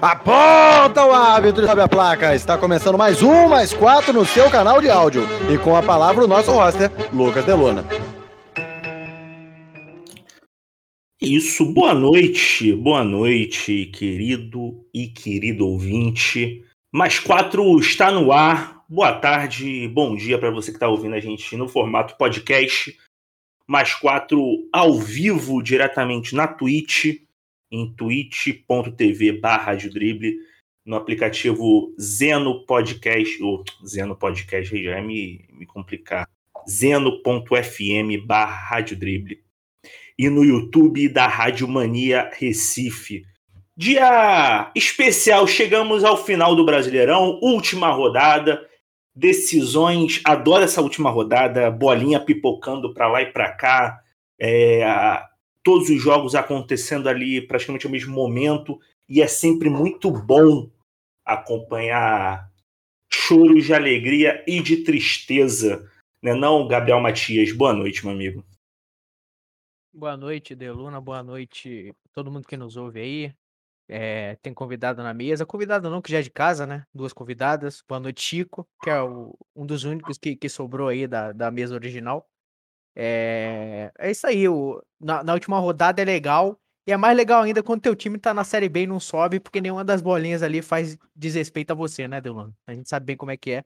Aponta o árbitro e sobe a placa. Está começando mais um, mais quatro no seu canal de áudio. E com a palavra o nosso roster, Lucas Delona. Isso, boa noite, boa noite, querido e querido ouvinte. Mais quatro está no ar. Boa tarde, bom dia para você que está ouvindo a gente no formato podcast. Mais quatro ao vivo, diretamente na Twitch em twitch.tv barra no aplicativo Zeno Podcast, ou Zeno Podcast, já é me, me complicar, zeno.fm barra e no YouTube da Rádio Mania Recife. Dia especial, chegamos ao final do Brasileirão, última rodada, decisões, adoro essa última rodada, bolinha pipocando para lá e para cá, é, todos os jogos acontecendo ali praticamente ao mesmo momento, e é sempre muito bom acompanhar choros de alegria e de tristeza. Né não, Gabriel Matias? Boa noite, meu amigo. Boa noite, Deluna. Boa noite todo mundo que nos ouve aí. É, tem convidado na mesa. Convidado não, que já é de casa, né? Duas convidadas. Boa noite, Chico, que é o, um dos únicos que, que sobrou aí da, da mesa original. É, é isso aí. O, na, na, última rodada é legal. E é mais legal ainda quando teu time tá na Série B e não sobe, porque nenhuma das bolinhas ali faz desrespeito a você, né, Delano? A gente sabe bem como é que é.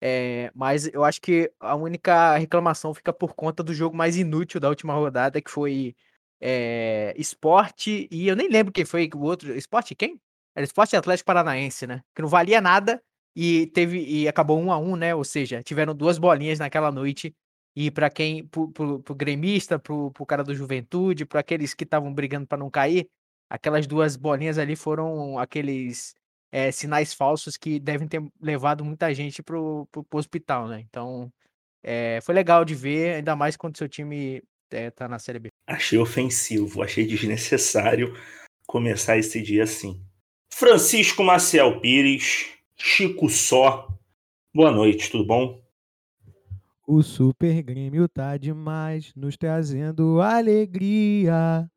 é. Mas eu acho que a única reclamação fica por conta do jogo mais inútil da última rodada, que foi é, esporte. E eu nem lembro quem foi o outro. Esporte quem? Era esporte Atlético Paranaense, né? Que não valia nada e teve e acabou um a um, né? Ou seja, tiveram duas bolinhas naquela noite e para quem, pro, pro, pro gremista, pro, pro cara do Juventude, para aqueles que estavam brigando para não cair, aquelas duas bolinhas ali foram aqueles é, sinais falsos que devem ter levado muita gente pro, pro, pro hospital, né? Então, é, foi legal de ver, ainda mais quando seu time é, tá na Série B. Achei ofensivo, achei desnecessário começar esse dia assim. Francisco Maciel Pires, Chico Só, boa noite, tudo bom? O Super Grêmio tá demais, nos trazendo alegria.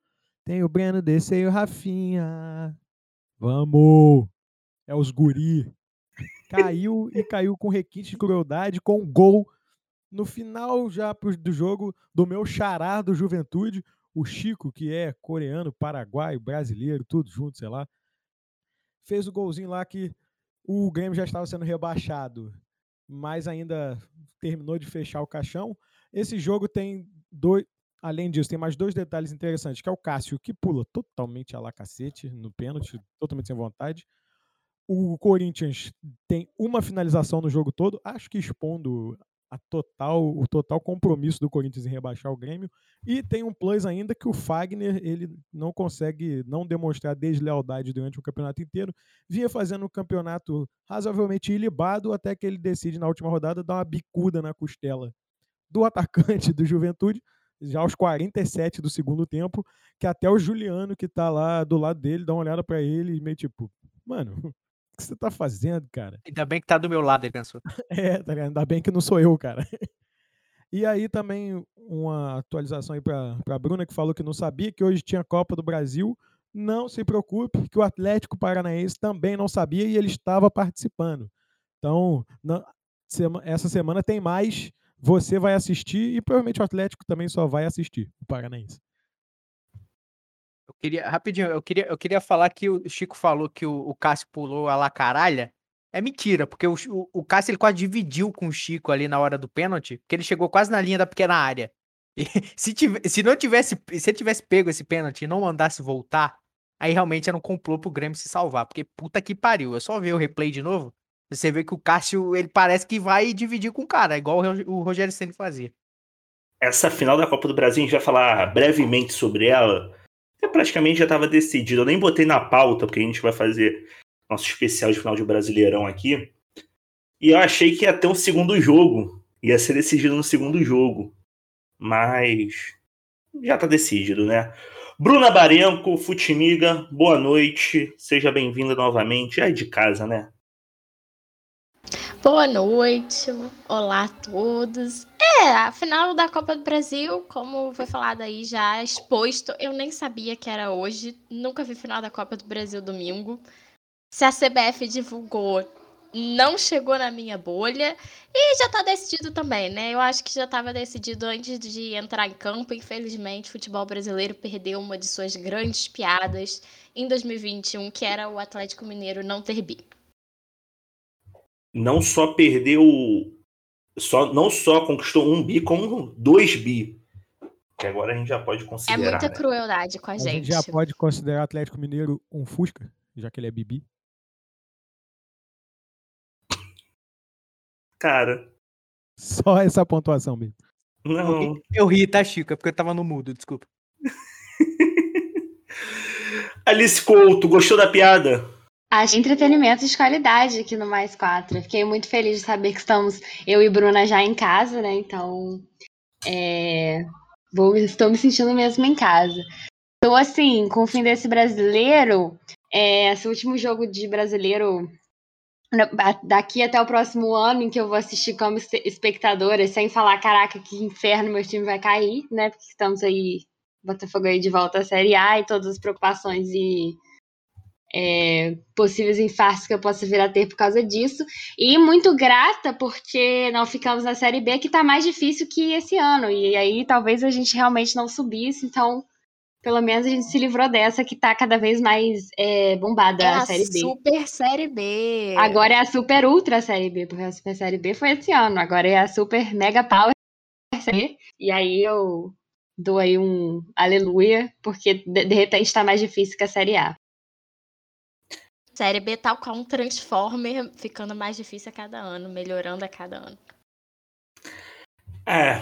Tem o Breno, DC e o Rafinha. Vamos! É os guri. Caiu e caiu com requinte de crueldade, com gol no final já do jogo do meu xará do Juventude, o Chico, que é coreano, paraguaio, brasileiro, tudo junto, sei lá. Fez o golzinho lá que o Grêmio já estava sendo rebaixado mas ainda terminou de fechar o caixão. Esse jogo tem dois. Além disso, tem mais dois detalhes interessantes, que é o Cássio, que pula totalmente a la cacete no pênalti, totalmente sem vontade. O Corinthians tem uma finalização no jogo todo, acho que expondo a total, o total compromisso do Corinthians em rebaixar o Grêmio. E tem um plus ainda que o Fagner ele não consegue não demonstrar deslealdade durante o campeonato inteiro. Vinha fazendo um campeonato razoavelmente ilibado até que ele decide na última rodada dar uma bicuda na costela do atacante do Juventude, já aos 47 do segundo tempo, que até o Juliano que tá lá do lado dele dá uma olhada para ele e meio tipo, mano, que você tá fazendo, cara? Ainda bem que tá do meu lado, ele pensou. é, tá ligado? Ainda bem que não sou eu, cara. E aí também uma atualização aí para a Bruna, que falou que não sabia que hoje tinha Copa do Brasil. Não se preocupe, que o Atlético Paranaense também não sabia e ele estava participando. Então, não, essa semana tem mais. Você vai assistir e provavelmente o Atlético também só vai assistir, o Paranaense. Queria, rapidinho, eu queria, eu queria falar que o Chico falou que o, o Cássio pulou a la caralha. É mentira, porque o, o, o Cássio ele quase dividiu com o Chico ali na hora do pênalti, porque ele chegou quase na linha da pequena área. E se, tive, se não tivesse, se ele tivesse pego esse pênalti e não mandasse voltar, aí realmente era um complô pro Grêmio se salvar, porque puta que pariu. É só ver o replay de novo, você vê que o Cássio, ele parece que vai dividir com o cara, igual o Rogério Ceni fazia. Essa final da Copa do Brasil, a gente vai falar brevemente sobre ela praticamente já estava decidido. Eu nem botei na pauta, porque a gente vai fazer nosso especial de final de Brasileirão aqui. E eu achei que ia ter um segundo jogo. Ia ser decidido no segundo jogo. Mas já está decidido, né? Bruna Barenco, Futimiga, boa noite. Seja bem-vinda novamente. É de casa, né? Boa noite, olá a todos. É, a final da Copa do Brasil, como foi falado aí, já exposto. Eu nem sabia que era hoje, nunca vi final da Copa do Brasil domingo. se a CBF divulgou, não chegou na minha bolha. E já tá decidido também, né? Eu acho que já estava decidido antes de entrar em campo. Infelizmente, o futebol brasileiro perdeu uma de suas grandes piadas em 2021, que era o Atlético Mineiro não ter bi. Não só perdeu, só, não só conquistou um bi, como dois bi. Que agora a gente já pode É considerar. muita né? crueldade com a A gente. gente já pode considerar o Atlético Mineiro um Fusca, já que ele é Bibi. Cara, Só essa pontuação mesmo. não. Eu ri, tá, Chico? É porque eu tava no mudo, desculpa. Alice Couto, gostou da piada? Achei entretenimento de qualidade aqui no Mais 4. Fiquei muito feliz de saber que estamos, eu e Bruna, já em casa, né? Então, é, vou, estou me sentindo mesmo em casa. Estou, assim, com o fim desse brasileiro, é, esse último jogo de brasileiro, daqui até o próximo ano, em que eu vou assistir como espe- espectadora, sem falar, caraca, que inferno, meu time vai cair, né? Porque estamos aí, Botafogo aí de volta à Série A e todas as preocupações e é, possíveis infartos que eu possa vir a ter por causa disso. E muito grata porque não ficamos na Série B, que tá mais difícil que esse ano. E aí talvez a gente realmente não subisse, então pelo menos a gente se livrou dessa que tá cada vez mais é, bombada É a a Série B. Super Série B. Agora é a Super Ultra Série B, porque a Super Série B foi esse ano. Agora é a Super Mega Power Série B. E aí eu dou aí um aleluia, porque de, de repente tá mais difícil que a Série A. Série B tal qual um Transformer, ficando mais difícil a cada ano, melhorando a cada ano. É,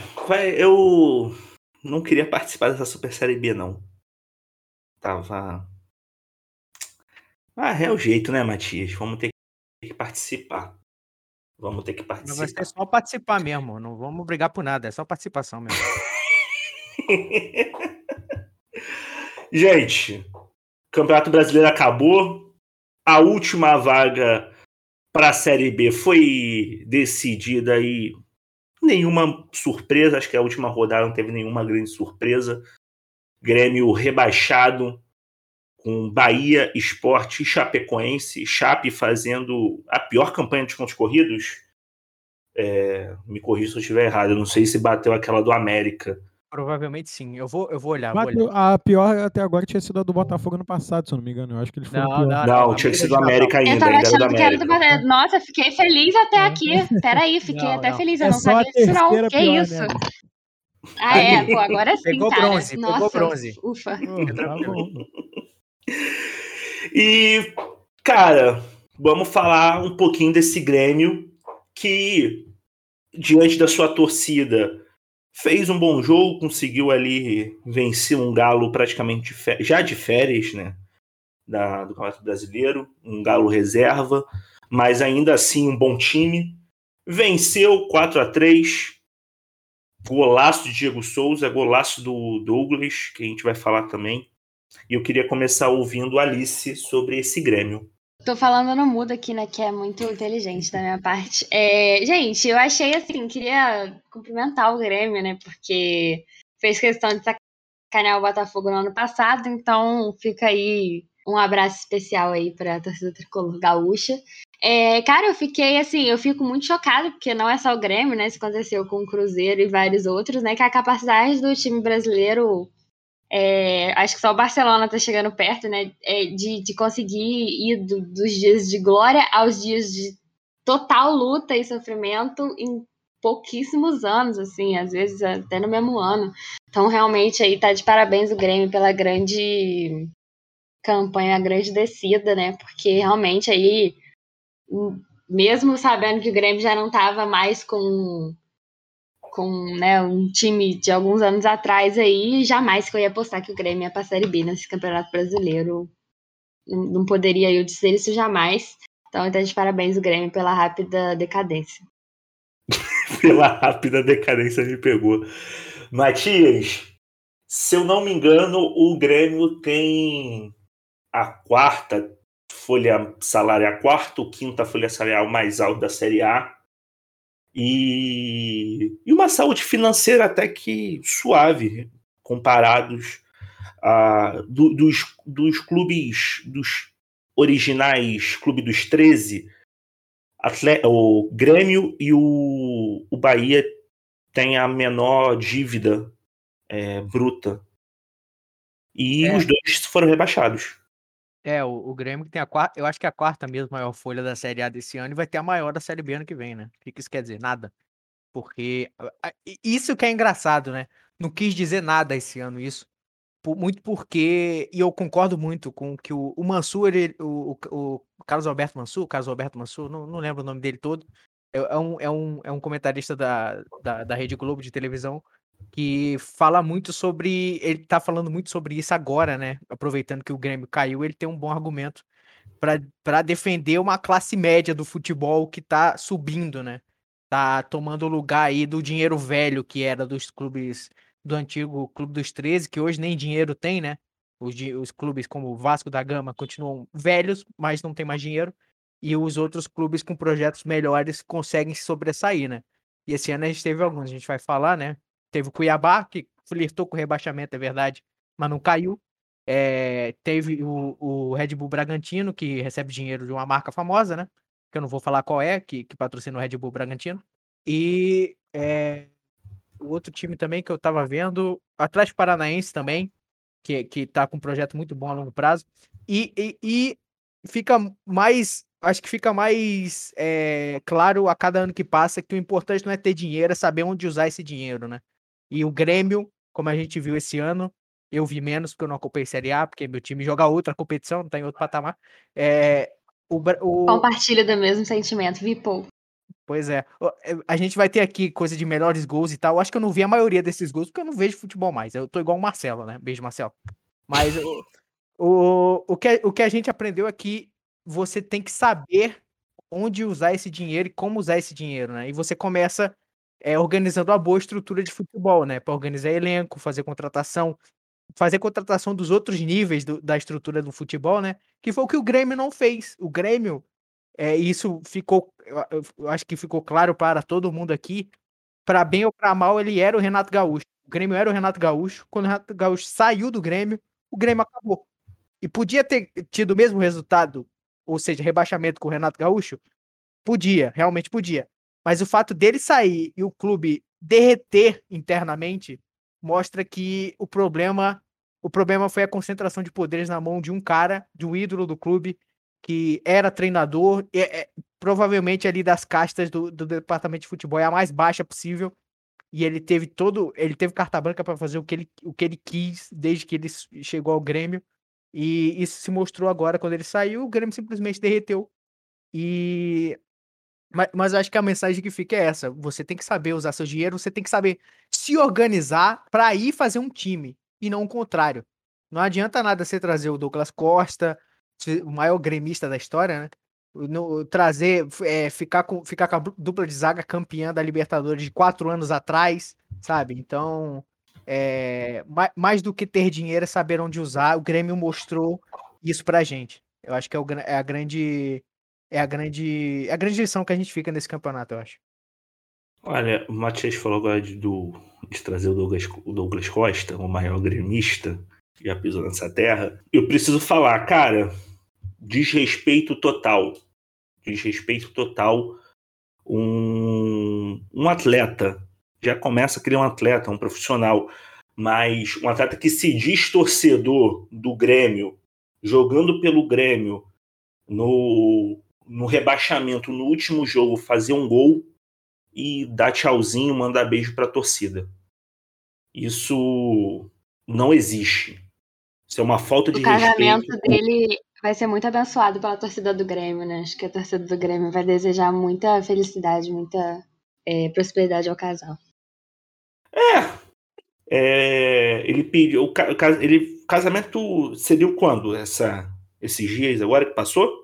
eu não queria participar dessa Super Série B, não. Tava. Ah, é o jeito, né, Matias? Vamos ter que participar. Vamos ter que Mas vai participar. ser só participar mesmo. Não vamos brigar por nada, é só participação mesmo. Gente, Campeonato Brasileiro acabou. A última vaga para a Série B foi decidida aí. Nenhuma surpresa, acho que a última rodada não teve nenhuma grande surpresa. Grêmio rebaixado com Bahia, Esporte e Chapecoense. Chape fazendo a pior campanha de pontos corridos. É, me corrija se eu estiver errado. Eu não sei se bateu aquela do América. Provavelmente sim. Eu vou, eu vou olhar, vou Bateu- olhar. a pior até agora tinha sido a do Botafogo no passado, se eu não me engano. Eu acho que eles foram Não, pior. não, Não, a tinha que ser do América América Eu ainda. tava ainda achando que era do América. Botafogo. Nossa, fiquei feliz até aqui. Peraí, fiquei Não, até não. feliz. Eu É não sabia disso, não. Que pior, isso? né? Ah, é, pô, agora sim, Pegou cara. bronze, pegou Nossa, bronze. Ufa. Tá. E, cara, vamos falar um pouquinho desse Grêmio que, diante da sua torcida, fez um bom jogo, conseguiu ali vencer um galo praticamente já de férias, né? Da, do Campeonato Brasileiro, um galo reserva, mas ainda assim um bom time. Venceu 4 a 3 Golaço de Diego Souza, golaço do Douglas, que a gente vai falar também. E eu queria começar ouvindo Alice sobre esse Grêmio. Tô falando no mudo aqui, né? Que é muito inteligente da minha parte. É, gente, eu achei assim, queria cumprimentar o Grêmio, né? Porque fez questão de sacanear o Botafogo no ano passado, então fica aí um abraço especial aí pra torcida tricolor gaúcha. É, cara, eu fiquei assim, eu fico muito chocada, porque não é só o Grêmio, né? Isso aconteceu com o Cruzeiro e vários outros, né? Que a capacidade do time brasileiro é, acho que só o Barcelona tá chegando perto, né? é, de, de conseguir ir do- dos dias de glória aos dias de total luta e sofrimento em pouquíssimos anos, assim, às vezes até no mesmo ano. Então, realmente, aí tá de parabéns o Grêmio pela grande campanha, a grande descida, né? Porque realmente aí, mesmo sabendo que o Grêmio já não tava mais com com né, um time de alguns anos atrás aí, jamais que eu ia apostar que o Grêmio ia pra Série B nesse Campeonato Brasileiro. Não, não poderia eu dizer isso jamais. Então, então, de parabéns o Grêmio pela rápida decadência. Pela rápida decadência me pegou. Matias, se eu não me engano, o Grêmio tem a quarta folha salarial, a quarta ou quinta folha salarial mais alta da Série A. E, e uma saúde financeira até que suave, comparados a, do- dos, dos clubes, dos originais Clube dos 13, Atle- o Grêmio e o, o Bahia têm a menor dívida é, bruta. E É. os dois foram rebaixados. É, o, o Grêmio que tem a quarta, eu acho que é a quarta mesmo maior folha da Série A desse ano e vai ter a maior da Série B ano que vem, né? O que isso quer dizer? Nada. Porque isso que é engraçado, né? Não quis dizer nada esse ano isso. Por- muito porque, e eu concordo muito com que o, o Mansur, ele, o, o, o Carlos Alberto Mansur, Carlos Alberto Mansur, não, não lembro o nome dele todo, é, é um, é, um, é um comentarista da, da, da Rede Globo de televisão que fala muito sobre. Ele tá falando muito sobre isso agora, né? Aproveitando que o Grêmio caiu, ele tem um bom argumento para defender uma classe média do futebol que tá subindo, né? Tá tomando lugar aí do dinheiro velho que era dos clubes do antigo Clube dos 13, que hoje nem dinheiro tem, né? Os, os clubes como o Vasco da Gama continuam velhos, mas não tem mais dinheiro. E os outros clubes com projetos melhores conseguem se sobressair, né? E esse ano a gente teve alguns, a gente vai falar, né? Teve o Cuiabá, que flertou com o rebaixamento, é verdade, mas não caiu. É, teve o, o Red Bull Bragantino, que recebe dinheiro de uma marca famosa, né? Que eu não vou falar qual é, que, que patrocina o Red Bull Bragantino. E é, o outro time também que eu tava vendo, Atlético Paranaense também, que, que tá com um projeto muito bom a longo prazo. E, e, e fica mais. Acho que fica mais é, claro a cada ano que passa que o importante não é ter dinheiro, é saber onde usar esse dinheiro, né? E o Grêmio, como a gente viu esse ano, eu vi menos porque eu não acompanhei Série A, porque meu time joga outra competição, não tá em outro patamar. É, o, o, Compartilho do mesmo sentimento, Vipo. Pois é. É, A gente vai ter aqui coisa de melhores gols e tal. Eu acho que eu não vi a maioria desses gols porque eu não vejo futebol mais. Eu tô igual o Marcelo, né? Beijo, Marcelo. Mas o, o, o, que, o que a gente aprendeu é que você tem que saber onde usar esse dinheiro e como usar esse dinheiro, né? E você começa é, organizando uma boa estrutura de futebol, né? Para organizar elenco, fazer contratação, fazer contratação dos outros níveis do- da estrutura do futebol, né? Que foi o que o Grêmio não fez. O Grêmio, é, isso ficou, eu, acho que ficou claro para todo mundo aqui, para bem ou para mal, ele era o Renato Gaúcho. O Grêmio era o Renato Gaúcho. Quando o Renato Gaúcho saiu do Grêmio, o Grêmio acabou. E podia ter tido o mesmo resultado, ou seja, rebaixamento com o Renato Gaúcho? Podia, realmente podia. Mas o fato dele sair e o clube derreter internamente mostra que o problema o problema foi a concentração de poderes na mão de um cara, de um ídolo do clube, que era treinador, e é, provavelmente ali das castas do, do departamento de futebol é a mais baixa possível. E ele teve todo, ele teve carta branca para fazer o que, ele, o que ele quis desde que ele chegou ao Grêmio. E isso se mostrou agora quando ele saiu, o Grêmio simplesmente derreteu. E mas, mas eu acho que a mensagem que fica é essa: você tem que saber usar seu dinheiro, você tem que saber se organizar para ir fazer um time e não o contrário. Não adianta nada você trazer o Douglas Costa, o maior gremista da história, né? No- trazer, é, ficar, com, ficar com a du- dupla de zaga campeã da Libertadores de quatro anos atrás, sabe? Então, é, ma- mais do que ter dinheiro é saber onde usar. O Grêmio mostrou isso pra gente. Eu acho que é, o é a grande é a grande é a grande lição que a gente fica nesse campeonato, eu acho. Olha, o Matias falou agora de, do, de trazer o Douglas, o Douglas Costa, o maior gremista que já pisou nessa terra. Eu preciso falar, cara, desrespeito total. Desrespeito total. Um, um atleta já começa a criar um atleta, um profissional, mas um atleta que se diz torcedor do Grêmio, jogando pelo Grêmio no, no rebaixamento no último jogo, fazer um gol e dar tchauzinho, mandar beijo pra torcida. Isso não existe. Isso é uma falta de O casamento respeito. dele vai ser muito abençoado pela torcida do Grêmio, né? Acho que a torcida do Grêmio vai desejar muita felicidade, muita é, prosperidade ao casal. É, ele pediu. O, o ele, o casamento seria quando? Essa, esses dias agora que passou?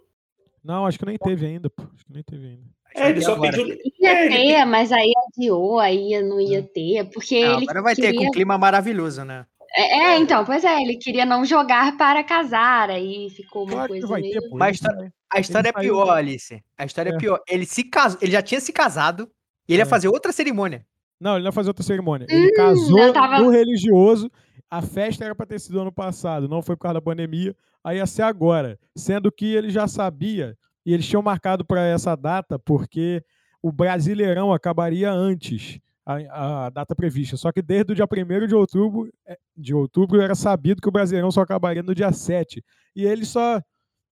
Não, acho que nem teve ainda, pô. Acho que nem teve ainda. É, ele só agora? pediu. Ia É, ele ter, mas aí adiou, aí não ia ter, porque Não, ele agora vai ter queria... com um clima maravilhoso, né? É, é, então, pois é, ele queria não jogar para casar, aí ficou uma Claro coisa vai meio... ter, pô. Mas tá- vai- A história é pior, Alice. A história é, É. pior. Ele se casou, ele já tinha se casado e ele ia É. fazer outra cerimônia. Não, ele não vai fazer outra cerimônia. Hum, Ele casou eu tava- no religioso. A festa era para ter sido ano passado, não foi por causa da pandemia, aí ia ser agora. Sendo que ele já sabia, e eles tinham marcado para essa data, porque o Brasileirão acabaria antes, a, a, data prevista. Só que desde o dia 1 de outubro, é, de outubro era sabido que o Brasileirão só acabaria no dia 7. E eles só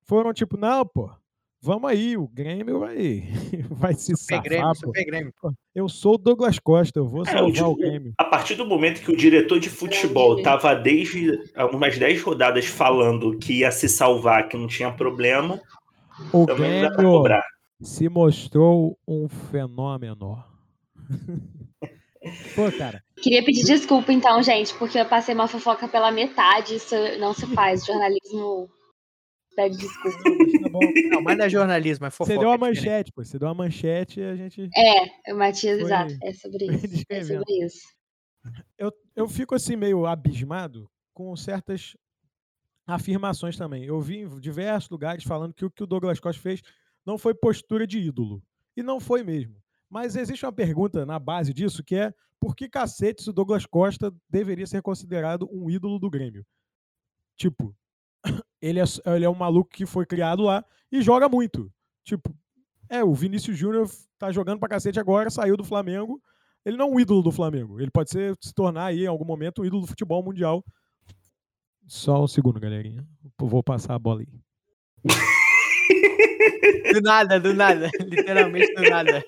foram tipo, não, pô, vamos aí, o Grêmio vai, vai se super safar. Grêmio, super Grêmio. Eu sou o Douglas Costa, eu vou é, salvar é, o, o, Grêmio. A partir do momento que o diretor de futebol estava desde umas 10 rodadas falando que ia se salvar, que não tinha problema, o Grêmio se mostrou um fenômeno. Pô, cara. Queria pedir desculpa, então, gente, porque eu passei uma fofoca pela metade. Isso não se faz. Jornalismo pede desculpa. Tá bom. Não, mas não é jornalismo, é fofoca. Você deu uma manchete, pô. Você deu uma manchete e a gente. É, o Matias, foi... exato. É sobre isso. É sobre isso. Eu, eu fico assim meio abismado com certas afirmações também. Eu vi em diversos lugares falando que o que o Douglas Costa fez não foi postura de ídolo. E não foi mesmo. Mas existe uma pergunta na base disso que é por que cacete o Douglas Costa deveria ser considerado um ídolo do Grêmio? Tipo, ele é, ele é um maluco que foi criado lá e joga muito. Tipo, é, o Vinícius Júnior tá jogando pra cacete agora, saiu do Flamengo. Ele não é um ídolo do Flamengo. Ele pode ser, se tornar aí em algum momento um ídolo do futebol mundial. Só um segundo, galerinha. Vou passar a bola aí. Do nada, do nada. Literalmente do nada.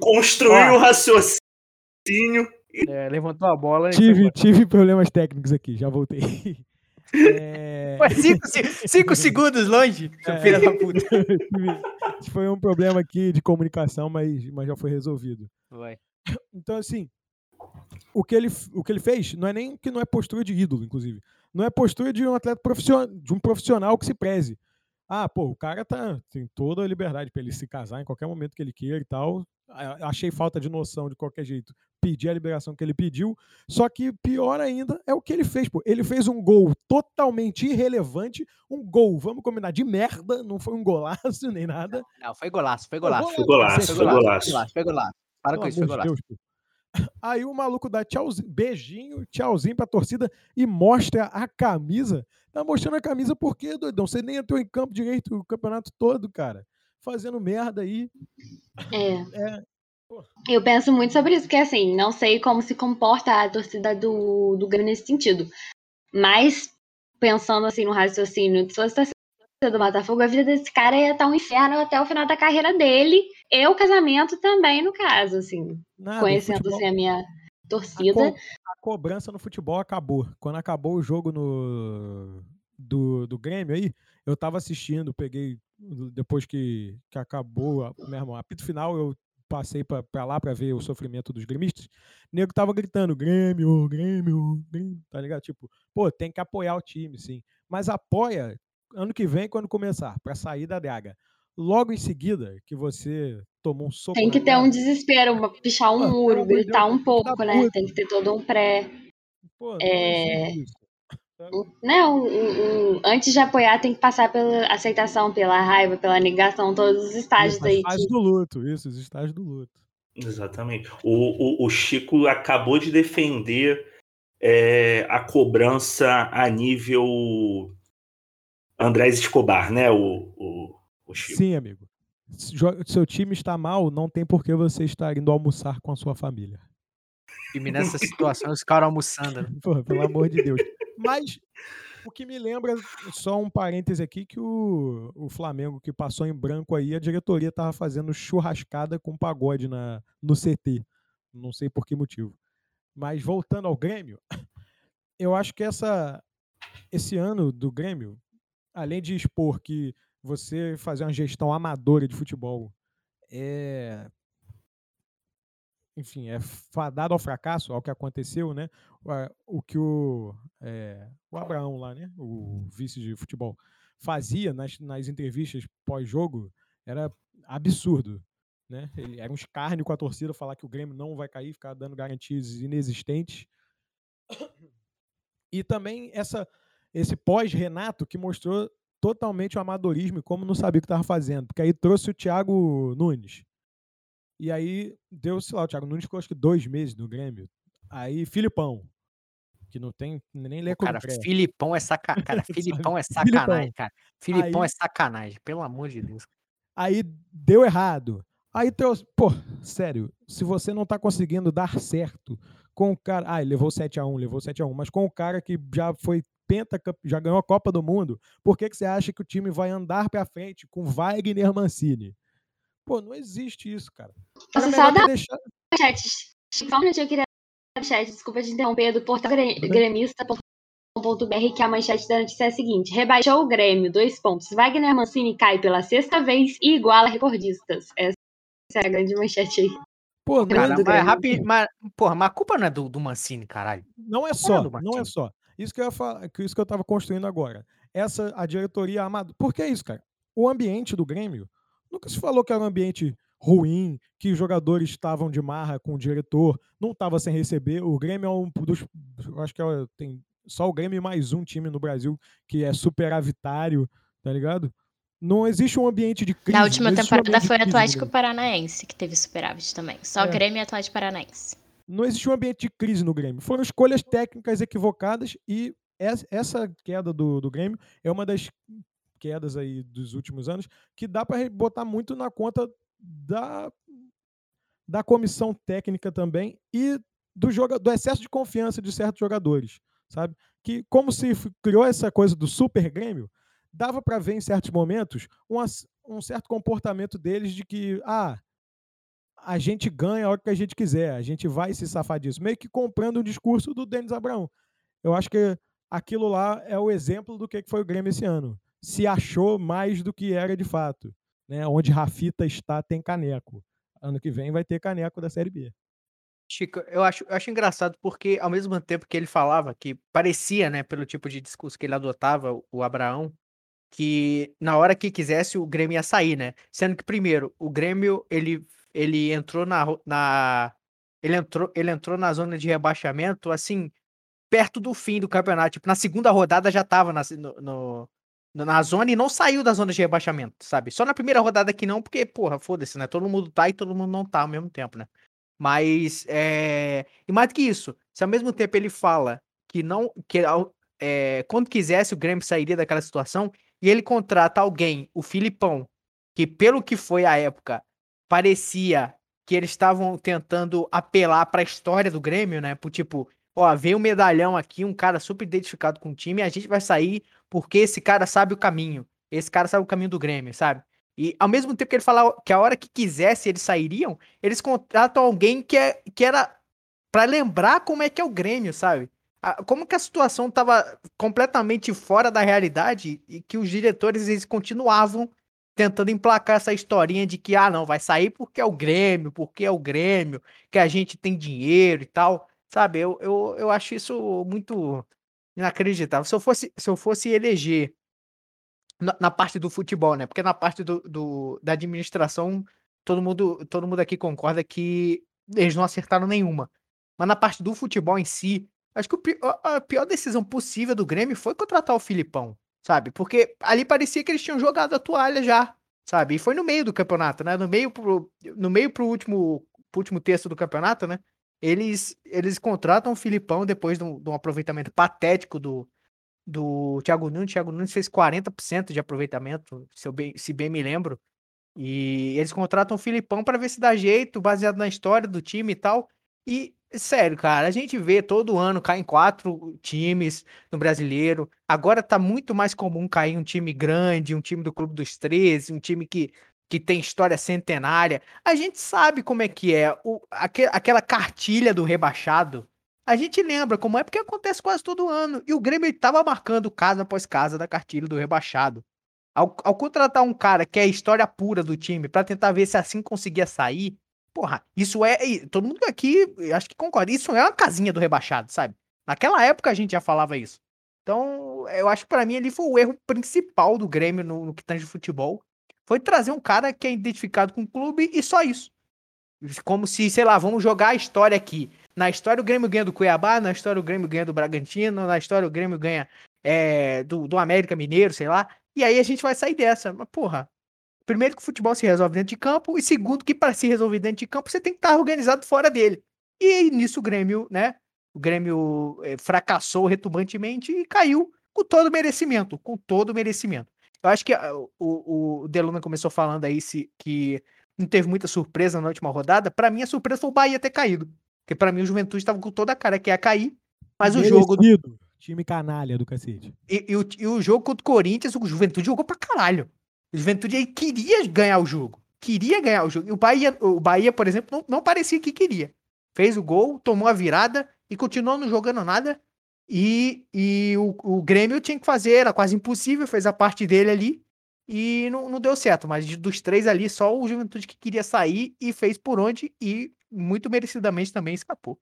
Construiu o um raciocínio. É, levantou a bola. Tive, tive problemas técnicos aqui, já voltei. É... Foi cinco, cinco segundos longe, seu é, filho da puta. Foi um problema aqui de comunicação, mas, mas já foi resolvido. Vai. Então, assim, o que, ele, o que ele fez não é nem que não é postura de ídolo, inclusive. Não é postura de um atleta profissional, de um profissional que se preze. Ah, pô, o cara tá, tem toda a liberdade para ele se casar em qualquer momento que ele queira e tal. Achei falta de noção de qualquer jeito. Pedir a liberação que ele pediu. Só que pior ainda é o que ele fez, pô. Ele fez um gol totalmente irrelevante. Um gol, vamos combinar, de merda. Não foi um golaço nem nada. Não, foi golaço, foi golaço. Foi golaço, foi golaço. Foi golaço. Para com isso, foi golaço. Deus, Aí o maluco dá tchauzinho, beijinho, tchauzinho pra torcida e mostra a camisa. Tá mostrando a camisa por quê, doidão? Você nem entrou em campo direito o campeonato todo, cara. Fazendo merda aí. É. é. Eu penso muito sobre isso, porque assim, não sei como se comporta a torcida do, do Grêmio nesse sentido. Mas, pensando assim no raciocínio, se você torcida do Botafogo, a vida desse cara ia estar um inferno até o final da carreira dele. E o casamento também, no caso, assim. Nada, conhecendo futebol... assim, a minha torcida. A, co a, cobrança no futebol acabou. Quando acabou o jogo no do, do Grêmio aí, eu tava assistindo, peguei depois que, que acabou, mesmo apito final, eu passei para lá para ver o sofrimento dos gremistas. O nego tava gritando: Grêmio, Grêmio, Grêmio, tá ligado? Tipo, pô, tem que apoiar o time, sim. Mas apoia ano que vem, quando começar, para sair da draga. Logo em seguida, que você tomou um soco. Tem que ter cara, um desespero, pichar um muro, gritar um pouco, né? Tem que ter todo um pré. Pô, é... Não, um, um, antes de apoiar, tem que passar pela aceitação, pela raiva, pela negação, todos os estágios isso, aí. Os estágios que... do luto, isso, os estágios do luto. Exatamente. O, o, o Chico acabou de defender é, a cobrança a nível Andrés Escobar, né? O, o, o Chico. Sim, amigo. Seu time está mal, não tem por que você estar indo almoçar com a sua família. E nessa situação, os caras almoçando. Né? Pô, pelo amor de Deus. Mas o que me lembra, só um parêntese aqui, que o, o Flamengo que passou em branco aí, a diretoria tava fazendo churrascada com pagode na, no CT. Não sei por que motivo. Mas voltando ao Grêmio, eu acho que essa, esse ano do Grêmio além de expor que você fazer uma gestão amadora de futebol é enfim, é fadado ao fracasso, ao que aconteceu, né? O que o, é, o Abraão lá, né? O vice de futebol, fazia nas, nas entrevistas pós-jogo era absurdo, né? Ele era um escárnio com a torcida falar que o Grêmio não vai cair, ficar dando garantias inexistentes. E também essa esse pós-Renato que mostrou totalmente o amadorismo e como não sabia o que estava fazendo. Porque aí trouxe o Thiago Nunes. E aí deu, sei lá, o Thiago Nunes ficou acho que dois meses no Grêmio. Aí Filipão. que não tem nem lê Cara, concreto. Filipão é saca... Cara? Filipão é sacanagem, cara. Filipão Aí- é sacanagem, pelo amor de Deus. Aí deu errado. Aí trouxe. Pô, sério, se você não tá conseguindo dar certo com o cara. Ah, ele levou 7x1, levou 7x1, mas com o cara que já foi pentacamp... já ganhou a Copa do Mundo, por que, que você acha que o time vai andar pra frente com Wagner Mancini? Pô, não existe isso, cara. Melhor só ter dá deixado. chat. Só um minutinho, eu queria chat, desculpa te interromper, do portal gre- gremista.com.br, que a manchete da notícia é a seguinte: rebaixou o Grêmio, dois pontos. Wagner Mancini cai pela sexta vez e iguala recordistas. Essa é a grande manchete aí. Pô, não, Cara, do mas, mas, porra, mas a culpa não é do, do Mancini, caralho. não é só, não é Martins. só. Isso que eu ia falar, que isso que eu tava construindo agora. Essa a diretoria amada. Por que isso, cara? O ambiente do Grêmio nunca se falou que era um ambiente ruim, que os jogadores estavam de marra com o diretor, não estava sem receber. O Grêmio é um dos. Acho que é, tem só o Grêmio e mais um time no Brasil que é superavitário, tá ligado? Não existe um ambiente de crise. Na última um temporada de foi o crise Atlético. Paranaense, que teve superávit também. Só É. Grêmio e Atlético Paranaense. não existe um ambiente de crise no Grêmio. Foram escolhas técnicas equivocadas e es- essa queda do, do Grêmio é uma das quedas aí dos últimos anos que dá para botar muito na conta da, da comissão técnica também e do, joga, do excesso de confiança de certos jogadores, sabe? Que como se criou essa coisa do super Grêmio, dava para ver em certos momentos um, certo comportamento deles de que, ah, a gente ganha a hora que a gente quiser, a gente vai se safar disso. Meio que comprando o discurso do Denis Abraão. Eu acho que aquilo lá é o exemplo do que foi o Grêmio esse ano. Se achou mais do que era de fato. Né? Onde Rafita está, tem caneco. Ano que vem vai ter caneco da Série B. Chico, eu acho, eu acho engraçado porque, ao mesmo tempo que ele falava, que parecia, né, pelo tipo de discurso que ele adotava, o- Abraão, que na hora que quisesse o Grêmio ia sair, né? Sendo que, primeiro, o Grêmio, ele, ele entrou na, na. Ele entrou, ele entrou na zona de rebaixamento, assim, perto do fim do campeonato. Tipo, na segunda rodada já tava na, no- no- na zona e não saiu da zona de rebaixamento, sabe? Só na primeira rodada que não, porque, porra, foda-se, né? Todo mundo tá e todo mundo não tá ao mesmo tempo, né? Mas, é... e mais do que isso, se ao mesmo tempo ele fala que não, que é, quando quisesse o Grêmio sairia daquela situação, e ele contrata alguém, o Filipão, que pelo que foi a época, parecia que eles estavam tentando apelar para a história do Grêmio, né? Por tipo, ó, veio um medalhão aqui, um cara super identificado com o time, a gente vai sair porque esse cara sabe o caminho. Esse cara sabe o caminho do Grêmio, sabe? E ao mesmo tempo que ele falava que a hora que quisesse eles sairiam, eles contratam alguém que, é, que era para lembrar como é que é o Grêmio, sabe? A- Como que a situação tava completamente fora da realidade e que os diretores eles continuavam tentando emplacar essa historinha de que, ah, não, vai sair porque é o Grêmio, porque é o Grêmio, que a gente tem dinheiro e tal, sabe? Eu, eu, eu acho isso muito inacreditável. Se eu fosse, se eu fosse eleger na, na parte do futebol, né? Porque na parte do, do- da administração, todo mundo, todo mundo aqui concorda que eles não acertaram nenhuma. Mas na parte do futebol em si, acho que o a pior decisão possível do Grêmio foi contratar o Filipão, sabe? Porque ali parecia que eles tinham jogado a toalha já, sabe? E foi no meio do campeonato, né? No meio pro, no meio pro último, pro último terço do campeonato, né? Eles, eles contratam o Filipão depois de um, de um aproveitamento patético do, do Thiago Nunes. Thiago Nunes fez 40% de aproveitamento, se, bem, se bem me lembro. E eles contratam o Filipão para ver se dá jeito, baseado na história do time e tal. E, sério, cara, a gente vê todo ano caem quatro times no brasileiro. Agora tá muito mais comum cair um time grande, um time do Clube dos 13, um time que, que tem história centenária. A gente sabe como é que é. O, aque- aquela cartilha do rebaixado. A gente lembra como é porque acontece quase todo ano. E o Grêmio estava marcando casa após casa da cartilha do rebaixado. Ao, ao contratar um cara que é a história pura do time pra tentar ver se assim conseguia sair, porra, isso é. Todo mundo aqui, acho que concorda, isso é uma casinha do rebaixado, sabe? Naquela época a gente já falava isso. Então, eu acho que pra mim ali foi o erro principal do Grêmio no, no que tange futebol. Foi trazer um cara que é identificado com o clube e só isso. Como se, sei lá, vamos jogar a história aqui. Na história o Grêmio ganha do Cuiabá, na história o Grêmio ganha do Bragantino, na história o Grêmio ganha é, do, do América Mineiro, sei lá. E aí a gente vai sair dessa. Mas, porra, primeiro que o futebol se resolve dentro de campo, e segundo que para se resolver dentro de campo, você tem que estar organizado fora dele. E nisso o Grêmio, né? o Grêmio eh, fracassou retumbantemente e caiu com todo merecimento, com todo merecimento. Eu acho que ah, o, o Deluna começou falando aí se, que não teve muita surpresa na última rodada. Para mim, a surpresa foi o Bahia ter caído. Porque para mim o Juventude estava com toda a cara que ia cair, mas o jogo. Merecido. Time canalha do cacete. E, e o, e o jogo contra o Corinthians, o Juventude jogou pra caralho. O Juventude aí queria ganhar o jogo. Queria ganhar o jogo. E o Bahia, o Bahia por exemplo, não, não parecia que queria. Fez o gol, tomou a virada e continuou não jogando nada. E, e o, o Grêmio tinha que fazer, era quase impossível, fez a parte dele ali e não, não deu certo. Mas dos três ali, só o Juventude que queria sair e fez por onde e muito merecidamente também escapou.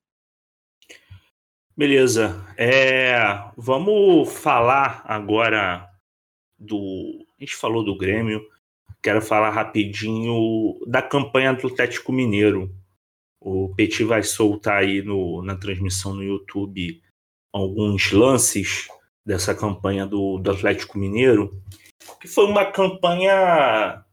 Beleza. É, vamos falar agora do. A gente falou do Grêmio. Quero falar rapidinho da campanha do Atlético Mineiro. O Petit vai soltar aí no, na transmissão no YouTube alguns lances dessa campanha do, do Atlético Mineiro, que foi uma campanha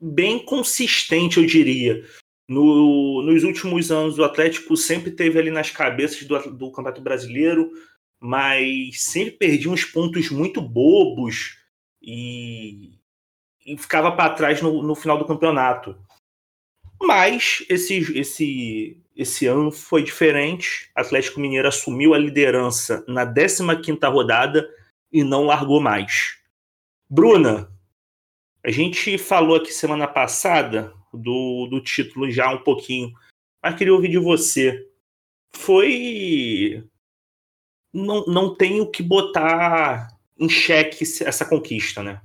bem consistente, eu diria. No, nos últimos anos, o Atlético sempre teve ali nas cabeças do, do Campeonato Brasileiro, mas sempre perdia uns pontos muito bobos e, e ficava para trás no, no final do campeonato. Mas esse, esse, esse ano foi diferente. Atlético Mineiro assumiu a liderança na 15 rodada e não largou mais. Bruna, a gente falou aqui semana passada do, do título já um pouquinho, mas queria ouvir de você. Foi. Não, não tenho que botar em xeque essa conquista, né?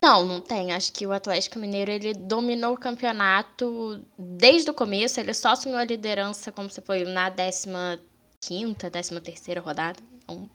Não, não tem. Acho que o Atlético Mineiro ele dominou o campeonato desde o começo. Ele só assumiu a liderança, como você foi, na 15 décima terceira rodada. Então,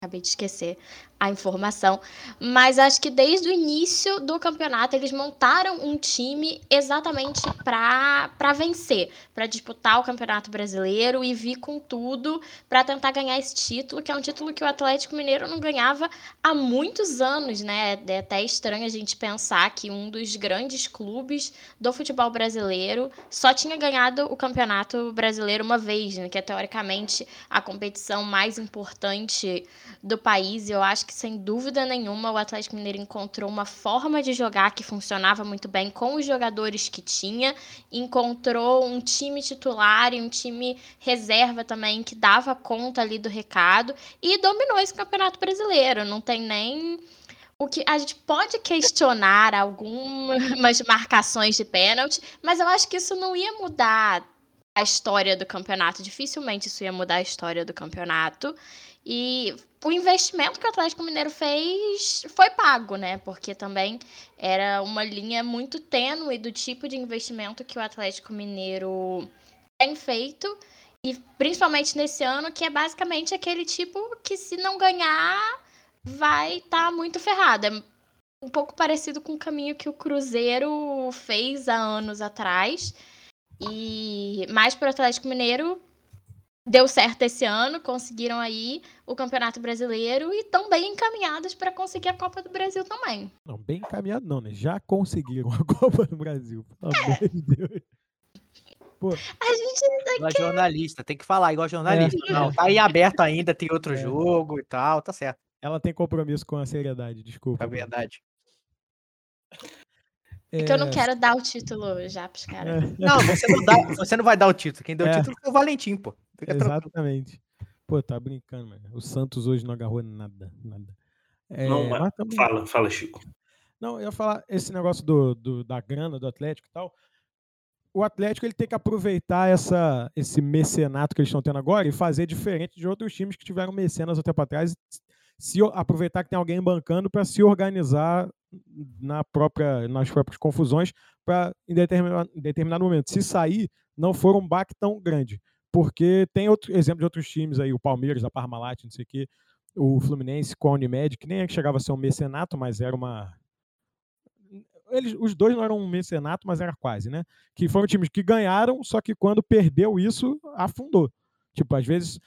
acabei de esquecer a informação, mas acho que desde o início do campeonato eles montaram um time exatamente para vencer, para disputar o Campeonato Brasileiro e vir com tudo para tentar ganhar esse título, que é um título que o Atlético Mineiro não ganhava há muitos anos, né? É até estranho a gente pensar que um dos grandes clubes do futebol brasileiro só tinha ganhado o Campeonato Brasileiro uma vez, né? Que é teoricamente a competição mais importante do país. Eu acho que sem dúvida nenhuma o Atlético Mineiro encontrou uma forma de jogar que funcionava muito bem com os jogadores que tinha, encontrou um time titular e um time reserva também que dava conta ali do recado e dominou esse Campeonato Brasileiro. Não tem nem o que a gente pode questionar algumas marcações de pênalti, mas eu acho que isso não ia mudar a história do campeonato. Dificilmente isso ia mudar a história do campeonato. E o investimento que o Atlético Mineiro fez foi pago, né? Porque também era uma linha muito tênue do tipo de investimento que o Atlético Mineiro tem feito. E principalmente nesse ano, que é basicamente aquele tipo que, se não ganhar, vai estar tá muito ferrado. É um pouco parecido com o caminho que o Cruzeiro fez há anos atrás. E mais para o Atlético Mineiro, deu certo esse ano, conseguiram aí o Campeonato Brasileiro e estão bem encaminhados para conseguir a Copa do Brasil também. Não, bem encaminhado não, né? Já conseguiram a Copa do Brasil, pelo é. amor de Deus. Pô. A gente ainda igual quer... jornalista, tem que falar igual jornalista. É. Não, tá aí aberto ainda, tem outro é. jogo e tal, tá certo. Ela tem compromisso com a seriedade, desculpa. É verdade. É que eu não é. quero dar o título já pros caras. É. Não, você não, dá, você não vai dar o título. Quem deu o é. título foi o Valentim, pô. Fica Exatamente. Tranquilo. Pô, tá brincando, mano. O Santos hoje não agarrou nada, nada. É, não, mas também... fala, fala, Chico. Não, eu ia falar esse negócio do, do, da grana do Atlético e tal. O Atlético ele tem que aproveitar essa, esse mecenato que eles estão tendo agora e fazer diferente de outros times que tiveram mecenas até para trás. Se aproveitar que tem alguém bancando para se organizar na própria, nas próprias confusões para em determinado, em determinado momento. Se sair, não for um baque tão grande. Porque tem outro exemplo de outros times aí, o Palmeiras, a Parmalat, não sei o quê, o Fluminense com a Unimed, que nem é que chegava a ser um mecenato, mas era uma. Eles, os dois não eram um mecenato, mas era quase, né? Que foram times que ganharam, só que quando perdeu isso, afundou. Tipo, às vezes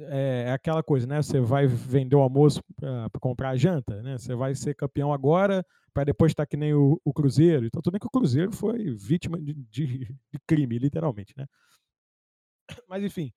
é, é aquela coisa, né? Você vai vender o almoço para comprar a janta, né? Você vai ser campeão agora para depois estar que nem o, o, Cruzeiro. Então, tudo bem que o Cruzeiro foi vítima de, de, de crime, literalmente, né? Mas enfim,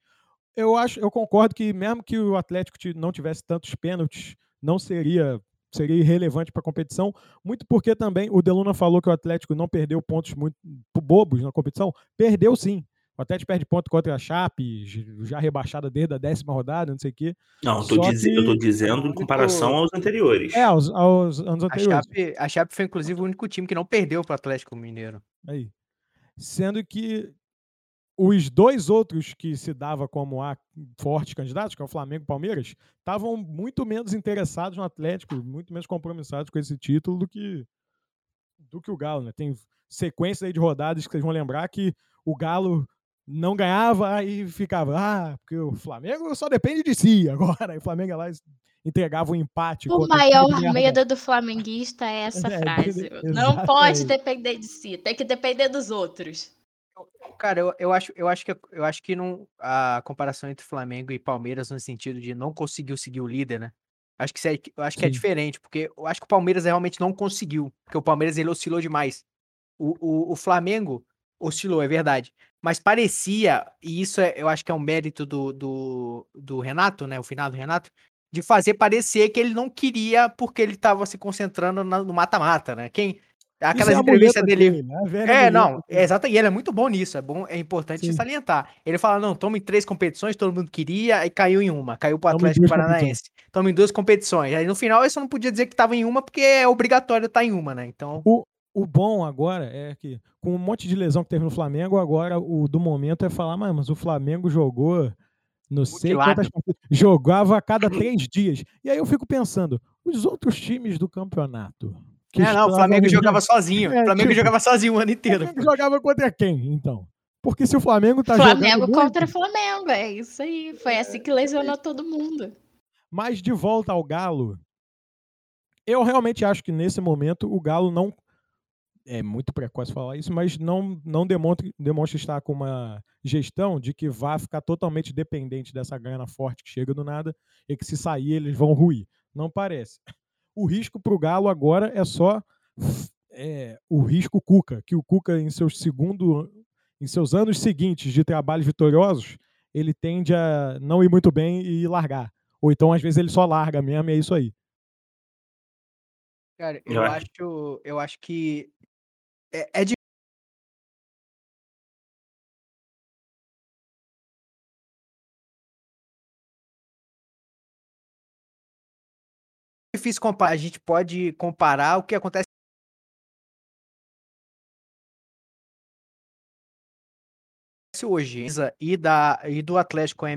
eu acho, eu concordo que mesmo que o Atlético ti- não tivesse tantos pênaltis, não seria seria irrelevante para a competição, muito porque também o Deluna falou que o Atlético não perdeu pontos muito bobos na competição, perdeu sim. O Atlético perde ponto contra a Chape, já rebaixada desde a décima rodada, não sei o quê. Não, eu tô, Só dize- eu tô que dizendo em comparação aos anteriores. é aos, aos anos A anteriores. Chape, a Chape foi inclusive o único time que não perdeu pro Atlético Mineiro. Aí. Sendo que os dois outros que se dava como a fortes candidatos, que é o Flamengo e o Palmeiras, estavam muito menos interessados no Atlético, muito menos compromissados com esse título do que do que o Galo, né? Tem sequência aí de rodadas que vocês vão lembrar que o Galo não ganhava e ficava, ah, porque o Flamengo só depende de si agora. E o Flamengo ia lá entregava um empate. O maior merda. medo do flamenguista é essa É, frase. Não exatamente. pode depender de si, tem que depender dos outros. Cara, eu, eu acho, eu acho que eu acho que não a comparação entre Flamengo e Palmeiras no sentido de não conseguiu seguir o líder, né? Acho que é, eu acho que é diferente, porque eu acho que o Palmeiras realmente não conseguiu, porque o Palmeiras ele oscilou demais. O, o, o Flamengo oscilou, é verdade, mas parecia, e isso é, eu acho que é um mérito do, do, do Renato, né, o final do Renato, de fazer parecer que ele não queria porque ele estava se concentrando na- no mata-mata, né? Quem aquelas é entrevistas dele, dele, a velha é, não, é exato, e ele é muito bom nisso, é bom, é importante Sim. salientar. Ele fala, não, toma em três competições, todo mundo queria, e caiu em uma, caiu pro Atlético Paranaense. Toma em duas competições. Aí no final só não podia dizer que tava em uma, porque é obrigatório estar em uma, né? Então, O bom agora é que, com um monte de lesão que teve no Flamengo, agora o do momento é falar, "Mas- mas o Flamengo jogou, não sei quantas partidas, jogava a cada três dias. E aí eu fico pensando, os outros times do campeonato. Que é, não, o Flamengo jogava sozinho. É, o Flamengo tipo, jogava sozinho o ano O inteiro. Flamengo jogava contra quem, então? Porque se o Flamengo tá Flamengo jogando contra muito, Flamengo, é isso aí. Foi assim que lesionou todo mundo. mas de volta ao Galo, eu realmente acho que nesse momento o Galo não. É muito precoce falar isso, mas não, não demonstra, demonstra estar com uma gestão de que vá ficar totalmente dependente dessa grana forte que chega do nada e que se sair eles vão ruir. Não parece. O risco para o Galo agora é só é, o risco Cuca, que o Cuca em seus segundo, em seus anos seguintes de trabalhos vitoriosos, ele tende a não ir muito bem e largar. Ou então, às vezes, ele só larga mesmo, e é isso aí. Cara, Eu acho, eu acho que é, é difícil comparar. A gente pode comparar o que acontece hoje e da e do Atlético a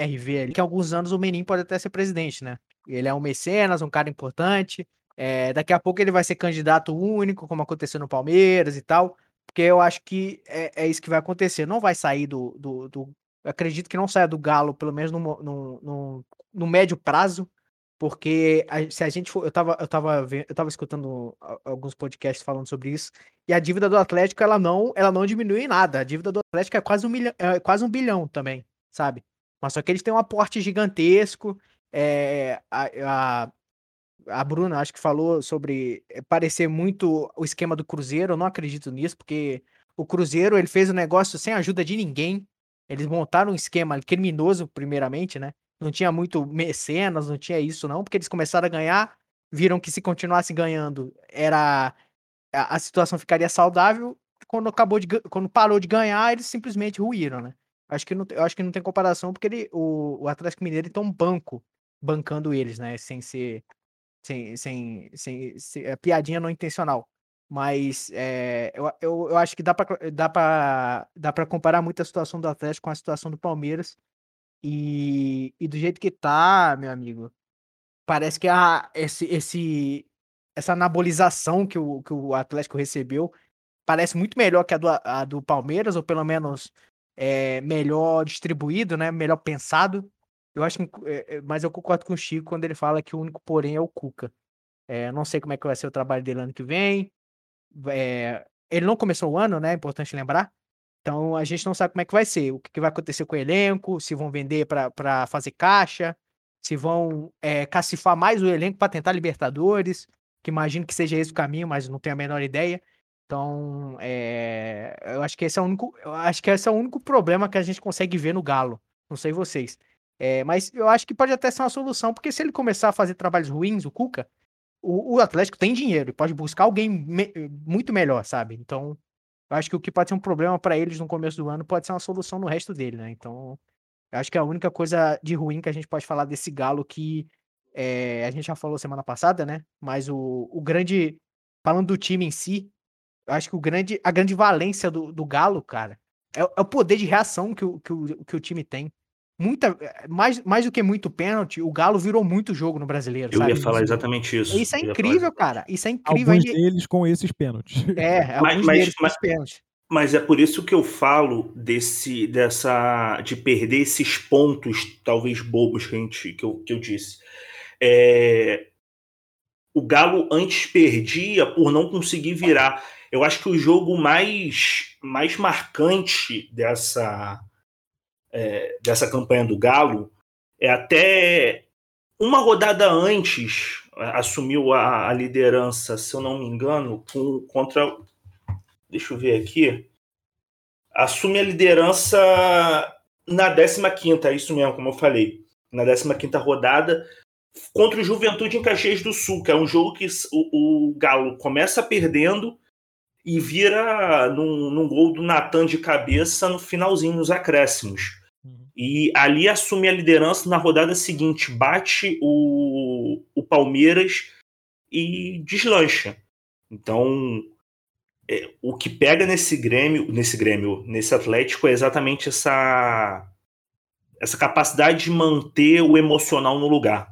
MRV ali, que alguns anos o Menin pode até ser presidente, né? Ele é um mecenas, um cara importante. é, daqui a pouco ele vai ser candidato único, como aconteceu no Palmeiras e tal. Porque eu acho que é, é isso que vai acontecer. Não vai sair do. do, do- acredito que não saia do Galo, pelo menos no, no, no, no médio prazo. Porque a- se a gente for. Eu tava, eu tava, eu tava escutando alguns podcasts falando sobre isso. E a dívida do Atlético, ela não, ela não diminui em nada. A dívida do Atlético é quase um, milhão, é quase um bilhão também, sabe? Mas só que eles têm um aporte gigantesco. É, a, a, a Bruna, acho que falou sobre eh, parecer muito o esquema do Cruzeiro. Eu não acredito nisso, porque o Cruzeiro ele fez o negócio sem ajuda de ninguém. Eles montaram um esquema criminoso, primeiramente, né? Não tinha muito mecenas, não tinha isso, não, porque eles começaram a ganhar, viram que se continuasse ganhando, era a, situação ficaria saudável. Quando acabou de, quando parou de ganhar, eles simplesmente ruíram, né? Acho que não, acho que não tem comparação, porque ele, o, o Atlético Mineiro tem um banco bancando eles, né? Sem ser. Sem, sem, sem, sem- é piadinha não intencional. Mas é, eu, eu, eu acho que dá pra, dá, pra, dá pra comparar muito a situação do Atlético com a situação do Palmeiras. E, e do jeito que tá, meu amigo, parece que a, esse, esse, essa anabolização que o, que o Atlético recebeu parece muito melhor que a do, a do Palmeiras, ou pelo menos é, melhor distribuído, né? Melhor pensado. Eu acho que, é, mas eu concordo com o Chico quando ele fala que o único porém é o Cuca. É, não sei como é que vai ser o trabalho dele ano que vem. É, ele não começou o ano, né? É importante lembrar. Então a gente não sabe como é que vai ser, o que, vai acontecer com o elenco, se vão vender para fazer caixa, se vão é, cacifar mais o elenco para tentar Libertadores, que imagino que seja esse o caminho, mas não tenho a menor ideia. Então, é, eu acho que esse é o único, eu acho que esse é o único problema que a gente consegue ver no Galo. Não sei vocês. É, mas eu acho que pode até ser uma solução, porque se ele começar a fazer trabalhos ruins, o Cuca, o, o Atlético tem dinheiro e pode buscar alguém me- muito melhor, sabe? Então, acho que o que pode ser um problema para eles no começo do ano pode ser uma solução no resto dele, né? Então, acho que a única coisa de ruim que a gente pode falar desse Galo que é, a gente já falou semana passada, né? Mas o, o grande. Falando do time em si, acho que o grande, a grande valência do, do Galo, cara, é, o- é o poder de reação que o, que o, que o time tem. Muita, é, mais, mais do que muito pênalti, o Galo virou muito jogo no brasileiro, Eu sabe? ia falar exatamente isso. Isso é incrível, cara. Isso é incrível. Alguns Aí- deles com esses pênaltis. É, Mas- alguns mas- deles com mas- pênaltis. Mas é por isso que eu falo desse, dessa, de perder esses pontos, talvez bobos que, a gente, que, eu, que eu disse. É, o Galo antes perdia por não conseguir virar. Eu acho que o jogo mais, mais marcante dessa, é, dessa campanha do Galo é até uma rodada antes assumiu a, a liderança, se eu não me engano, com, contra deixa eu ver aqui, assume a liderança na 15ª, é isso mesmo, como eu falei, na 15ª rodada, contra o Juventude em Caxias do Sul, que é um jogo que o, o Galo começa perdendo e vira num, num gol do Natan de cabeça no finalzinho, nos acréscimos. E ali assume a liderança na rodada seguinte, bate o, o Palmeiras e deslancha. Então, é, o que pega nesse Grêmio, nesse Grêmio, nesse Atlético é exatamente essa essa capacidade de manter o emocional no lugar.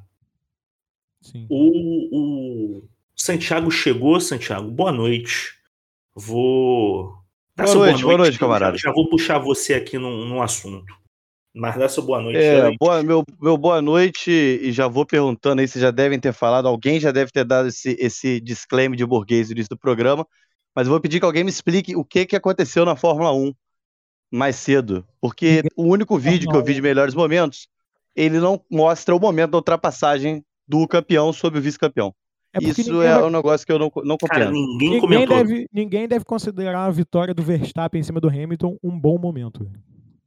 Sim. O, o Santiago chegou, Santiago. Boa noite. Vou dá Boa noite, boa noite, já- camarada. Já, vou puxar você aqui num, num assunto. Mas dá sua boa noite. É, boa, meu, meu boa noite e já vou perguntando aí, vocês já devem ter falado, alguém já deve ter dado esse, esse disclaimer de burguês no início do programa, mas eu vou pedir que alguém me explique o que, que aconteceu na Fórmula 1 mais cedo, porque o único vídeo que eu vi de melhores momentos, ele não mostra o momento da ultrapassagem do campeão sobre o vice-campeão. É Isso ninguém é vai- um negócio que eu não, não Cara, compreendo. ninguém, Ninguém comentou. deve, ninguém deve considerar a vitória do Verstappen em cima do Hamilton um bom momento.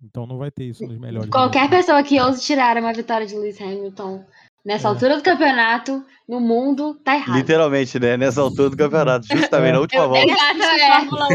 Então não vai ter isso nos melhores. Qualquer momentos. pessoa que ouse tirar uma vitória de Lewis Hamilton nessa É. altura do campeonato, no mundo, tá errado. Literalmente, né? Nessa altura do campeonato, justamente na última Eu- volta. Exato, Assisti é. Fórmula 1,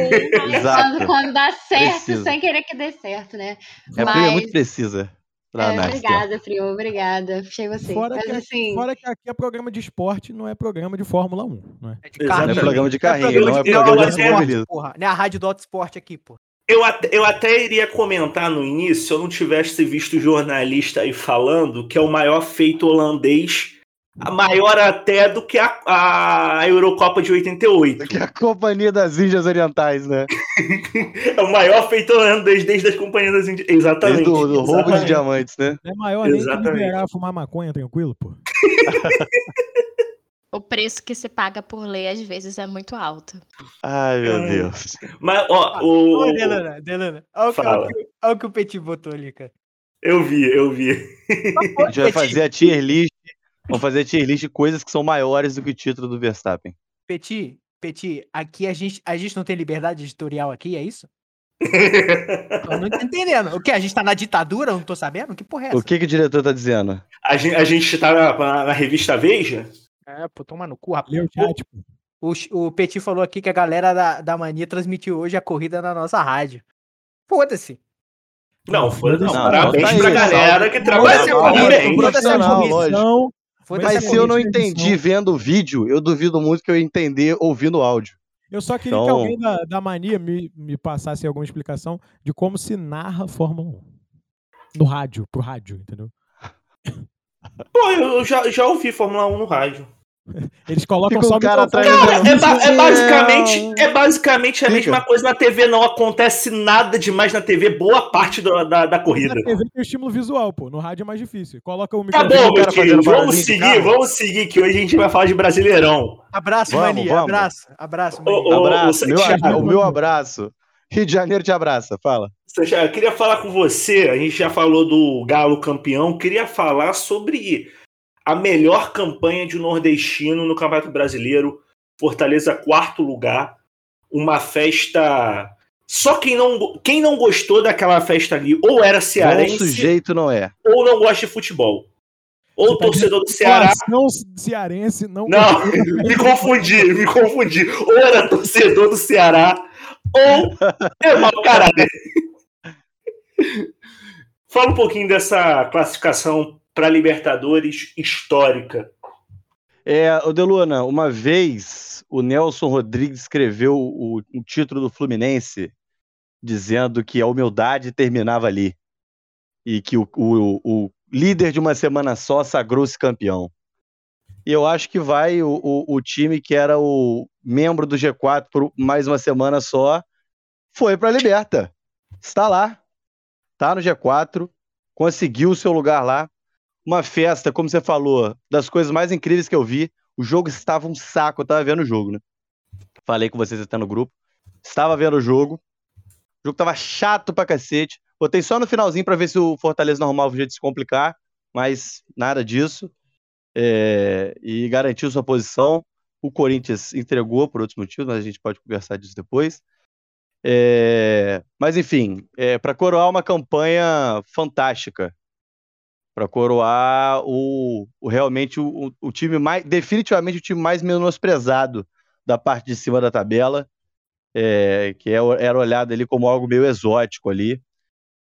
mas Exato. Quando, dá certo, Precisa. sem querer que dê certo, né? É, a prima é muito Mas- precisa. É, obrigada, Frio, obrigada. Achei você. Fora Mas que, assim, fora que aqui é programa de esporte, não é programa de Fórmula 1. Não é? É de Exato. Não carro. é programa de carrinho, programa não é de- programa de automobilismo. Porra, não é a rádio do Auto Esporte aqui, pô. Eu até, eu até iria comentar no início, se eu não tivesse visto o jornalista aí falando que é o maior feito holandês, a maior até do que a, a Eurocopa de 88. Que a Companhia das Índias Orientais, né? É o maior feito holandês desde as companhias das Índias. Exatamente. Desde do, do roubo de exatamente. diamantes, né? Não é maior nem que Exatamente. liberar fumar maconha tranquilo, pô. o preço que se paga por lei às vezes é muito alto. Ai, meu É. Deus. Mas, ó, o, Ô, Delana, Delana. Olha o, que- Fala. olha o que- olha o que o Petit botou ali, cara. eu vi, eu vi. A gente vai fazer a tier list. Vamos fazer a tier list de coisas que são maiores do que o título do Verstappen. Petit, Petit, aqui a gente, a gente não tem liberdade editorial aqui, é isso? Eu não tô entendendo. O que? A gente tá na ditadura? Eu não tô sabendo? Que porra é essa? O que, que o diretor tá dizendo? A gente, a gente tá na, na- na revista Veja? É, pô, toma no cu, rapaz. O chat, pô. O, o Petit falou aqui que a galera da, da Mania transmitiu hoje a corrida na nossa rádio. Foda-se. Não, não, Não, parabéns então tá pra aí, galera que Foda-se trabalhou. a foda-se a. Foda-se Mas a se eu não entendi vendo o vídeo, eu duvido muito que eu entender ouvindo o áudio. Eu só queria que Então- alguém da, da mania me, me passasse alguma explicação de como se narra Fórmula 1. No rádio, pro rádio, entendeu? Pô, eu já, já ouvi Fórmula 1 no rádio. Eles colocam Fica só um cara atrás é, ba- é basicamente, é basicamente a Fica. mesma coisa na TV. Não acontece nada demais na TV, boa parte do- da, da corrida. Na TV tem o estímulo visual, pô. No rádio é mais difícil. Coloca o Tá microfone. bom, o meu querido. Vamos seguir, vamos seguir, que hoje a gente vai falar de Brasileirão. Abraço, Vamos, Mania. vamos. Abraço. Abraço, Mania. ô, Abraço, ô, meu, o meu abraço. Rio de Janeiro te abraça, fala. Santiago, eu queria falar com você. A gente já falou do Galo campeão. Queria falar sobre a melhor campanha de um nordestino no Campeonato Brasileiro. Fortaleza, quarto lugar. uma festa. Só quem não, quem não gostou daquela festa ali, ou era cearense. Bom sujeito não é. Ou não gosta de futebol. Ou Você tá torcedor do Ceará. Não cearense, não. Não, me confundi, me confundi. Ou era torcedor do Ceará, ou é mau caralho. Fala um pouquinho dessa classificação para Libertadores histórica. É, Deluna, uma vez o Nelson Rodrigues escreveu o, o título do Fluminense dizendo que a humildade terminava ali e que o, o, o líder de uma semana só sagrou-se campeão. E eu acho que vai o, o, o, time que era o membro do G4 por mais uma semana só, foi para a Liberta. Está lá. Está no G4, conseguiu o seu lugar lá. Uma festa, como você falou, das coisas mais incríveis que eu vi. O jogo estava um saco, eu estava vendo o jogo, né? Falei com vocês até no grupo. Estava vendo o jogo. O jogo estava chato pra cacete. Botei só no finalzinho para ver se o Fortaleza não arrumava de se complicar, mas nada disso. É, e garantiu sua posição. O Corinthians entregou por outros motivos, mas a gente pode conversar disso depois. É, mas enfim, é, para coroar uma campanha fantástica, para coroar o, o realmente o, o, time mais, definitivamente o time mais menosprezado da parte de cima da tabela, é, que é era olhado ali como algo meio exótico ali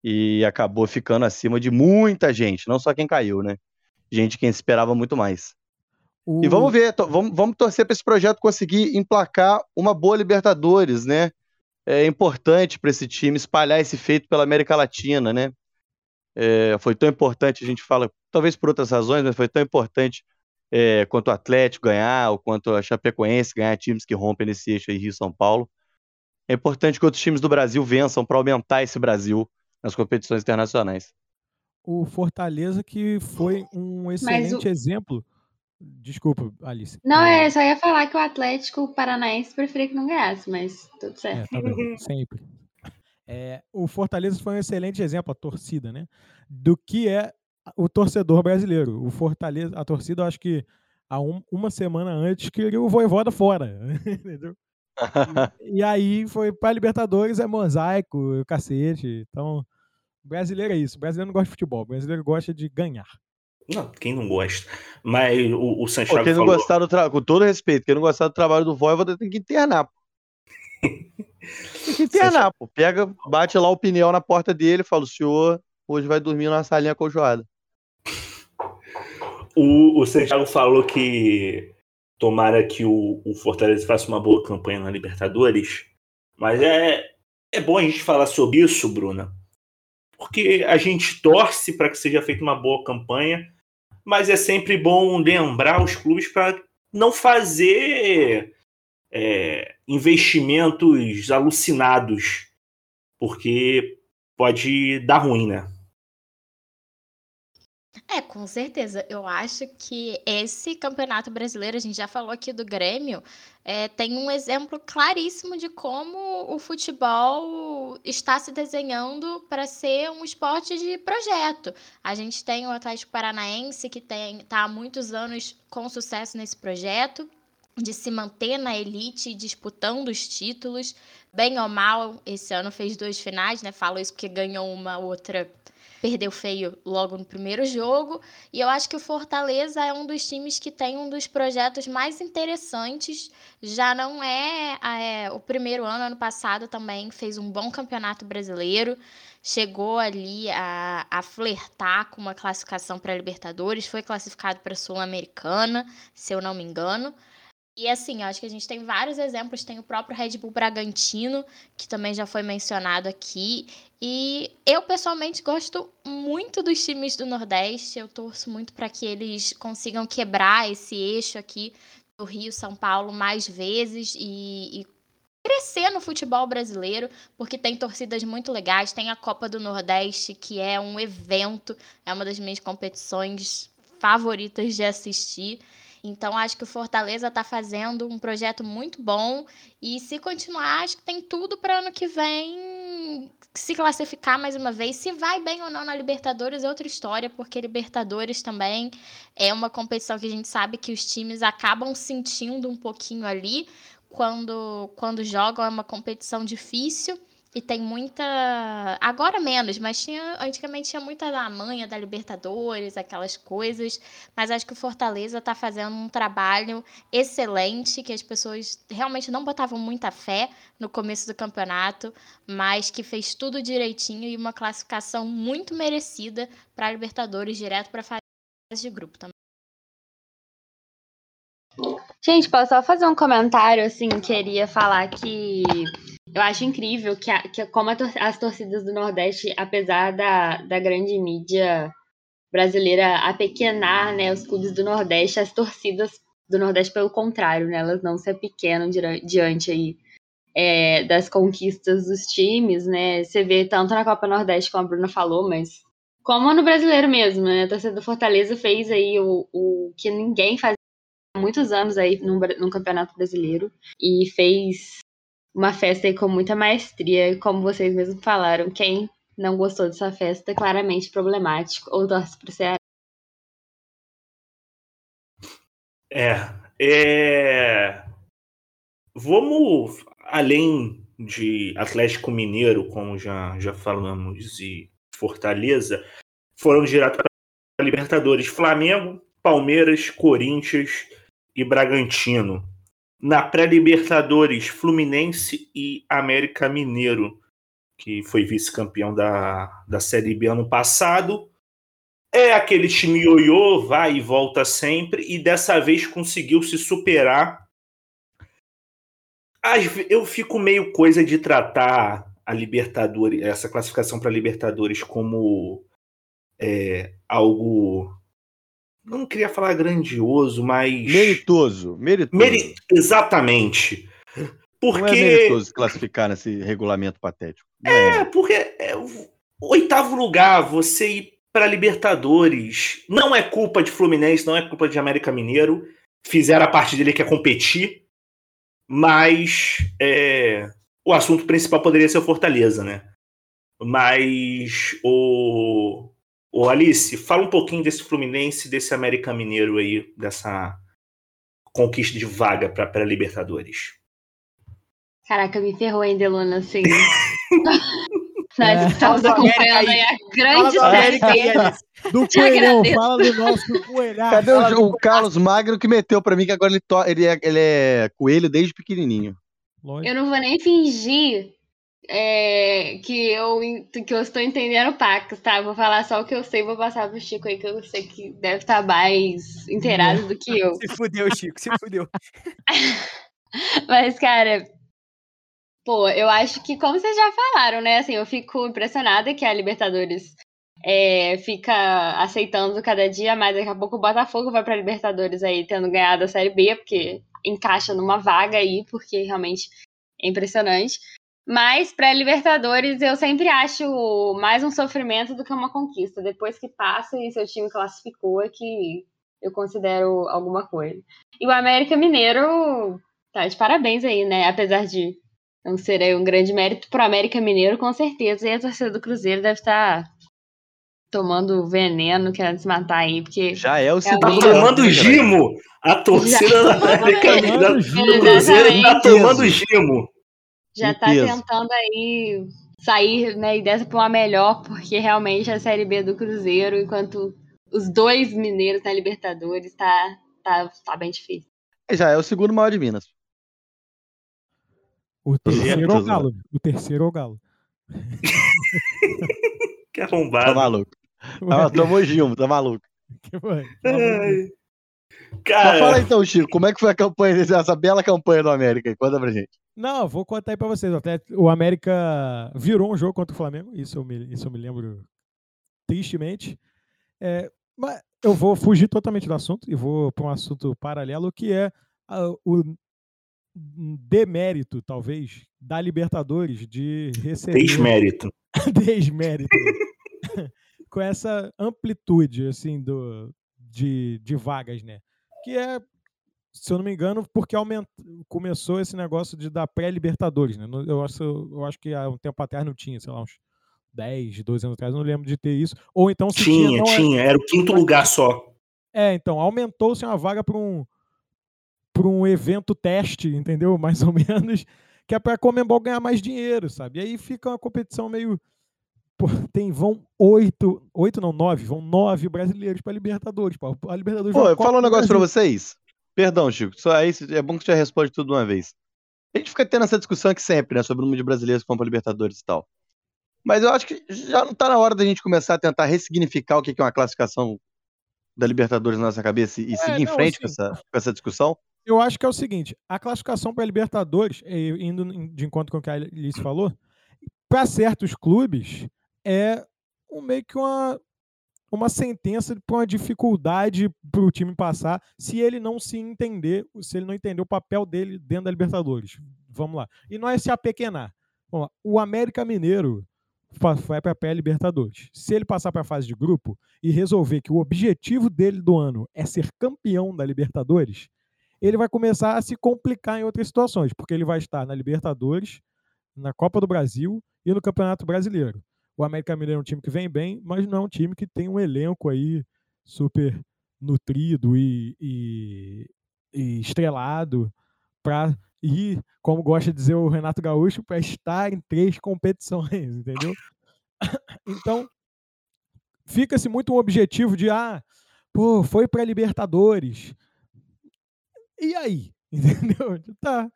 e acabou ficando acima de muita gente, não só quem caiu, né? Gente que esperava muito mais. O... E vamos ver, vamos, vamos torcer para esse projeto conseguir emplacar uma boa Libertadores, né? É importante para esse time espalhar esse feito pela América Latina, né? É, foi tão importante, a gente fala, talvez por outras razões, mas foi tão importante é, quanto o Atlético ganhar, ou quanto a Chapecoense ganhar times que rompem nesse eixo aí Rio-São Paulo. É importante que outros times do Brasil vençam para aumentar esse Brasil nas competições internacionais. O Fortaleza que foi um excelente o... exemplo. Desculpa, Alice. Não, é, só ia falar que o Atlético Paranaense preferia que não ganhasse, mas tudo certo. É, tá bem, sempre. É, o Fortaleza foi um excelente exemplo, a torcida, né? Do que é o torcedor brasileiro. O Fortaleza, a torcida, eu acho que há um, uma semana antes queria o Voivoda fora, entendeu? e, aí foi para Libertadores, é mosaico, o cacete. Então, brasileiro é isso. O brasileiro não gosta de futebol, o brasileiro gosta de ganhar. Não, quem não gosta? Mas o, o Santiago. Pô, quem não falou... gostar do tra... Com todo respeito, quem não gostar do trabalho do Voivoda tem que internar. Pô. Que internar, pô. Pega, bate lá o pneu na porta dele fala: o senhor hoje vai dormir na salinha cojoada. O, o Santiago falou que Tomara que o, o Fortaleza faça uma boa campanha na Libertadores. Mas é, é bom a gente falar sobre isso, Bruna. Porque a gente torce para que seja feita uma boa campanha, mas é sempre bom lembrar os clubes para não fazer é, investimentos alucinados, porque pode dar ruim, né? É, com certeza. Eu acho que esse campeonato brasileiro, a gente já falou aqui do Grêmio, é, tem um exemplo claríssimo de como o futebol está se desenhando para ser um esporte de projeto. A gente tem o Atlético Paranaense, que está há muitos anos com sucesso nesse projeto, de se manter na elite, disputando os títulos. Bem ou mal, esse ano fez duas finais, né? Falo isso porque ganhou uma outra perdeu feio logo no primeiro jogo. E eu acho que o Fortaleza é um dos times que tem um dos projetos mais interessantes. Já não é, é o primeiro ano, ano passado também fez um bom campeonato brasileiro. Chegou ali a, a flertar com uma classificação para Libertadores, foi classificado para Sul-Americana, se eu não me engano. E assim, acho que a gente tem vários exemplos. Tem o próprio Red Bull Bragantino, que também já foi mencionado aqui. E eu pessoalmente gosto muito dos times do Nordeste. Eu torço muito para que eles consigam quebrar esse eixo aqui do Rio, São Paulo mais vezes e, e crescer no futebol brasileiro, porque tem torcidas muito legais. Tem a Copa do Nordeste, que é um evento, é uma das minhas competições favoritas de assistir. Então, acho que o Fortaleza está fazendo um projeto muito bom. E, se continuar, acho que tem tudo para ano que vem se classificar mais uma vez. Se vai bem ou não na Libertadores é outra história, porque Libertadores também é uma competição que a gente sabe que os times acabam sentindo um pouquinho ali quando, quando jogam. É uma competição difícil e tem muita. Agora menos, mas tinha antigamente tinha muita da manha da Libertadores, aquelas coisas. Mas acho que o Fortaleza está fazendo um trabalho excelente, que as pessoas realmente não botavam muita fé no começo do campeonato, mas que fez tudo direitinho e uma classificação muito merecida para a Libertadores, direto para fase de grupo também. Gente, posso só fazer um comentário, assim, queria falar que eu acho incrível que, a, que como tor as torcidas do Nordeste, apesar da, da grande mídia brasileira apequenar né, os clubes do Nordeste, as torcidas do Nordeste, pelo contrário, né, elas não se apequenam diante aí, é, das conquistas dos times, né? Você vê tanto na Copa Nordeste, como a Bruna falou, mas como no brasileiro mesmo, né? A torcida do Fortaleza fez aí o, o que ninguém fazia há muitos anos aí no, no Campeonato Brasileiro e fez uma festa aí com muita maestria, como vocês mesmos falaram. Quem não gostou dessa festa, claramente problemático, ou torce pro Ceará. É, é. Vamos além de Atlético Mineiro, como já, já falamos, e Fortaleza, foram direto para Libertadores. Flamengo, Palmeiras, Corinthians e Bragantino na pré-Libertadores, Fluminense e América Mineiro, que foi vice-campeão da, da Série B ano passado. É aquele time ioiô, vai e volta sempre, e dessa vez conseguiu se superar. Eu fico meio coisa de tratar a Libertadores, essa classificação para Libertadores como é, algo não queria falar grandioso, mas. Meritoso. Meritoso. Meri... Exatamente. Porque. Não é meritoso classificar nesse regulamento patético. É, é, porque é, oitavo lugar, você ir para Libertadores. Não é culpa de Fluminense, não é culpa de América Mineiro. Fizeram a parte dele que é competir. Mas é, o assunto principal poderia ser o Fortaleza, né? Mas o, Ô Alice, fala um pouquinho desse Fluminense, desse América Mineiro aí, dessa conquista de vaga para Libertadores. Caraca, me ferrou, hein, Delona, assim. Nós é. estamos acompanhando aí a grande série do Coelhão, fala do nosso Coelhão. Cadê o, o Carlos Magno que meteu pra mim que agora ele, to, ele, é, ele é coelho desde pequenininho? Eu não vou nem fingir é, que, eu, que eu estou entendendo Pacas, tá? Vou falar só o que eu sei, vou passar pro Chico aí, que eu sei que deve estar tá mais inteirado do que eu. Se fudeu, Chico, se fudeu. Mas, cara, pô, eu acho que, como vocês já falaram, né? Assim, eu fico impressionada que a Libertadores é, fica aceitando cada dia mais. Daqui a pouco o Botafogo vai pra Libertadores aí, tendo ganhado a Série B, porque encaixa numa vaga aí, porque realmente é impressionante. Mas para Libertadores eu sempre acho mais um sofrimento do que uma conquista. Depois que passa e seu time classificou é que eu considero alguma coisa. E o América Mineiro tá de parabéns aí, né? Apesar de não ser aí um grande mérito para o América Mineiro, com certeza. E a torcida do Cruzeiro deve estar tá tomando veneno, querendo se matar aí, porque. Já é o segundo. Tá tomando gimo! A torcida da América Mineiro do Cruzeiro tá tomando gimo já está tentando aí sair né, dessa para uma melhor, porque realmente a Série B do Cruzeiro, enquanto os dois mineiros na Libertadores, está tá, tá bem difícil. Já é o segundo maior de Minas. O terceiro é o Galo. O terceiro é o Galo. que arrombado. Tá maluco. Ah, tomou Gilmo, tá maluco. Que foi? Cara... fala então, Chico, como é que foi a campanha, essa bela campanha do América? Conta pra gente. Não, vou contar aí pra vocês. Até o América virou um jogo contra o Flamengo, isso eu me, isso eu me lembro tristemente. É, mas eu vou fugir totalmente do assunto e vou para um assunto paralelo, que é o demérito, talvez, da Libertadores de receber. Desmérito. Desmérito. com essa amplitude, assim, do, de, de vagas, né? Que é, se eu não me engano, porque aumenta, começou esse negócio de dar pré-Libertadores, né? Eu acho, eu acho que há um tempo atrás não tinha, sei lá, uns 10, 12 anos atrás, não lembro de ter isso. Ou então se tinha. Tinha, tinha, era o quinto lugar só. É, então, aumentou-se uma vaga para um para um evento teste, entendeu? Mais ou menos, que é para a Comembol ganhar mais dinheiro, sabe? E aí fica uma competição meio tem, vão oito, oito não, nove, vão nove brasileiros para Libertadores. Pô. A Libertadores Pô, eu falo um negócio para vocês. Perdão, Chico, só aí é bom que você já responde tudo de uma vez. A gente fica tendo essa discussão aqui sempre, né, sobre o número de brasileiros que vão para Libertadores e tal. Mas eu acho que já não está na hora da gente começar a tentar ressignificar o que é uma classificação da Libertadores na nossa cabeça e é, seguir não, em frente assim, com, essa, com essa discussão? Eu acho que é o seguinte: a classificação para a Libertadores, indo de encontro com o que a Alice falou, para certos clubes é um, meio que uma, uma sentença para uma dificuldade para o time passar se ele não se entender, se ele não entender o papel dele dentro da Libertadores. Vamos lá. E não é se apequenar. Vamos lá. O América Mineiro vai para a pré-Libertadores. Se ele passar para a fase de grupo e resolver que o objetivo dele do ano é ser campeão da Libertadores, ele vai começar a se complicar em outras situações, porque ele vai estar na Libertadores, na Copa do Brasil e no Campeonato Brasileiro. O América Mineiro é um time que vem bem, mas não é um time que tem um elenco aí super nutrido e, e, e estrelado para ir, como gosta de dizer o Renato Gaúcho, para estar em três competições, entendeu? Então, fica-se muito um objetivo de, ah, pô, foi para Libertadores. E aí? Entendeu? Tá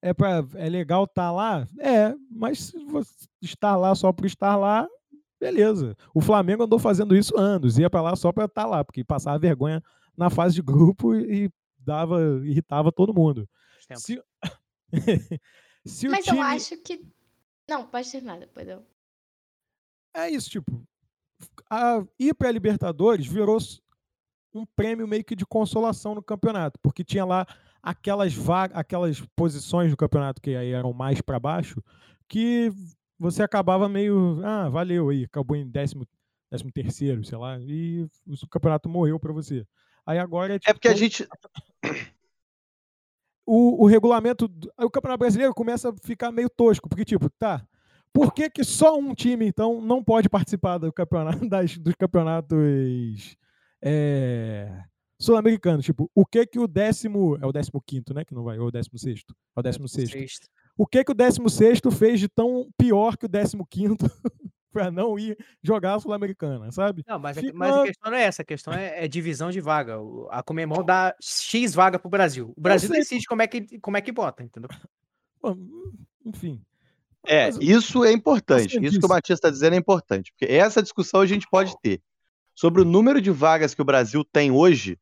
é, pra, é legal estar tá lá? É, mas se você estar lá só por estar lá, beleza. O Flamengo andou fazendo isso anos, ia para lá só para estar tá lá, porque passava vergonha na fase de grupo e dava, irritava todo mundo. Se... se mas time... eu acho que. Não, pode ter nada, depois eu. É isso, tipo. A... Ir para a Libertadores virou um prêmio meio que de consolação no campeonato, porque tinha lá aquelas aquelas posições do campeonato que aí eram mais para baixo, que você acabava meio, ah, valeu aí, acabou em décimo, décimo terceiro, sei lá, e o campeonato morreu para você. Aí agora é, tipo, é porque a gente o, o regulamento, o Campeonato Brasileiro começa a ficar meio tosco, porque tipo, tá, por que, que só um time então não pode participar do campeonato das, dos campeonatos é, sul-americano. Tipo, o que que o décimo. É o décimo quinto, né? Que não vai, ou o décimo sexto. É o décimo sexto. O que que o décimo sexto fez de tão pior que o décimo quinto para não ir jogar a Sul-Americana, sabe? Não, mas, Fica... a, mas a questão não é essa, a questão é, é divisão de vaga. A Comemol dá X vaga pro Brasil. O Brasil decide como é que, como é que bota, entendeu? Enfim. É, mas, isso é importante. Isso que o Matias está dizendo é importante, porque essa discussão a gente pode ter. Sobre o número de vagas que o Brasil tem hoje,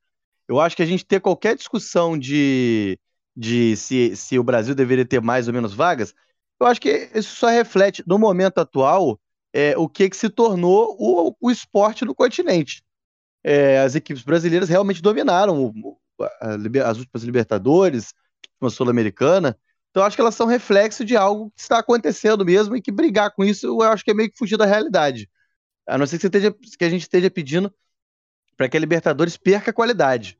eu acho que a gente ter qualquer discussão de, de se, se o Brasil deveria ter mais ou menos vagas, eu acho que isso só reflete, no momento atual, é, o que, que se tornou o, o esporte no continente. É, as equipes brasileiras realmente dominaram o, a, as últimas Libertadores, a Sul-Americana. Então, acho que elas são reflexo de algo que está acontecendo mesmo e que brigar com isso eu acho que é meio que fugir da realidade. A não ser que, esteja, que a gente esteja pedindo para que a Libertadores perca qualidade.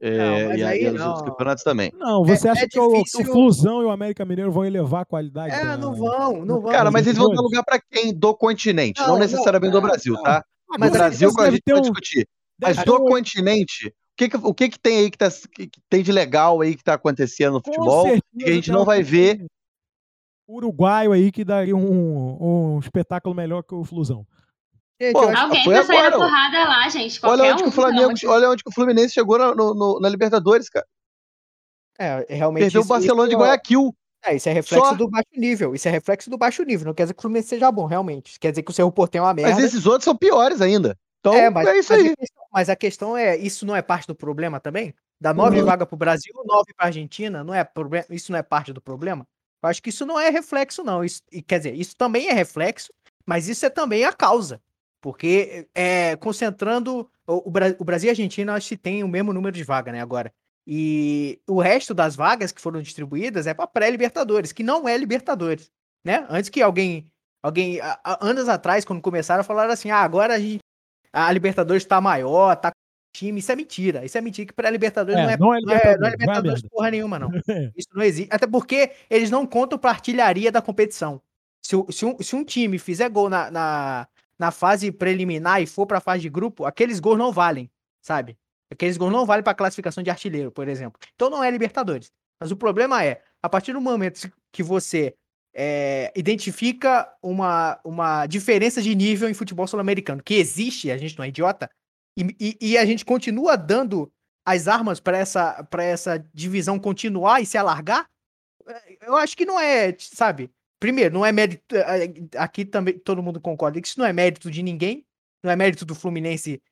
É, não, e, aí, e os outros campeonatos também. Não, você é, acha é que o, o, Flusão e o América Mineiro vão elevar a qualidade? É, não vão, não vão. Cara, mas eles vão dar lugar para quem? Do continente, não, não necessariamente não, do Brasil, tá? Ah, mas do Brasil a gente vai um... discutir. Mas do um... continente, o que, que, o que, que tem aí que, tá, que tem de legal aí que tá acontecendo no futebol que a gente não vai ver? Uruguaio aí que daria um, um espetáculo melhor que o Flusão. Gente, Pô, Alguém foi tá saindo porrada lá, gente. Olha onde, um, que o Flamengo, olha onde que o Fluminense chegou no, no, na Libertadores, cara. É, realmente. Perdeu isso, o Barcelona isso, de Guayaquil. É, isso é reflexo Só... do baixo nível. Isso é reflexo do baixo nível. Não quer dizer que o Fluminense seja bom, realmente. Quer dizer que o Cerro Porteño é uma merda. Mas esses outros são piores ainda. Então é, mas, é isso mas aí. A questão, mas a questão é, isso não é parte do problema também? Dá nove uhum. vagas pro Brasil, nove pra Argentina, não é problema, isso não é parte do problema? Eu acho que isso não é reflexo, não. Isso, quer dizer, isso também é reflexo, mas isso é também a causa. Porque é, concentrando. O, o, Brasil e a Argentina acho que tem o mesmo número de vagas, né? Agora. E o resto das vagas que foram distribuídas é para pré-Libertadores, que não é Libertadores. Né? Antes que alguém. Alguém. Anos atrás, quando começaram, falaram assim: ah, agora a, gente, a Libertadores está maior, tá time. Isso é mentira. Isso é mentira que pré-Libertadores é, não, é, não, é, não, é, não é Libertadores porra nenhuma, não. Isso não existe. Até porque eles não contam para artilharia da competição. Se, se, um, se um time fizer gol na, na, na fase preliminar e for para a fase de grupo, aqueles gols não valem, sabe? Aqueles gols não valem para classificação de artilheiro, por exemplo. Então não é Libertadores. Mas o problema é, a partir do momento que você é, identifica uma, uma diferença de nível em futebol sul-americano, que existe, a gente não é idiota, e, e, e a gente continua dando as armas para essa, essa divisão continuar e se alargar, é, eu acho que não é, sabe? Primeiro, não é mérito. Aqui também todo mundo concorda que isso não é mérito de ninguém, não é mérito do Fluminense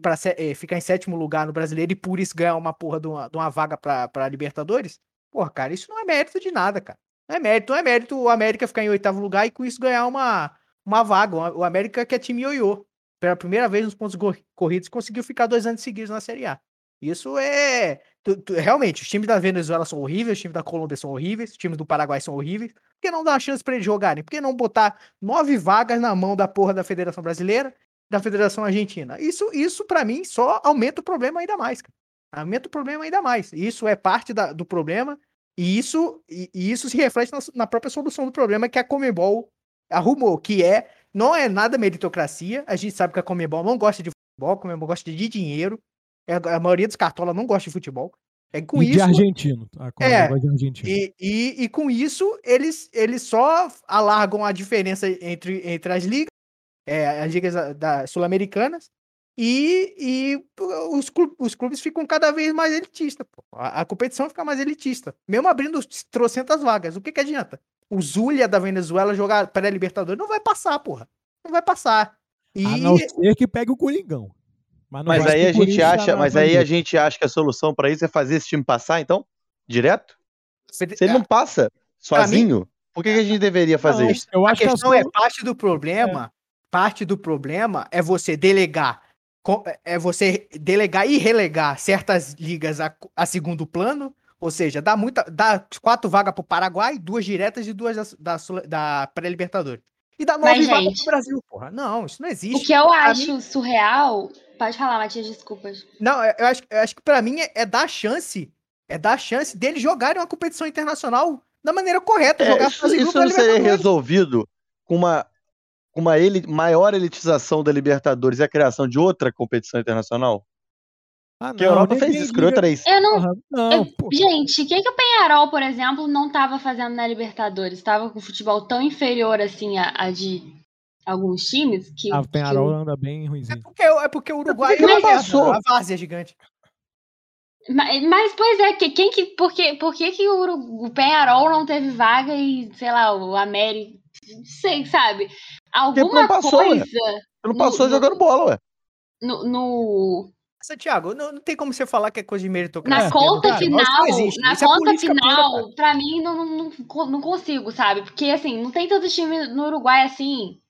para é, ficar em sétimo lugar no brasileiro e por isso ganhar uma porra de uma, de uma vaga para Libertadores. Porra, cara, isso não é mérito de nada, cara. Não é mérito, não é mérito o América ficar em oitavo lugar e com isso ganhar uma, uma vaga. O América que é time ioiô. Pela primeira vez nos pontos corridos conseguiu ficar dois anos seguidos na Série A. Isso é. Tu, tu, realmente, os times da Venezuela são horríveis, os times da Colômbia são horríveis, os times do Paraguai são horríveis. Por que não dar uma chance para eles jogarem? Por que não botar nove vagas na mão da porra da Federação Brasileira da Federação Argentina? Isso, isso para mim, só aumenta o problema ainda mais. Cara. Aumenta o problema ainda mais. Isso é parte da, do problema e isso, e, e isso se reflete na, na, própria solução do problema que a Comebol arrumou, que é não é nada meritocracia. A gente sabe que a Comebol não gosta de futebol, a Comebol gosta de dinheiro. É, a maioria dos cartolas não gosta de futebol. É com e isso. De argentino. A é, de argentino. E, e, e, com isso, eles, eles só alargam a diferença entre, entre as ligas, é, as ligas da, sul-americanas, e, e os, clubes, os clubes ficam cada vez mais elitistas. A, a, competição fica mais elitista. Mesmo abrindo trocentas vagas. O que, que adianta? O Zulia da Venezuela jogar pré-Libertadores não vai passar, porra. Não vai passar. E... A não ser que pegue o Coringão. Mas, mas aí a gente acha, mas aí a gente acha que a solução para isso é fazer esse time passar, então? Direto? Se ele não passa sozinho, mim... por que, que, a gente deveria fazer não, isso? Eu acho a questão que a sua... é parte do problema. É. Parte do problema é você delegar é você delegar e relegar certas ligas a, a segundo plano, ou seja, dá muita, dá quatro vagas para o Paraguai, duas diretas e duas da, da, da pré-Libertadores. E dá nove vagas para o Brasil, porra. Não, isso não existe. O que eu pra acho mim... surreal. Pode falar, Matias, desculpas. Não, eu acho, eu acho que para mim é, é, dar chance. É dar chance deles jogarem uma competição internacional da maneira correta. É, jogar isso isso não seria resolvido com uma uma ele, maior elitização da Libertadores e a criação de outra competição internacional? Ah, não, a Europa fez isso, criou três. Eu não. não eu, gente, o que, que o Penharol, por exemplo, não estava fazendo na Libertadores? Estava com futebol tão inferior assim a, a de alguns times que. Ah, o Penharol que... anda bem ruimzinho. É porque, é porque o Uruguai é passou. a várzea é gigante. Mas, mas, pois é, que, quem que. Por que, por que, que o, o Penharol não teve vaga e, sei lá, o América. Sei, sabe? Alguma não passou, coisa. Ué. Não passou no, jogando bola, ué. No. no... Santiago, não, não tem como você falar que é coisa de meritocracia. Na conta cara, final, na Isso é conta é final, pura, pra mim, não, não, não consigo, sabe? Porque, assim, não tem tanto time no Uruguai assim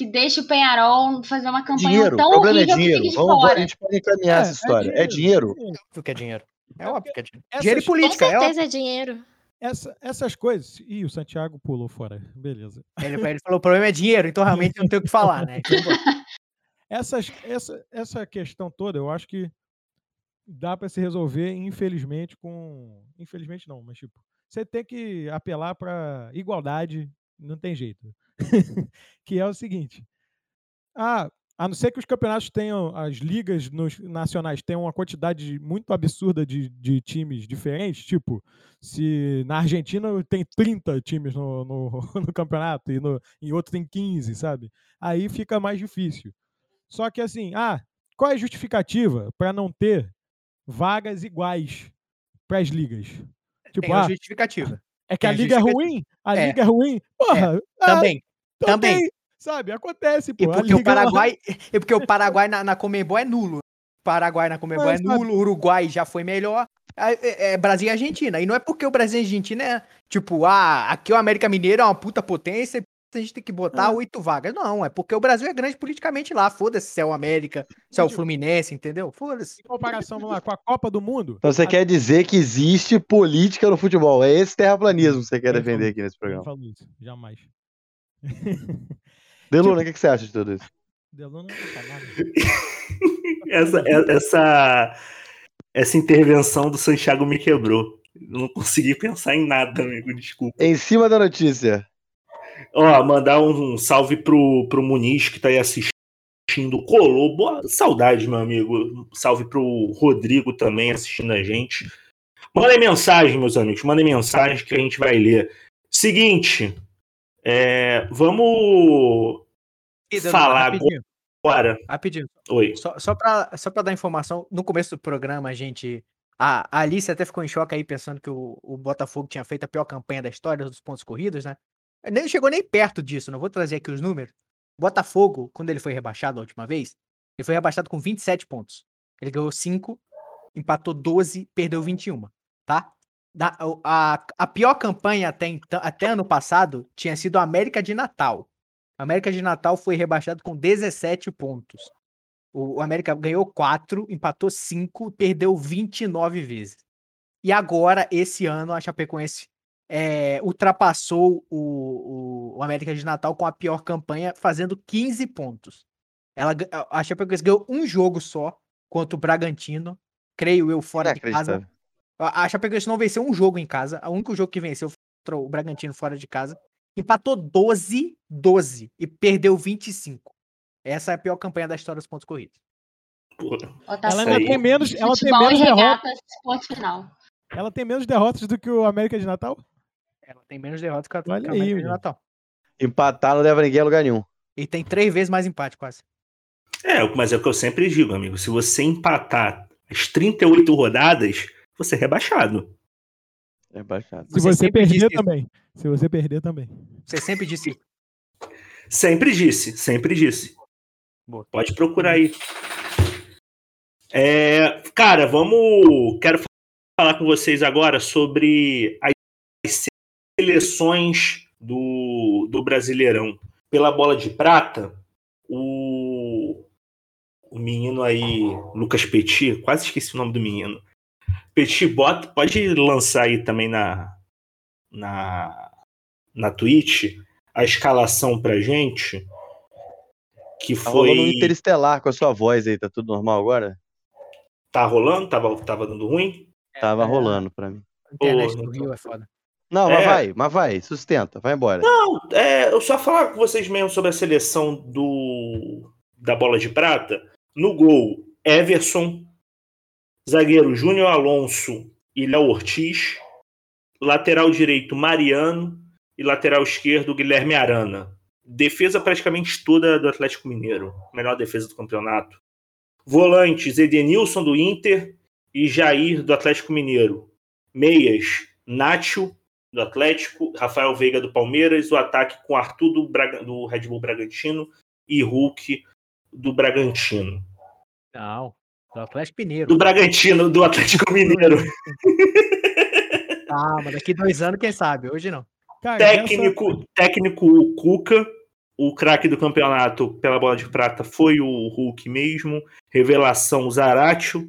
que deixa o Penharol fazer uma campanha dinheiro, tão o problema é dinheiro. Vamos, a gente pode encaminhar é, essa história. É dinheiro. É dinheiro. É óbvio que é dinheiro. É óbvio que é dinheiro. dinheiro e política. Com certeza é, é dinheiro. Essa, essas coisas. Ih, o Santiago pulou fora. Beleza. Ele, ele falou: o problema é dinheiro, então realmente não tem o que falar, né? Então, Essas, essa, essa questão toda, eu acho que dá para se resolver, infelizmente, com. Infelizmente não, mas tipo, você tem que apelar para igualdade, não tem jeito. que é o seguinte: ah, a não ser que os campeonatos tenham, as ligas nos, nacionais tenham uma quantidade muito absurda de, de times diferentes, tipo, se na Argentina tem 30 times no, no, no campeonato e no, em outro tem 15, sabe? Aí fica mais difícil. Só que assim, ah, qual é a justificativa para não ter vagas iguais para as ligas? Tipo, tem ah, justificativa. É que a, a liga é ruim? A é. liga é ruim? Porra! É. Ah, também. também. Sabe, acontece, pô. E porque o Paraguai, e porque o Paraguai na, na Comembol é nulo. Paraguai na Comembol é nulo, Uruguai já foi melhor. É, é, Brasil e Argentina. E não é porque o Brasil e a Argentina é tipo, ah, aqui o América Mineiro é uma puta potência, a gente tem que botar oito vagas. Não, é porque o Brasil é grande politicamente lá. Foda-se se é o América, se é o Fluminense, entendeu? Foda-se. Em comparação lá, com a Copa do Mundo. Então você a... quer dizer que existe política no futebol. É esse terraplanismo que você quer defender aqui nesse programa. Não falo isso, jamais. Deluna, tipo... o que, você acha de tudo isso? Deluna não nada. essa, é, essa, essa intervenção do Santiago me quebrou. não consegui pensar em nada, amigo, desculpa. Em cima da notícia. Ó, mandar um salve pro, pro Muniz que tá aí assistindo assistindo, colou. Boa saudade, meu amigo. Salve pro Rodrigo também assistindo a gente. Mandem mensagem, meus amigos. Mandem mensagem que a gente vai ler. Seguinte, é, vamos falar rapidinho, agora. rapidinho. Oi. Só, só para só pra dar informação, no começo do programa, a gente. A, a Alice até ficou em choque aí, pensando que o, o Botafogo tinha feito a pior campanha da história dos pontos corridos, né? Nem chegou nem perto disso, não vou trazer aqui os números. O Botafogo, quando ele foi rebaixado a última vez, ele foi rebaixado com 27 pontos. Ele ganhou 5, empatou 12, perdeu 21, tá? Da, a, a pior campanha até, então, até ano passado tinha sido a América de Natal. A América de Natal foi rebaixado com 17 pontos. O, o América ganhou 4, empatou 5, perdeu 29 vezes. E agora, esse ano, a Chapecoense é, ultrapassou o, o, o América de Natal com a pior campanha, fazendo 15 pontos. Ela, a a Chapecoense ganhou um jogo só contra o Bragantino, creio eu, fora de casa. A a Chapecoense não venceu um jogo em casa. O único jogo que venceu foi contra o Bragantino fora de casa. Empatou 12, 12 e perdeu 25. Essa é a pior campanha da história dos pontos corridos. Pô, Ela Botafogo, ainda tem menos, ela tem menos derrotas. Ela tem menos derrotas do que o América de Natal? Ela tem menos derrotas que a, que Olha América aí, de. Natal. Empatar não leva ninguém a lugar nenhum. E tem três vezes mais empate, quase. É, mas é o que eu sempre digo, amigo. Se você empatar as 38 rodadas, você é rebaixado. É baixado. Se Você você, sempre disse perder isso. também. Se você perder também. Você sempre disse. Sempre disse, sempre disse. Boa. Pode procurar aí. É, cara, vamos. Quero falar com vocês agora sobre as seleções do, do Brasileirão. Pela bola de prata, o, o menino aí, Lucas Petit, quase esqueci o nome do menino. Petit, bota, pode lançar aí também na, na, na Twitch a escalação pra gente. Que Tá rolando um foi. interestelar com a sua voz aí, tá tudo normal agora? Tá rolando? Tava, tava dando ruim? Tava É, rolando pra mim. A internet Porra, do Rio é foda. Não, É. mas vai, mas vai, sustenta, vai embora. Não, é, eu só falar com vocês mesmo sobre a seleção do da bola de prata. No gol, Everson, zagueiro Júnior Alonso e Léo Ortiz, lateral direito Mariano e lateral esquerdo Guilherme Arana. Defesa praticamente toda do Atlético Mineiro, melhor defesa do campeonato. Volantes Edenilson do Inter e Jair do Atlético Mineiro. Meias Nacho do Atlético, Rafael Veiga do Palmeiras, o ataque com Arthur do, Braga- do Red Bull Bragantino e Hulk do Bragantino. Não. Do Atlético Mineiro. Do Bragantino, do Atlético Mineiro. Ah, mas daqui dois anos, quem sabe? Hoje não. Cara, nessa- técnico, técnico Cuca, o craque do campeonato pela bola de prata foi o Hulk mesmo. Revelação Zaratio.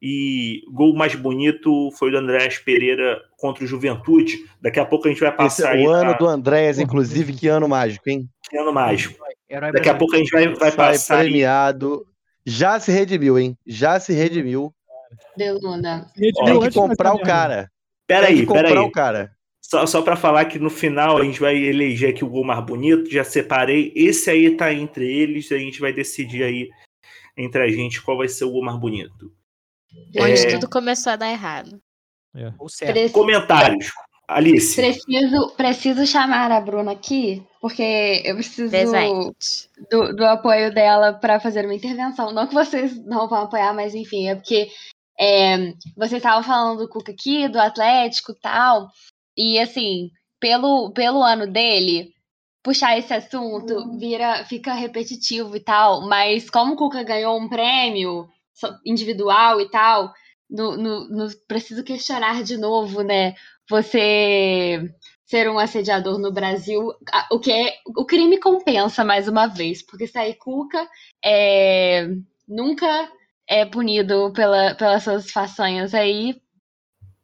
E gol mais bonito foi do Andrés Pereira contra o Juventude. Daqui a pouco a gente vai Esse passar é aí o ano pra- do Andréas, inclusive, que ano mágico, hein? que ano mágico. Herói Daqui a pouco a gente vai, vai Sai passar aí premiado. Já se redimiu, hein? Já se redimiu. Deluna. Tem que comprar o cara. Pera Tem aí, que pera comprar aí. o cara. Só, só para falar que no final a gente vai eleger aqui o gol mais bonito. Já separei. Esse aí tá entre eles. A gente vai decidir aí entre a gente qual vai ser o gol mais bonito. Onde É. tudo começou a dar errado. Ou certo. Pre- Comentários. Alice. Preciso, preciso chamar a Bruna aqui, porque eu preciso Presente. do, do apoio dela para fazer uma intervenção. Não que vocês não vão apoiar, mas enfim, é porque é, vocês estavam falando do Cuca aqui, do Atlético e tal. E assim, pelo, pelo ano dele, puxar esse assunto vira, fica repetitivo e tal. Mas como o Cuca ganhou um prêmio individual e tal, no, no, no- preciso questionar de novo, né? Você ser um assediador no Brasil, o que é o crime compensa mais uma vez, porque sair Cuca é, nunca é punido pela, pelas suas façanhas aí,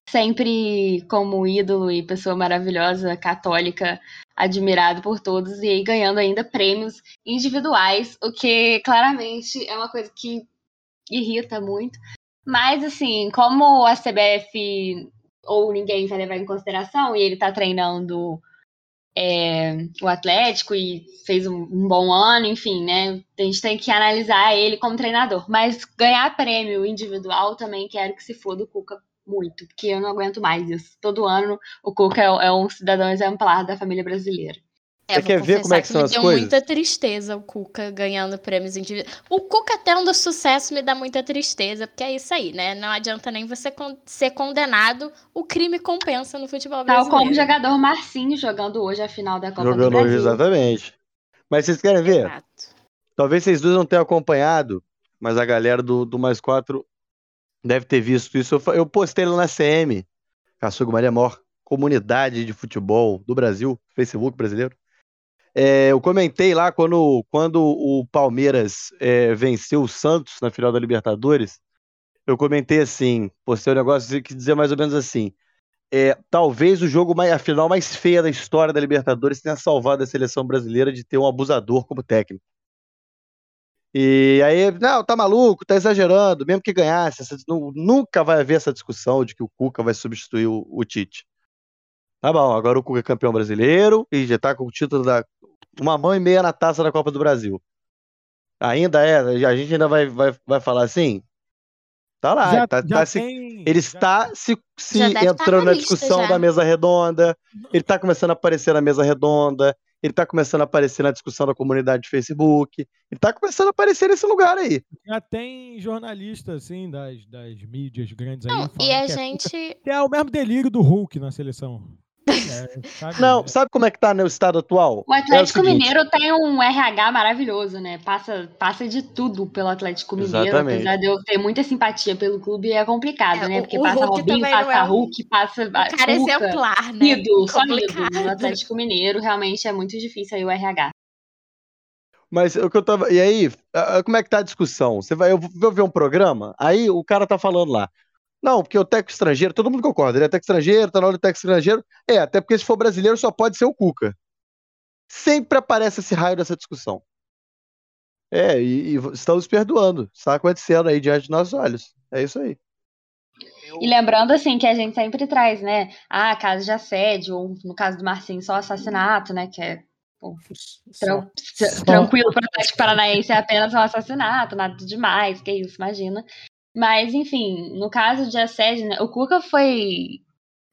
sempre como ídolo e pessoa maravilhosa, católica, admirado por todos e aí ganhando ainda prêmios individuais, o que claramente é uma coisa que irrita muito. Mas assim, como a CBF ou ninguém vai levar em consideração e ele tá treinando é, o Atlético e fez um, um, bom ano, enfim, né? A gente tem que analisar ele como treinador. Mas ganhar prêmio individual também quero que se for do Cuca muito, porque eu não aguento mais isso. Todo ano o Cuca é, é um cidadão exemplar da família brasileira. É, Você quer ver como é que, que são as coisas? Me deu muita tristeza o Cuca ganhando prêmios individuais. O Cuca tendo sucesso me dá muita tristeza, porque é isso aí, né? Não adianta nem você con ser condenado, o crime compensa no futebol brasileiro. Tal como o jogador Marcinho jogando hoje a final da Copa jogando do Brasil. Hoje, exatamente. Mas vocês querem ver? Exato. Talvez vocês dois não tenham acompanhado, mas a galera do, do Mais 4 deve ter visto isso. Eu, eu postei lá na CM, Caçugo Maria Mor, comunidade de futebol do Brasil, Facebook brasileiro. É, eu comentei lá quando, quando o Palmeiras é, venceu o Santos na final da Libertadores. Eu comentei assim, postei um negócio que dizia mais ou menos assim: é, talvez o jogo mais, a final mais feia da história da Libertadores tenha salvado a seleção brasileira de ter um abusador como técnico. E aí, não, tá maluco, tá exagerando, mesmo que ganhasse, essa, nunca vai haver essa discussão de que o Cuca vai substituir o, o Tite. Tá bom, agora o Cuca é campeão brasileiro e já tá com o título da. Uma mão e meia na taça da Copa do Brasil. Ainda é, a gente ainda vai, vai, vai falar assim? Tá lá, já, tá, já tá se, ele está se, se tá entrando na, na discussão já. da mesa redonda, ele tá começando a aparecer na mesa redonda, ele tá começando a aparecer na discussão da comunidade de Facebook, ele tá começando a aparecer nesse lugar aí. Já tem jornalista, assim, das, das mídias grandes Não, aí. E a gente. Que é o mesmo delírio do Hulk na seleção. É, sabe, não, né? sabe como é que tá no estado atual? O Atlético é o Mineiro tem um RH maravilhoso, né? Passa, passa de tudo pelo Atlético Mineiro, Exatamente. apesar de eu ter muita simpatia pelo clube, é complicado, é, né? Porque passa Hulk Robinho, passa é um... Hulk, passa. cara é exemplar, né? Ido, só ido no Atlético Mineiro, realmente é muito difícil aí o RH. Mas o que eu tava. E aí, como é que tá a discussão? Você vai, eu vou ver um programa, aí o cara tá falando lá. Não, porque o técnico estrangeiro, todo mundo concorda, ele é técnico estrangeiro, tá na hora do técnico estrangeiro. É, até porque se for brasileiro só pode ser o Cuca. Sempre aparece esse raio dessa discussão. É, e, e estamos perdoando. Está acontecendo aí diante de nossos olhos. É isso aí. E lembrando, assim, que a gente sempre traz, né? Ah, caso de assédio, ou no caso do Marcinho, só assassinato, né? Que é pô, tran tranquilo para o Atlético Paranaense é apenas um assassinato, nada demais, que isso, imagina. Mas, enfim, no caso de assédio, né, o Cuca foi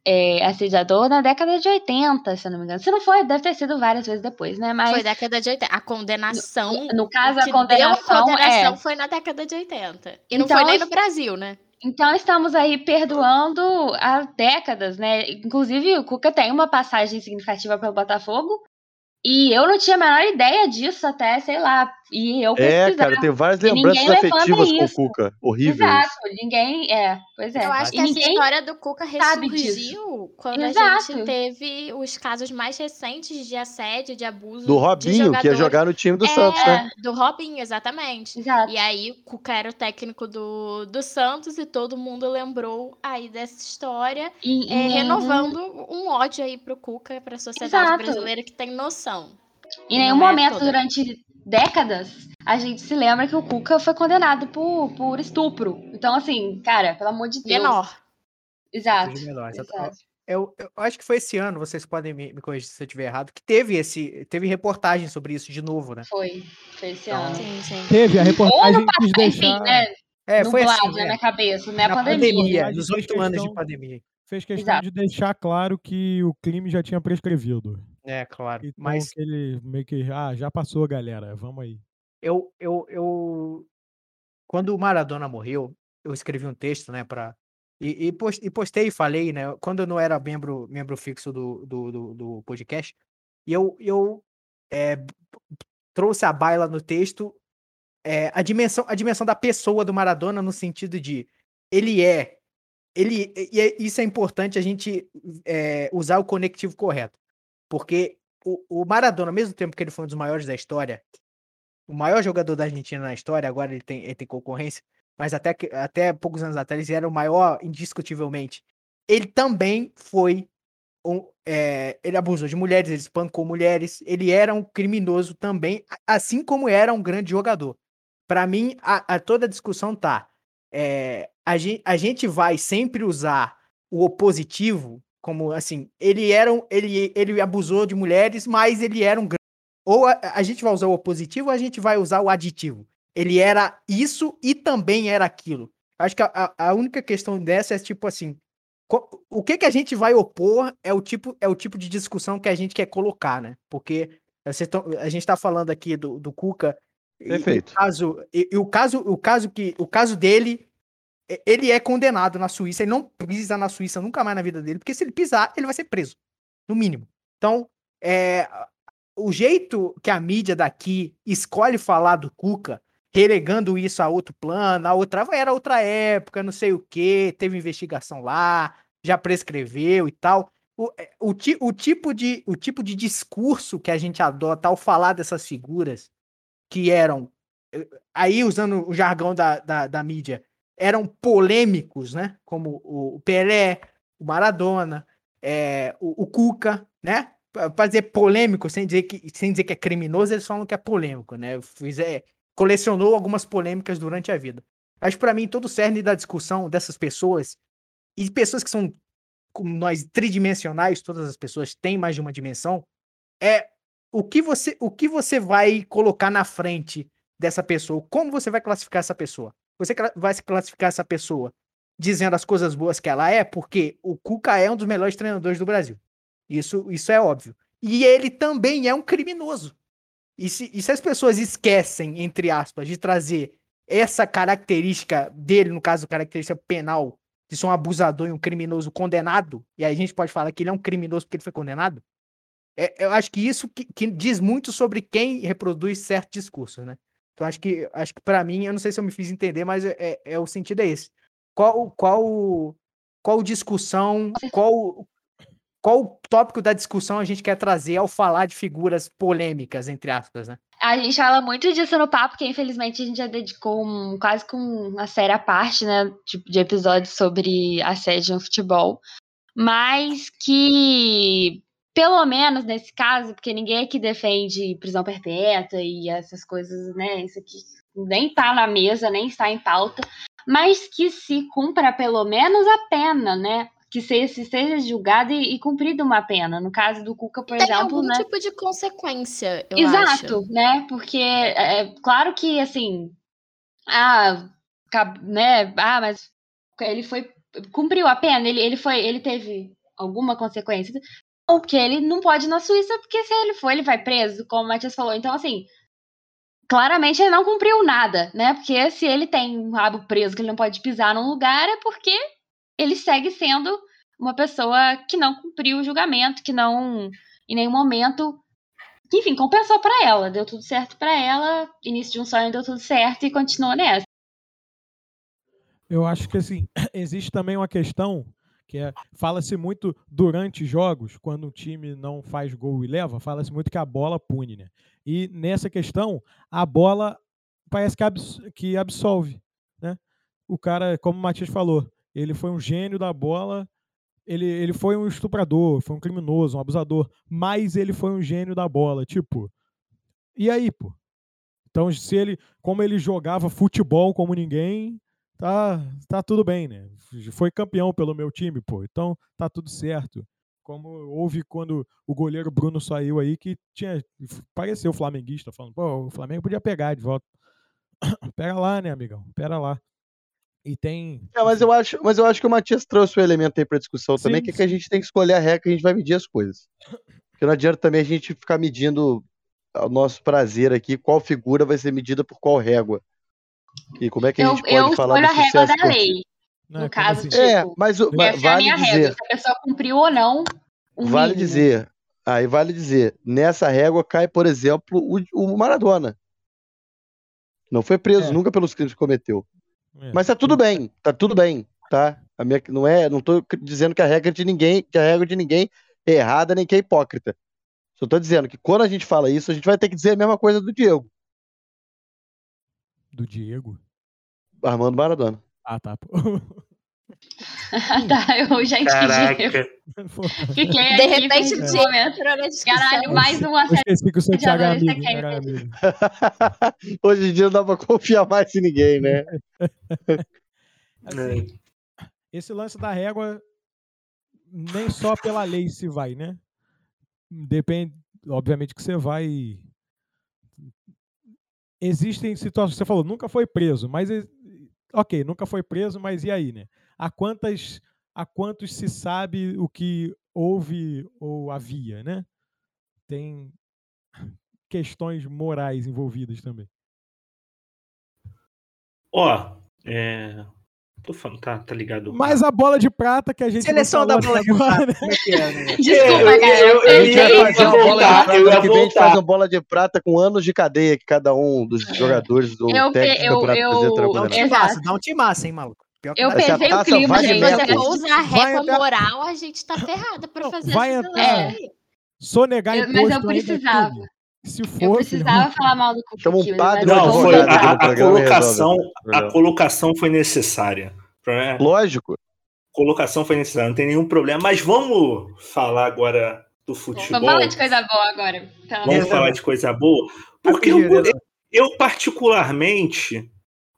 é, assediador na década de 80, se eu não me engano. Se não foi, deve ter sido várias vezes depois, né? Mas foi década de 80. A condenação. No, no caso, a condenação, a condenação é... foi na década de 80. E não então, foi nem no Brasil, né? Então estamos aí perdoando há décadas, né? Inclusive, o Cuca tem uma passagem significativa pelo Botafogo, e eu não tinha a menor ideia disso até, sei lá. E eu É, cara, tem várias lembranças afetivas com o Cuca. Horrível. Exato, ninguém. É, pois é. Eu acho e que essa história do Cuca ressurgiu quando Exato. a gente teve os casos mais recentes de assédio, de abuso. Do Robinho, que ia jogar no time do é, Santos, né? Do Robinho, exatamente. Exato. E aí, o Cuca era o técnico do, do Santos e todo mundo lembrou aí dessa história, e, é, e... renovando um ódio aí pro Cuca, pra sociedade Exato. brasileira que tem noção. Em nenhum é momento toda. durante décadas a gente se lembra que o Cuca foi condenado por, por estupro. Então, assim, cara, pelo amor de Deus. Menor. Exato. Menor, exato. Eu, eu, acho que foi esse ano, vocês podem me, me corrigir se eu estiver errado, que teve esse. Teve reportagem sobre isso de novo, né? Foi, foi esse então, ano. Sim, sim. Teve a reportagem que quis deixar. Enfim, né? É, foi assim, na é. minha cabeça, né? Na pandemia. pandemia nos oito anos de pandemia. Fez questão Exato. de deixar claro que o crime já tinha prescrevido. É, claro. Então, mas ele meio que, ah, já passou, galera, vamos aí. Eu, eu, eu, quando o Maradona morreu, eu escrevi um texto, né, para e, e, postei e falei, né, quando eu não era membro, membro fixo do, do, do, do podcast, e eu, eu é, trouxe a baila no texto é, a, dimensão, a dimensão da pessoa do Maradona no sentido de ele é, ele, e é, isso é importante a gente é, usar o conectivo correto. Porque o, o Maradona, ao mesmo tempo que ele foi um dos maiores da história, o maior jogador da Argentina na história, agora ele tem, ele tem concorrência, mas até, até poucos anos atrás ele era o maior indiscutivelmente. Ele também foi um, é, ele abusou de mulheres, ele espancou mulheres, ele era um criminoso também, assim como era um grande jogador. Para mim, a, a, toda a discussão tá. É, a, gente, a gente vai sempre usar o opositivo como assim, ele era um, ele, ele abusou de mulheres, mas ele era um grande. Ou a, a gente vai usar o positivo ou a gente vai usar o aditivo. Ele era isso e também era aquilo. Acho que a, a única questão dessa é tipo assim, o que que a gente vai opor é o tipo é o tipo de discussão que a gente quer colocar, né? Porque tão, a gente está falando aqui do, do Cuca. Perfeito. E, o caso, e, e, o caso, o caso que o caso dele, ele é condenado na Suíça. Ele não pisa na Suíça nunca mais na vida dele, porque se ele pisar, ele vai ser preso, no mínimo. Então, é, o jeito que a mídia daqui escolhe falar do Cuca, relegando isso a outro plano, a outra era outra época, não sei o que, teve investigação lá, já prescreveu e tal. O, é, o, o, tipo de, o tipo de discurso que a gente adota ao falar dessas figuras que eram, eh, aí usando o jargão da, da, da mídia, eram polêmicos, né? Como o Pelé, o Maradona, é, o, o Cuca, né? Para dizer polêmico, sem dizer, que, sem dizer que é criminoso, eles falam que é polêmico, né? Fiz, é, colecionou algumas polêmicas durante a vida. Acho para mim todo o cerne da discussão dessas pessoas e pessoas que são como nós tridimensionais, todas as pessoas têm mais de uma dimensão, é o que você o que você vai colocar na frente dessa pessoa? Como você vai classificar essa pessoa? Você vai classificar essa pessoa dizendo as coisas boas que ela é, porque o Cuca é um dos melhores treinadores do Brasil. Isso, isso é óbvio. E ele também é um criminoso. E se, e se as pessoas esquecem, entre aspas, de trazer essa característica dele, no caso, característica penal, de ser um abusador e um criminoso condenado, e aí a gente pode falar que ele é um criminoso porque ele foi condenado, é, eu acho que isso que, que, diz muito sobre quem reproduz certo discurso, né? Então acho que acho que para mim, eu não sei se eu me fiz entender, mas é, é, é o sentido é esse. Qual qual qual discussão, qual qual tópico da discussão a gente quer trazer ao falar de figuras polêmicas, entre aspas, né? A gente fala muito disso no papo, que infelizmente a gente já dedicou um, quase com uma série à parte, né, de, de episódios sobre assédio no futebol, mas que, pelo menos nesse caso, porque ninguém aqui defende prisão perpétua e essas coisas, né, isso aqui nem tá na mesa, nem está em pauta, mas que se cumpra pelo menos a pena, né? que seja, seja julgado e, e cumprido uma pena. No caso do Cuca, por Tem exemplo. algum né? tipo de consequência, eu Exato, acho. né? Porque é, é claro que assim. Ah, né? Ah, mas ele foi. Cumpriu a pena, ele, ele foi. Ele teve alguma consequência. Ou porque ele não pode ir na Suíça, porque se ele for, ele vai preso, como o Matias falou. Então, assim, claramente ele não cumpriu nada, né? Porque se ele tem um rabo preso que ele não pode pisar num lugar, é porque ele segue sendo uma pessoa que não cumpriu o julgamento, que não, em nenhum momento, enfim, compensou para ela, deu tudo certo para ela, início de um sonho deu tudo certo e continuou nessa. Eu acho que assim, existe também uma questão que é, fala-se muito durante jogos, quando um time não faz gol e leva, fala-se muito que a bola pune, né? E nessa questão, a bola parece que, abs que absolve, né? O cara, como o Matias falou, ele foi um gênio da bola, ele, ele foi um estuprador, foi um criminoso, um abusador, mas ele foi um gênio da bola, tipo. E aí, pô? Então, se ele, como ele jogava futebol como ninguém, tá, tá tudo bem, né? Foi campeão pelo meu time, pô. Então, tá tudo certo. Como houve quando o goleiro Bruno saiu aí, que tinha pareceu flamenguista, falando, pô, o Flamengo podia pegar de volta. Pega lá, né, amigão? Pera lá. E tem. É, mas eu acho, mas eu acho que o Matias trouxe o um elemento aí para discussão sim, também, que é que a gente tem que escolher a regra que a gente vai medir as coisas. Porque não adianta também a gente ficar medindo ao nosso prazer aqui qual figura vai ser medida por qual régua. E como é que a gente eu, pode eu falar do a régua da lei. Não, no caso, assim? tipo, É, mas o- essa vale é a minha dizer, régua. Se a pessoa cumpriu ou não, o vale mínimo. dizer, aí vale dizer, nessa régua cai, por exemplo, o, o Maradona. Não foi preso É. nunca pelos crimes que cometeu. É. Mas tá tudo bem, tá tudo bem, tá? A minha, não é, não tô dizendo que a regra de ninguém, que a regra de ninguém é errada nem que é hipócrita. Só tô dizendo que quando a gente fala isso, a gente vai ter que dizer a mesma coisa do Diego, Do Diego. Armando Maradona. Ah, tá. pô. tá, eu já entendi. Pô, Fiquei De aqui repente, o um Diego momento. entrou na discussão. Caralho, mais uma Eu esqueci que o seu Já Thiago é adorei amigo. era amigo. Hoje em dia não dá pra confiar mais em ninguém, né? Assim, esse lance da régua nem só pela lei se vai, né? Depende, obviamente que você vai. Existem situações, você falou, nunca foi preso, mas ok, nunca foi preso, mas e aí, né? A quantas, a quantos se sabe o que houve ou havia, né? Tem questões morais envolvidas também. Ó, é. Tô falando, tá, tá ligado? Mas a bola de prata que a gente Seleção da bola de prata. Como é é, né? Desculpa, eu- cara. eu- eu ia- eu fazer uma bola de prata. eu ia que vem faz uma bola de prata com anos de cadeia que cada um dos jogadores do Eu técnico do eu- Campeonato eu- Brasileiro eu- Dá um time massa, um hein, maluco? Pior Eu pesei o clima, gente. Se for usar régua moral, a gente tá ferrada pra fazer vai essa entrar- aí. Sonegar Eu- mas eu é precisava. Se Eu precisava falar mal do Chama um Cupido, padre eu Não, foi a, a colocação. A colocação foi necessária. né? Lógico. Colocação foi necessária, não tem nenhum problema. Mas vamos falar agora do futebol. Vamos falar de coisa boa agora. pelo Vamos falar de coisa boa. Porque eu, eu particularmente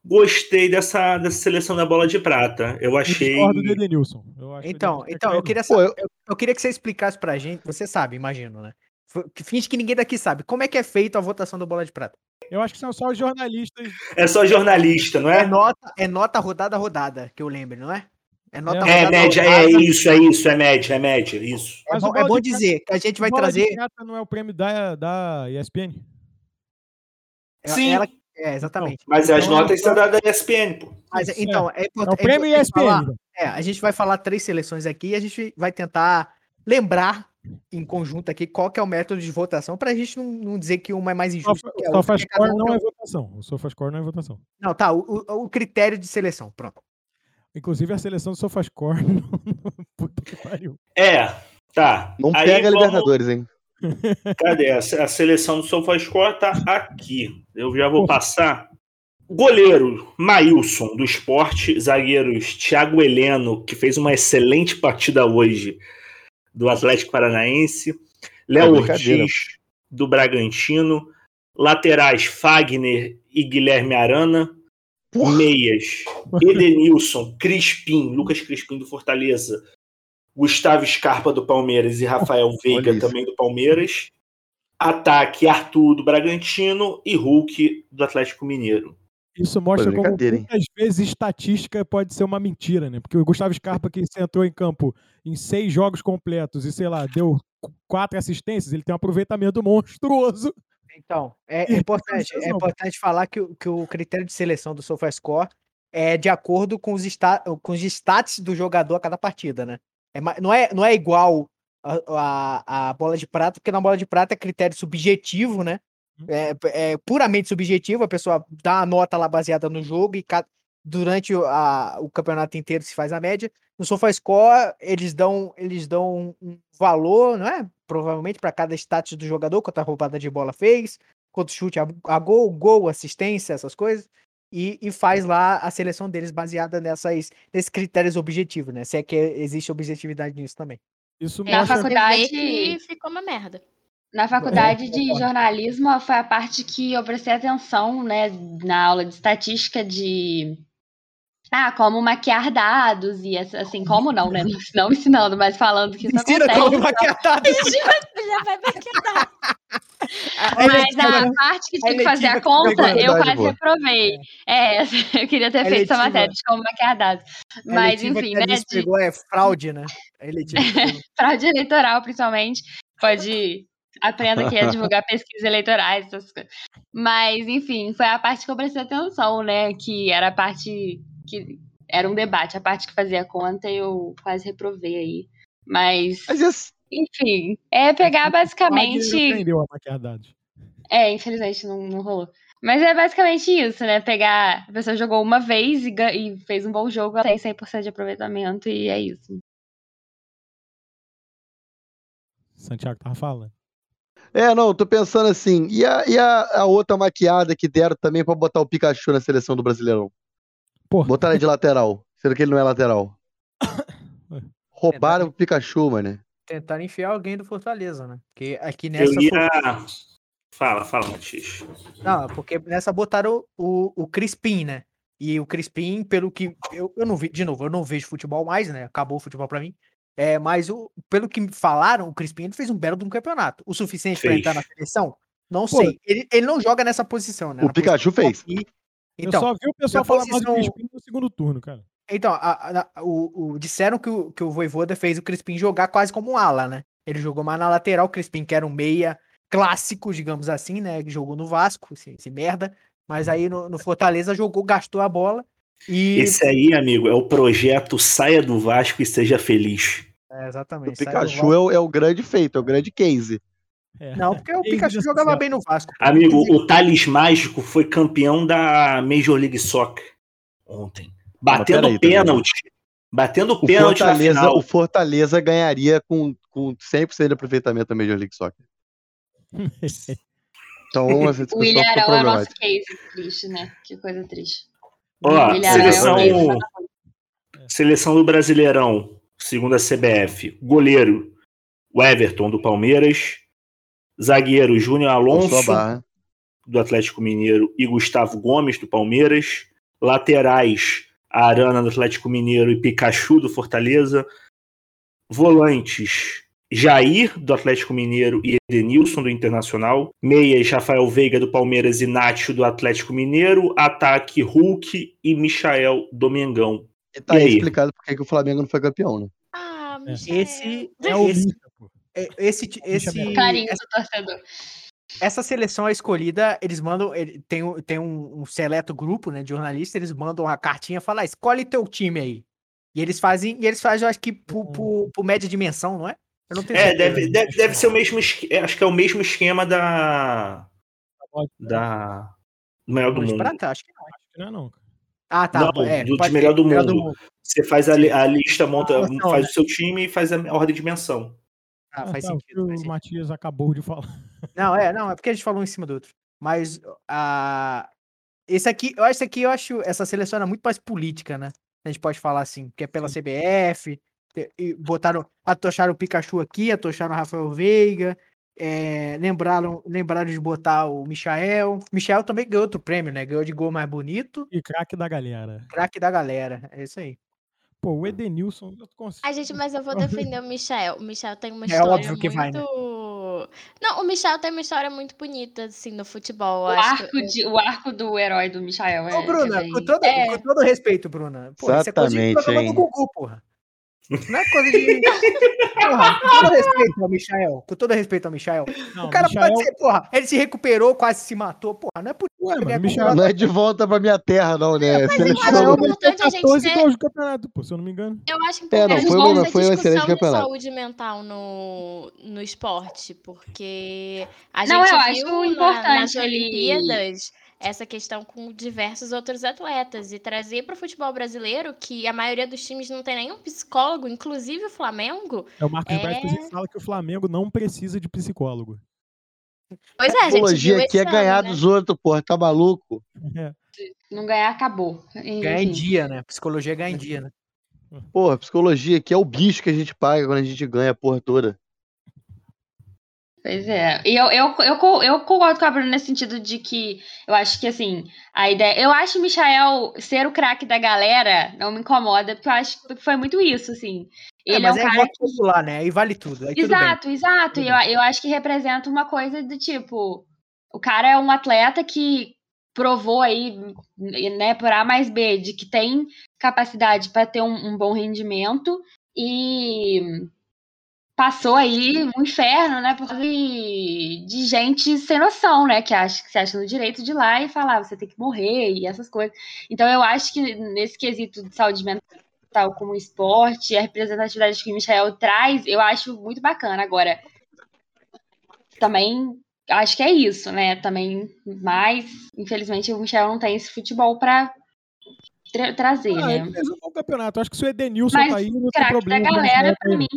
gostei dessa, dessa seleção da bola de prata. Eu eu achei. discordo do Edenilson. Eu Então, então, eu queria saber, eu- eu, eu queria que você explicasse pra gente, você sabe, imagino, né? Finge que ninguém daqui sabe. Como é que é feito a votação do Bola de Prata? Eu acho que são só os jornalistas. É só jornalista, não É é? nota, é nota rodada rodada, que eu lembro, não é? É nota É, rodada É média, é rodada. isso, é isso, é média, é média, isso. É Mas o bom, é bom dizer que a gente vai Bola de trazer. prata não é o prêmio da, da ESPN? é- Sim. ela- é, exatamente. Mas as Então, notas são da da ESPN, pô. Mas, então, é É o importante. prêmio é importante falar- ESPN. É, a gente vai falar três seleções aqui e a gente vai tentar lembrar em conjunto aqui qual que é o método de votação pra gente não, não dizer que uma é mais injusta a O SofaScore um não é votação. O SofaScore não é votação. Não, tá, o, o- o critério de seleção, pronto. Inclusive a seleção do SofaScore. Puta que pariu. É, tá. Não Aí pega a vamos- Libertadores, hein? Cadê? A, a seleção do SofaScore tá aqui. Eu já vou passar. Goleiro, Maílson, do esporte. Zagueiros, Thiago Heleno, que fez uma excelente partida hoje, do Atlético Paranaense. Léo brincadeira. Ortiz, do Bragantino. Laterais, Fagner e Guilherme Arana. Meias, Edenilson, Crispim, Lucas Crispim do Fortaleza. Gustavo Scarpa do Palmeiras e Rafael Veiga também do Palmeiras. Ataque Arthur do Bragantino e Hulk do Atlético Mineiro. Isso mostra como muitas vezes estatística pode ser uma mentira, né? Porque o Gustavo Scarpa, que se entrou em campo em seis jogos completos e, sei lá, deu qu- quatro assistências, ele tem um aproveitamento monstruoso. Então, é, é importante, é importante falar que, o- que o critério de seleção do SofaScore é de acordo com os, sta com os stats do jogador a cada partida, né? É, não, é, não é igual a, a, a bola de prata, porque na bola de prata é critério subjetivo, né? É, é puramente subjetivo, a pessoa dá a nota lá baseada no jogo e durante o, a- o campeonato inteiro se faz a média. No SofaScore, eles dão, eles dão um, valor, não é? Provavelmente para cada status do jogador, quanto a roubada de bola fez, quanto chute a, a gol, gol, assistência, essas coisas. E, e faz lá a seleção deles baseada nessas, nesses critérios objetivos, né? Se é que existe objetividade nisso também. Isso Na mostra. faculdade- vê que ficou uma merda. Na faculdade de jornalismo foi a parte que eu prestei atenção, né, na aula de estatística de ah, como maquiar dados e assim, como não, né? Não ensinando, mas falando que isso Ensina acontece. como maquiar dados. Já vai maquiar. Mas a parte que tinha que fazer a conta, eu quase boa. reprovei. É, eu queria ter feito essa matéria de como maquiar dados. Mas, enfim, né? De pegou é fraude, né? Pegou. fraude eleitoral, principalmente. Pode. Aprenda aqui a divulgar pesquisas eleitorais, essas coisas. Mas, enfim, foi a parte que eu prestei atenção, né? Que era a parte que era um debate. A parte que fazia conta, eu quase reprovei aí. Mas, enfim, é pegar basicamente. aprendeu a maquiar dados. É, infelizmente não, não rolou. Mas é basicamente isso, né? Pegar. A pessoa jogou uma vez e, e fez um bom jogo, ela tem 100% de aproveitamento e é isso. Santiago tava falando. É, não, tô pensando assim. E a, e a, a outra maquiada que deram também pra botar o Pikachu na seleção do Brasileirão? Pô, Botar ele de lateral, sendo que ele não é lateral. Roubaram o Pikachu, mano. Tentaram enfiar alguém do Fortaleza, né? Porque aqui Eu nessa. foi- ia. Fala, fala, Matias. Não, porque nessa botaram o, o Crispim, né? E o Crispim, pelo que. Eu, eu não vi, de novo, eu não vejo futebol mais, né? Acabou o futebol pra mim. É, mas o, pelo que me falaram, o Crispim ele fez um belo de um campeonato. O suficiente para entrar na seleção? Não Pô, sei. Ele, ele não joga nessa posição, né? O na Pikachu posição fez. aqui. eu Então, só vi o pessoal falar mais do posição- Crispim no segundo turno, cara. então a- a- o, o- disseram que o, que o Voivoda fez o Crispim jogar quase como um ala, né? Ele jogou mais na lateral, o Crispim que era um meia clássico, digamos assim, né? que Jogou no Vasco, esse, esse merda. Mas aí no, no Fortaleza jogou, gastou a bola. E. Esse aí, amigo, é o projeto Saia do Vasco e Seja Feliz. É, O exatamente. do Pikachu é o, é o grande feito, é o grande case. É. Não, porque o Pikachu jogava bem no Vasco. Amigo, o Thales Mágico foi campeão da Major League Soccer ontem. Batendo também. pênalti. Batendo O pênalti na Fortaleza, final. o Fortaleza ganharia com, com 100% de aproveitamento da Major League Soccer. Então, essa O discussão William ficou Arão é o nosso case triste, né? Que coisa triste. É o seleção, case. seleção do Brasileirão, segundo a CBF. Goleiro, o Everton, do Palmeiras. Zagueiro, Júnior Alonso, do Atlético Mineiro, e Gustavo Gomes, do Palmeiras. Laterais, Arana, do Atlético Mineiro, e Pikachu, do Fortaleza. Volantes, Jair, do Atlético Mineiro, e Edenilson, do Internacional. Meias, Rafael Veiga, do Palmeiras, e Nacho, do Atlético Mineiro. Ataque, Hulk e Michael Domingão. E tá E aí explicado por que o Flamengo não foi campeão, né? Ah, É. Michel. Esse, É o esse, é- esse, esse, bem. Carinho essa, do torcedor. essa seleção é escolhida, eles mandam, tem, um- tem um, um seleto grupo, né, de jornalistas, eles mandam uma cartinha e falam, "Ah, escolhe teu time aí. E eles fazem, e eles fazem, eu acho que por, por, por média dimensão, não é? Eu não tenho É, deve, deve, deve ser o mesmo é, Acho que é o mesmo esquema da. Da. Do melhor do mundo. prata? Acho que não. Acho que não é não. Ah, tá. Não, é, do- de pode melhor do mundo. Você faz a, a lista, monta, Ah, não, faz né? o seu time e faz a ordem de dimensão. Ah, faz tá, o que sentido. faz o sentido. Matias acabou de falar. Não, é, não, é porque a gente falou um em cima do outro. Mas a esse aqui, eu acho aqui, eu acho essa seleção era muito mais política, né? A gente pode falar assim, que é pela CBF, te- e botaram, atocharam o Pikachu aqui, atocharam o Rafael Veiga, é, lembraram, lembraram de botar o Michael. Michael também ganhou outro prêmio, né? Ganhou de gol mais bonito, E craque da galera. craque da galera. É isso aí. Pô, o Edenilson. Eu consigo... Ai, gente, mas eu vou defender o Michel. O Michel tem uma É história óbvio que muito. vai, né? Não, o Michel tem uma história muito bonita, assim, no futebol. O acho que- arco, de- o arco do herói do Michael é. Ô, Bruna, é bem- com, todo, é, com todo respeito, Bruna. Pô, é coisa de Exatamente, programa do hein? Gugu, porra. Não é coisa de. Porra, com todo respeito ao Michael. Com todo respeito ao Michael. Não, o cara Michael- pode ser, porra, ele se recuperou, quase se matou. Porra, não é por Ué, é mano, culpado. Não é de volta pra minha terra, não, né? eu Seleção- acho Michael que- meteu importante a gente 14 ter- gols de campeonato, pô, se eu não me engano. Eu acho É, importante não, a foi essa foi um excelente discussão de campeonato. saúde mental no, no esporte, porque a Não, gente eu viu acho na- importante nas Olimpíadas essa questão com diversos outros atletas e trazer para o futebol brasileiro que a maioria dos times não tem nenhum psicólogo, inclusive o Flamengo. É o Marcos É. Braz que fala que o Flamengo não precisa de psicólogo. Pois é, a gente Psicologia aqui é ganhar ano, né? dos outros, porra, tá maluco? É. Não ganhar, acabou. Ganhar em dia, né? Psicologia ganha em dia, né? Porra, psicologia aqui é o bicho que a gente paga quando a gente ganha a porra toda. Pois é. E eu, eu, eu, eu concordo com a Bruna nesse sentido de que eu acho que, assim, a ideia. Eu acho o Michael ser o craque da galera não me incomoda, porque eu acho que foi muito isso, assim. É, Ele é, mas um é cara voto popular, né? Aí vale tudo. Aí tudo bem. Exato, exato. E eu, eu acho que representa uma coisa do tipo: o cara é um atleta que provou aí, né, por A mais B, de que tem capacidade para ter um, um bom rendimento e passou aí um inferno, né, por de, gente sem noção, né, que acha que se acha no direito de ir lá e falar, "Ah, você tem que morrer e essas coisas. Então eu acho que nesse quesito de saúde mental como esporte, a representatividade que o Michael traz, eu acho muito bacana. Agora, também acho que é isso, né? Também, mas infelizmente o Michel não tem esse futebol pra tra- trazer, Ah, né? ele um campeonato. Acho que se o Edenilson Mas tá aí, não tem problema. o galera, tá aí. mim,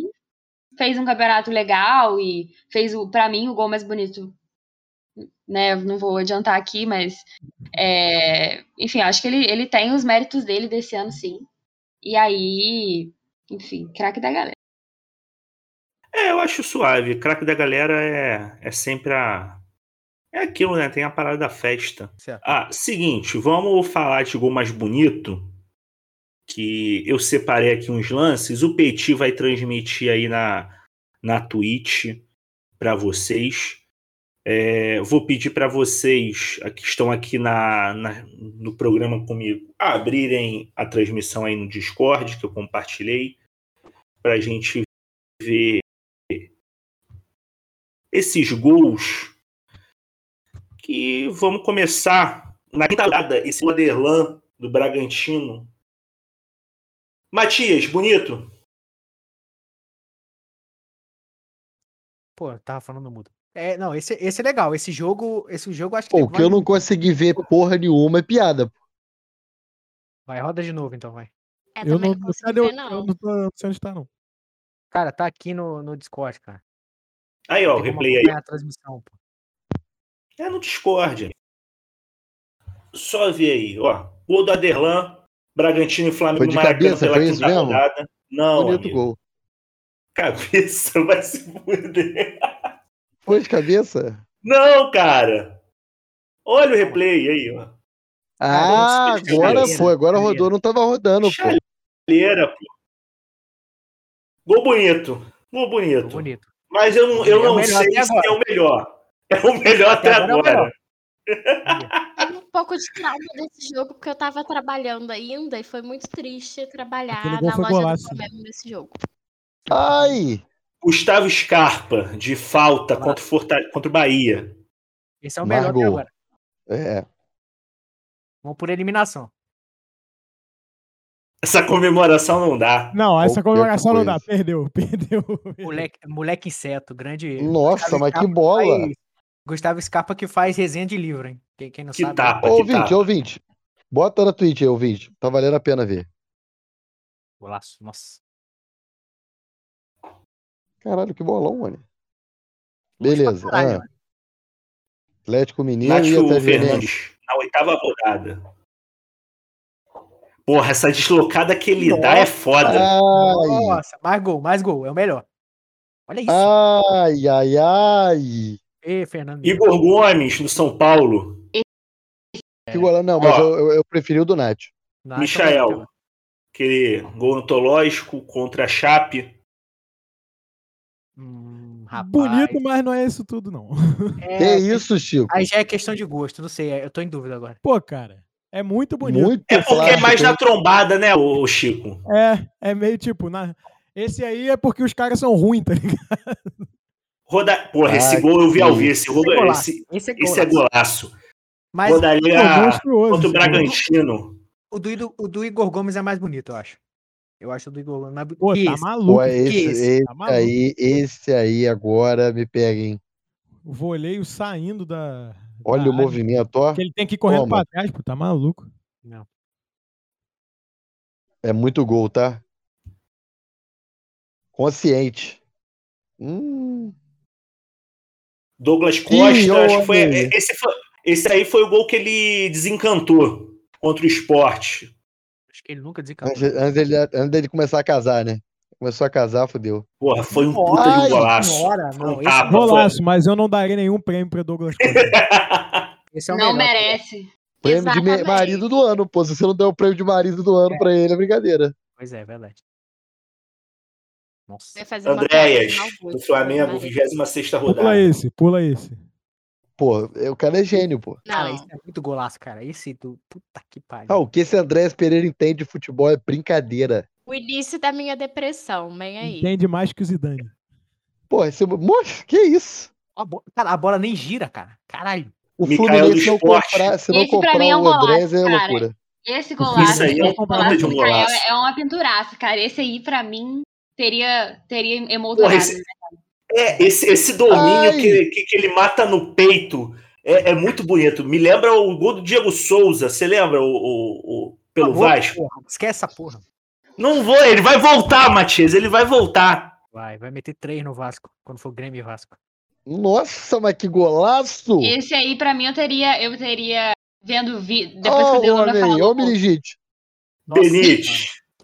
fez um campeonato legal e fez o, para mim, o gol mais bonito. Né, não vou adiantar aqui, mas é, enfim, acho que ele, ele tem os méritos dele desse ano, sim. E aí, enfim, craque da galera. É, eu acho suave. Craque da galera é, é sempre a. É aquilo, né? Tem a parada da festa. Certo. Ah, seguinte, vamos falar de gol mais bonito. Que eu separei aqui uns lances. O Petit vai transmitir aí na, na Twitch para vocês. É, vou pedir para vocês que estão aqui na, na, no programa comigo abrirem a transmissão aí no Discord que eu compartilhei para a gente ver esses gols que vamos começar na quinta rodada, esse Aderlan do Bragantino. Matias, bonito. Pô, tava falando mudo. É, não, esse, esse é legal. Esse jogo, esse jogo acho que Pô, o que eu não consegui ver porra nenhuma é piada. vai roda de novo então, vai. É, Eu também não, não o- ver, não. eu não tô não sei onde tá, não. Cara, tá aqui no, no Discord, cara. Aí, ó, o replay aí. a transmissão, pô. É no Discord. Só ver aí, ó. Gol do Aderlan, Bragantino e Flamengo Foi de no Maracanã cabeça? pela Foi isso quinta mesmo? rodada. Não, Bonito amigo. gol. Cabeça vai se fuder. Foi de cabeça? Não, cara. Olha o replay aí, ó. Ah, agora foi. Agora rodou, não tava rodando, pô. Chaleira, pô. Gol bonito. Gol bonito. Ficou bonito. Mas eu não, eu É não sei se agora. é o melhor. É o melhor até, Até agora é o agora. Pouco de trauma desse jogo, porque eu tava trabalhando ainda e foi muito triste trabalhar na loja golaço. do Flamengo nesse jogo. Ai! Gustavo Scarpa, de falta Golaço. contra o, Forta- contra o Bahia. Esse é o melhor até agora. É. Vamos por eliminação. Essa comemoração não dá. Não, essa Qualquer comemoração não dá. coisa. Perdeu, perdeu. Moleque, moleque inseto, grande. Nossa, Gustavo mas que Scarpa bola! faz- Gustavo Scarpa que faz resenha de livro, hein? Quem, quem não Que sabe. tapa, que Ouvinte, tapa. ouvinte. Bota na Twitch aí, ouvinte. Tá valendo a pena ver. Golaço, nossa. Caralho, que bolão, mano. Beleza. caralho, ah. Atlético Mineiro e Atlético Mineiro. Fernandes, na oitava rodada. Porra, essa deslocada que ele dá é foda. Ai, Nossa, mais gol, mais gol, é o melhor. Olha isso. ai, ai, ai. Ê, Fernando. Igor Gomes, no São Paulo. Que golão. Não, mas Ó. eu, eu, eu preferi o do Nath. Nath, Michael. Aquele gol antológico contra a Chape. Hum, rapaz. Bonito, mas não é isso tudo, não. É, Que isso, Chico? Aí já é questão de gosto, não sei, eu tô em dúvida agora. Pô, cara, é muito bonito. Muito É porque é plástico, mais hein? na trombada, né, ô Chico? É, é meio tipo, na... esse aí é porque os caras são ruins, tá ligado? Roda... Porra, esse Ah, gol eu vi ao vivo. Esse. Esse é golaço. esse... Esse é esse é golaço. Mas Rodalia É contra o. Bragantino. o do, o do Igor Gomes é mais bonito, eu acho. Eu acho o do Igor Gomes mais bonito. Pô, que tá esse. maluco. Pô, esse, esse? esse Tá maluco. aí, esse aí agora me pega, hein? O voleio saindo da. Olha da o área, movimento, ó. Que ele tem que ir correndo Toma. pra trás, pô, tá maluco. Não. É muito gol, tá? Consciente. Hum, Douglas Costa, acho que foi, esse, foi- esse aí foi o gol que ele desencantou contra o esporte. Acho que ele nunca desencantou. antes, antes dele, antes dele começar a casar, né? Começou a casar, fodeu. Porra, foi um puta de um Ai, golaço. senhora, não, um tapa, foi- Golaço, mas eu não daria nenhum prêmio pra Douglas. Esse é o Não melhor. merece. Prêmio de me- Exatamente. marido do ano, pô. Se você não der o prêmio de marido do ano pra ele, é brincadeira. Pois é, é verdade. Nossa. Andréas, de do Flamengo, mas- 26 pula rodada. esse, pula esse. Pô, o cara é gênio, pô. Cara, Não, esse é muito golaço, cara. Esse do. Puta que pariu. Ah, o que esse Andrés Pereira entende de futebol é brincadeira. o início da minha depressão, vem aí. Entende mais que o Zidane. Pô, esse. Moço, que isso? A bo- Cara, a bola nem gira, cara. Caralho. O Fluminense não Esporte. comprar, se não Esse pra comprar mim é um o Andrés é golaço, cara. loucura. Esse Isso golaço, aí é um golaço um golaço. é uma pinturaça, cara. Esse aí, pra mim, teria, teria emoldurado. Porra, esse- É, esse, esse domínio que, que, que ele mata no peito é, é muito bonito. Me lembra o gol do Diego Souza. Você lembra o, o- o- pelo Acabou, Vasco? porra. Esquece essa porra. Não vou, ele vai voltar, Matias. Ele vai voltar. Vai, vai meter três no Vasco, quando for Grêmio e Vasco. Nossa, mas que golaço! Esse aí, pra mim, eu teria, eu teria vendo vi... depois Ó que o o Deluna homem aí, falou. ó o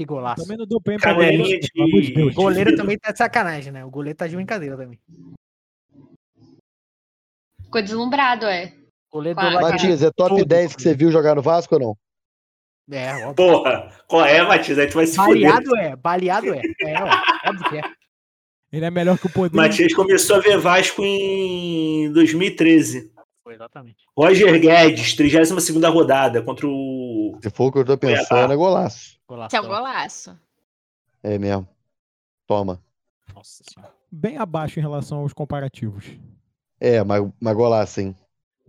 Que golaço. Também não dou prêmio pra goleiro, de. O goleiro também tá de sacanagem, né? O goleiro tá de brincadeira também. Ficou deslumbrado, é. Goleiro do Matias, é top Tudo, 10 que você viu jogar no Vasco ou não? É, óbvio. Porra, qual é, Matias? Aí tu vai se fuder. Baleado é, baleado é. É, ó, óbvio que é. Ele é melhor que o poder. Matias começou a ver Vasco em 2013. Foi exatamente. Roger Guedes, 32 rodada contra o. Se for o que eu tô pensando, é golaço. Golaço. Que é um golaço. É mesmo. Toma. Nossa senhora. Bem abaixo em relação aos comparativos. É, mas, mas golaço, hein?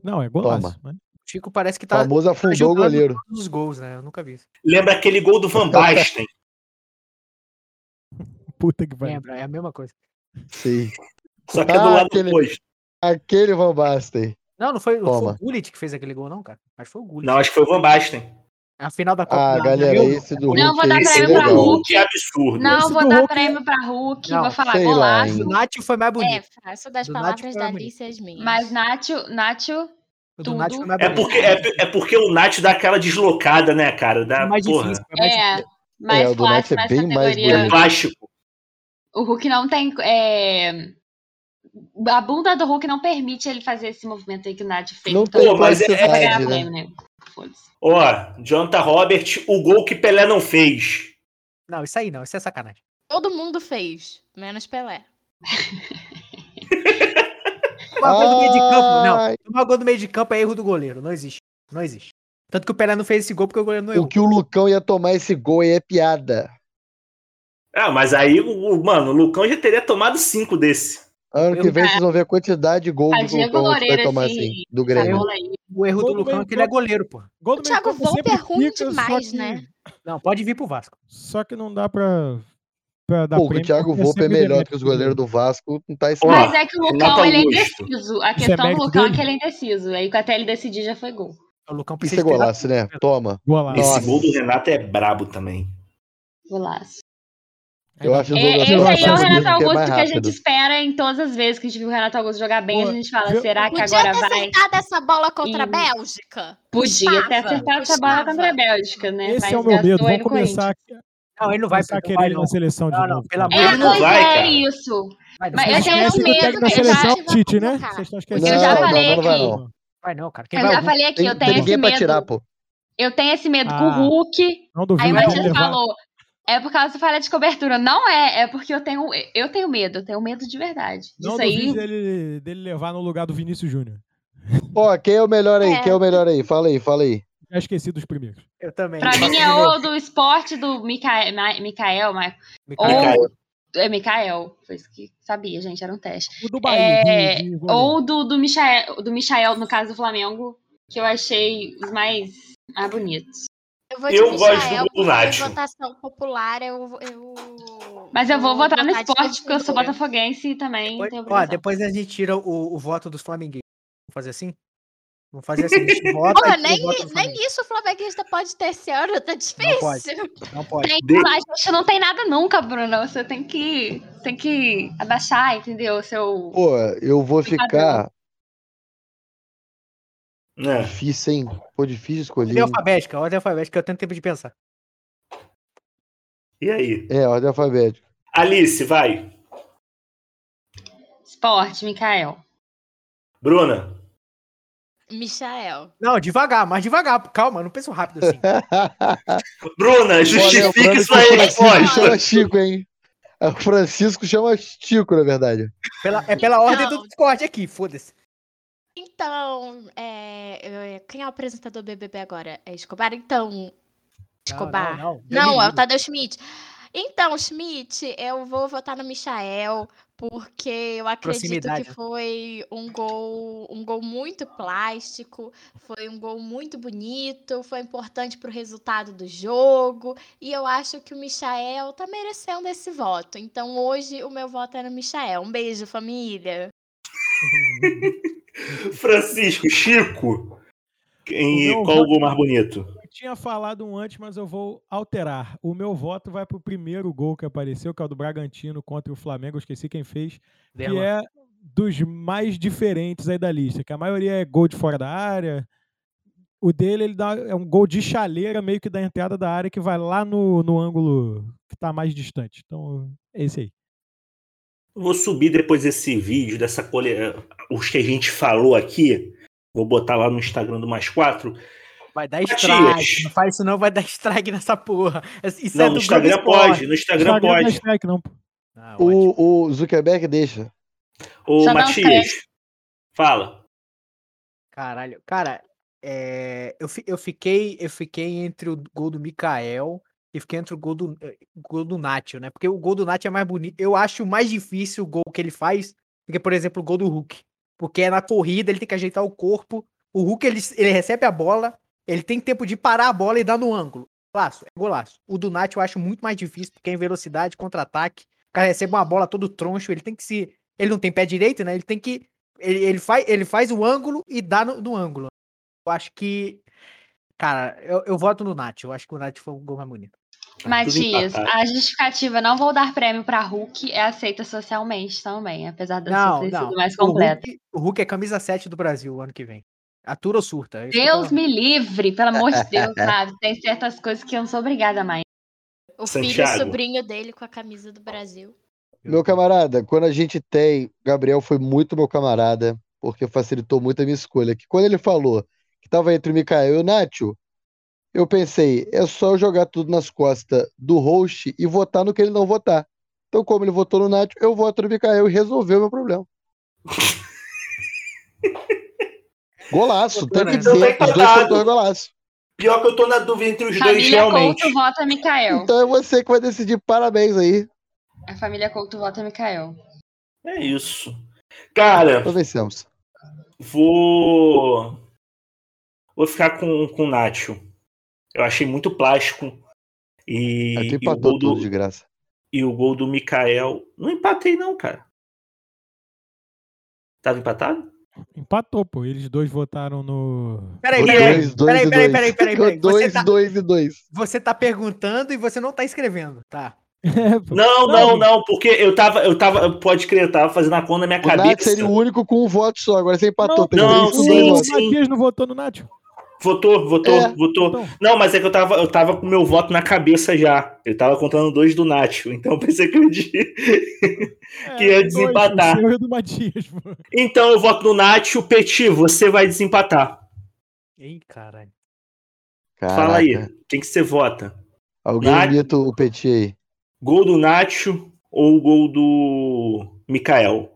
Não, é golaço. Toma. O Chico parece que O tá. famoso tá afundou o jogando goleiro. todos os gols, né? Eu nunca vi isso. Lembra aquele gol do Van Basten? Puta que pariu. Lembra, é a mesma coisa. Sim. Só que é do Ah, lado aquele- oposto. Aquele Van Basten. Não, não foi, não foi o Gullit que fez aquele gol, não, cara. Acho que foi o Gullit. Não, acho que foi o Van Basten. A final da Copa. Ah, galera, esse do Não, Hulk vou dar prêmio pra legal. Hulk. que absurdo. Não, Esse vou dar Hulk- prêmio pra Hulk, Não, vou falar sei lá, golaço. hein. O Nath foi mais É, bonito. faço das Do palavras da bonito. Alice as minhas. Mas Nacho, Nacho, É bonito. porque, é, é porque o Nath dá aquela deslocada, né, cara? Da, Foi mais porra, difícil. Foi mais é, mais É, o do Nath é bem mais É categoria. plástico. O Hulk não tem. é, A bunda do Hulk não permite ele fazer esse movimento aí que o Nath fez. Não Então, Pô, mas é- ganhar plasticidade, né? né? Ó, Jonathan Robert, o gol que Pelé não fez. Não, isso aí não, isso é sacanagem. Todo mundo fez, menos Pelé. Tomar gol do meio de campo, não. Tomar gol do meio de campo é erro do goleiro. Não existe. Não existe. Tanto que o Pelé não fez esse gol porque o goleiro não errou. O que o Lucão ia tomar esse gol aí é piada. Ah, mas aí, mano, o Lucão já teria tomado cinco desse. Ano que vem vocês vão ver a quantidade de gol A que o Diego Lucão vai tomar esse- assim, do Grêmio. aí. O erro do do Lucão é que ele é goleiro, pô. Gol do O Thiago Volpe é ruim demais, né? Não, pode vir pro Vasco. Só que não dá pra, pra dar Pô, o. Thiago porque Volpe é melhor que os goleiros do Vasco, não tá escrito. Mas é que o Lucão, Renato ele é indeciso. A Isso é questão do mérito Lucão é dele? que ele é indeciso. Aí até ele decidir já foi gol. O Lucão Isso precisa é de treinar golaço, né? Toma. Golaço. Esse gol do Renato é brabo também. Golaço. Eu acho o É, Douglas esse aí é o Costa Renato que é Augusto mais que a gente espera em todas as vezes que a gente viu o Renato Augusto jogar bem. Pô, a gente fala, será que Podia agora ter vai? acertado essa bola contra a Bélgica. Podia ter acertado essa bola contra a Bélgica, né? Esse Mas é o meu medo. Vamos começar, Não, ele não vai, começar a não querer vai, ele não. na seleção de Não, não, novo. pelo amor É, de Não Deus. pois vai, é cara. isso. Vai, não. Mas Vocês eu tenho que medo que seleção é já- Tite, né? Cara, Vocês estão Eu já Não, falei não, não aqui. não. Vai não, cara. Eu já falei aqui, eu tenho esse medo. Eu tenho esse medo com o Ah, Hulk. Não Aí duvido. o levar- falou, é por causa da falha de cobertura. Não é, é porque eu tenho, eu tenho medo, eu tenho medo de verdade. Não Disso aí, dele, dele levar no lugar do Vinícius Júnior. Ó, quem é o melhor aí? É. Quem é o melhor aí? Fala aí, fala aí. Já esqueci dos primeiros. Eu também. pra mim é ou do esporte do Micael, Ma- Micael Ma- ou Micael. é Micael, foi isso que sabia, gente, era um teste. O do Bahia. É, de- de ou do, do, Michael, do Michael, no caso do Flamengo, que eu achei os mais, mais bonitos. Eu vou Eu gosto do gol do Nacho. em votação popular eu, eu... Mas eu vou votar no esporte, porque eu sou botafoguense e também Depois, tenho ó, depois a gente tira o, o voto dos flamenguistas. Vamos fazer assim? Vamos fazer assim. A gente vota Pô, nem, nem isso o flamenguista pode ter esse ano, tá difícil. pode. Não pode. Tem De- falar, gente, não tem nada nunca, Bruno. Você tem que, tem que abaixar, entendeu? Seu. Pô, eu vou ficar. É. Difícil, hein? Pô, difícil escolher. Ordem alfabética, ordem alfabética, eu tenho tempo de pensar. E aí? É, ordem alfabética. Alice, vai. Esporte, Mikael. Bruna. Michael. Não, devagar, mais devagar. Calma, não penso rápido assim. Bruna, justifique lembrando sua que o Francisco resposta. chama Chico, hein? O Francisco chama Chico, na verdade. Pela- é pela ordem Não. do Discord aqui, foda-se. Então, é, quem é o apresentador do BBB agora? É Escobar? Então, Escobar. Não, não, não. Não, é o Tadeu Schmidt. Então, Schmidt, eu vou votar no Michael, porque eu acredito que foi um gol, um gol muito plástico, foi um gol muito bonito, foi importante para o resultado do jogo, e eu acho que o Michael tá merecendo esse voto. Então, hoje o meu voto é no Michael. Um beijo, família. Francisco, Chico. Em O meu qual o voto- gol mais bonito? Eu tinha falado um antes, mas eu vou alterar. O meu voto vai pro primeiro gol que apareceu, que é o do Bragantino contra o Flamengo. Eu esqueci quem fez. Que Derlan. é dos mais diferentes aí da lista. Que a maioria é gol de fora da área. O dele ele dá, é um gol de chaleira, meio que da entrada da área, que vai lá no, no ângulo que tá mais distante. Então, é esse aí. Eu Vou subir depois desse vídeo, dessa cole... os que a gente falou aqui. Vou botar lá no Instagram do Mais Quatro. Vai dar Matias. strike. Não faz isso não, vai dar strike nessa porra. Isso é Não, do no Instagram pode, no Instagram Instagram não pode. strike, não, pô. Ah. O, o Zuckerberg deixa. Dá uns Matias, fala. Caralho. Cara, é, eu, eu, fiquei, eu fiquei entre o gol do Mikael e fiquei entre o gol do, eh, gol do Nacho, né? Porque o gol do Nacho é mais bonito. Eu acho mais difícil o gol que ele faz do que, por exemplo, o gol do Hulk. Porque é na corrida, ele tem que ajeitar o corpo. O Hulk, ele, ele recebe a bola, ele tem tempo de parar a bola e dar no ângulo. Golaço, é golaço. O do Nacho eu acho muito mais difícil, porque é em velocidade, contra-ataque. O cara recebe uma bola todo troncho, ele tem que se... Ele não tem pé direito, né? Ele tem que... Ele, ele, faz, ele faz o ângulo e dá no, no ângulo. Eu acho que... Cara, eu, eu voto no Nacho. Eu acho que o Nacho foi o gol mais bonito. Tá Matias, a justificativa não vou dar prêmio pra Hulk é aceita socialmente também, apesar da Não, sua ter não. sido mais O completa. Hulk, o Hulk é camisa 7 do Brasil o ano que vem. Atura ou surta? é Deus me livre, pelo amor de Deus, sabe? Tem certas coisas que eu não sou obrigada mais. O filho e Santiago. sobrinho dele com a camisa do Brasil. Meu camarada, quando a gente tem. Gabriel foi muito meu camarada, porque facilitou muito a minha escolha. Que quando ele falou que tava entre o Mikael e o Nacho, eu pensei, é só eu jogar tudo nas costas do host e votar no que ele não votar. Então, como ele votou no Nacho, eu voto no Mikael e resolveu meu problema. Golaço, tem que Então dizer. tá Os dois dois golaços. Pior que eu tô na dúvida entre os dois Família realmente. Couto vota Mikael. Então é você que vai decidir. Parabéns aí. A família Couto vota Mikael. É isso. Cara, Nós vencemos. vou. Vou ficar com, com o Nacho. Eu achei muito plástico. E, Aí tu e o empatou gol tudo do, de graça. e o gol do Mikael. Não empatei, não, cara. Tava empatado? Empatou, pô. Eles dois votaram no. Peraí, peraí, dois, dois peraí, peraí, dois. peraí, peraí, peraí. Você dois, tá, dois e dois. você tá perguntando e você não tá escrevendo, tá? É. Não, Não, não, não, porque eu tava, eu tava, pode crer, eu tava fazendo a conta na minha O Nath cabeça. seria o único com um voto só. Agora você empatou. não, com sim, dois o sim. Matias não votou no Nacho. Votou, votou, É, votou. Então, Não, mas é que eu tava, eu tava com o meu voto na cabeça já. Eu tava contando dois do Nacho, então eu pensei que eu ia. é, Que ia dois, desempatar. O do Matias. Então eu voto no Nacho, Petit, você vai desempatar. Ih, caralho. Fala aí, Caraca. quem que você vota? Alguém Nath. o Petit aí. Gol do Nacho ou gol do Mikael?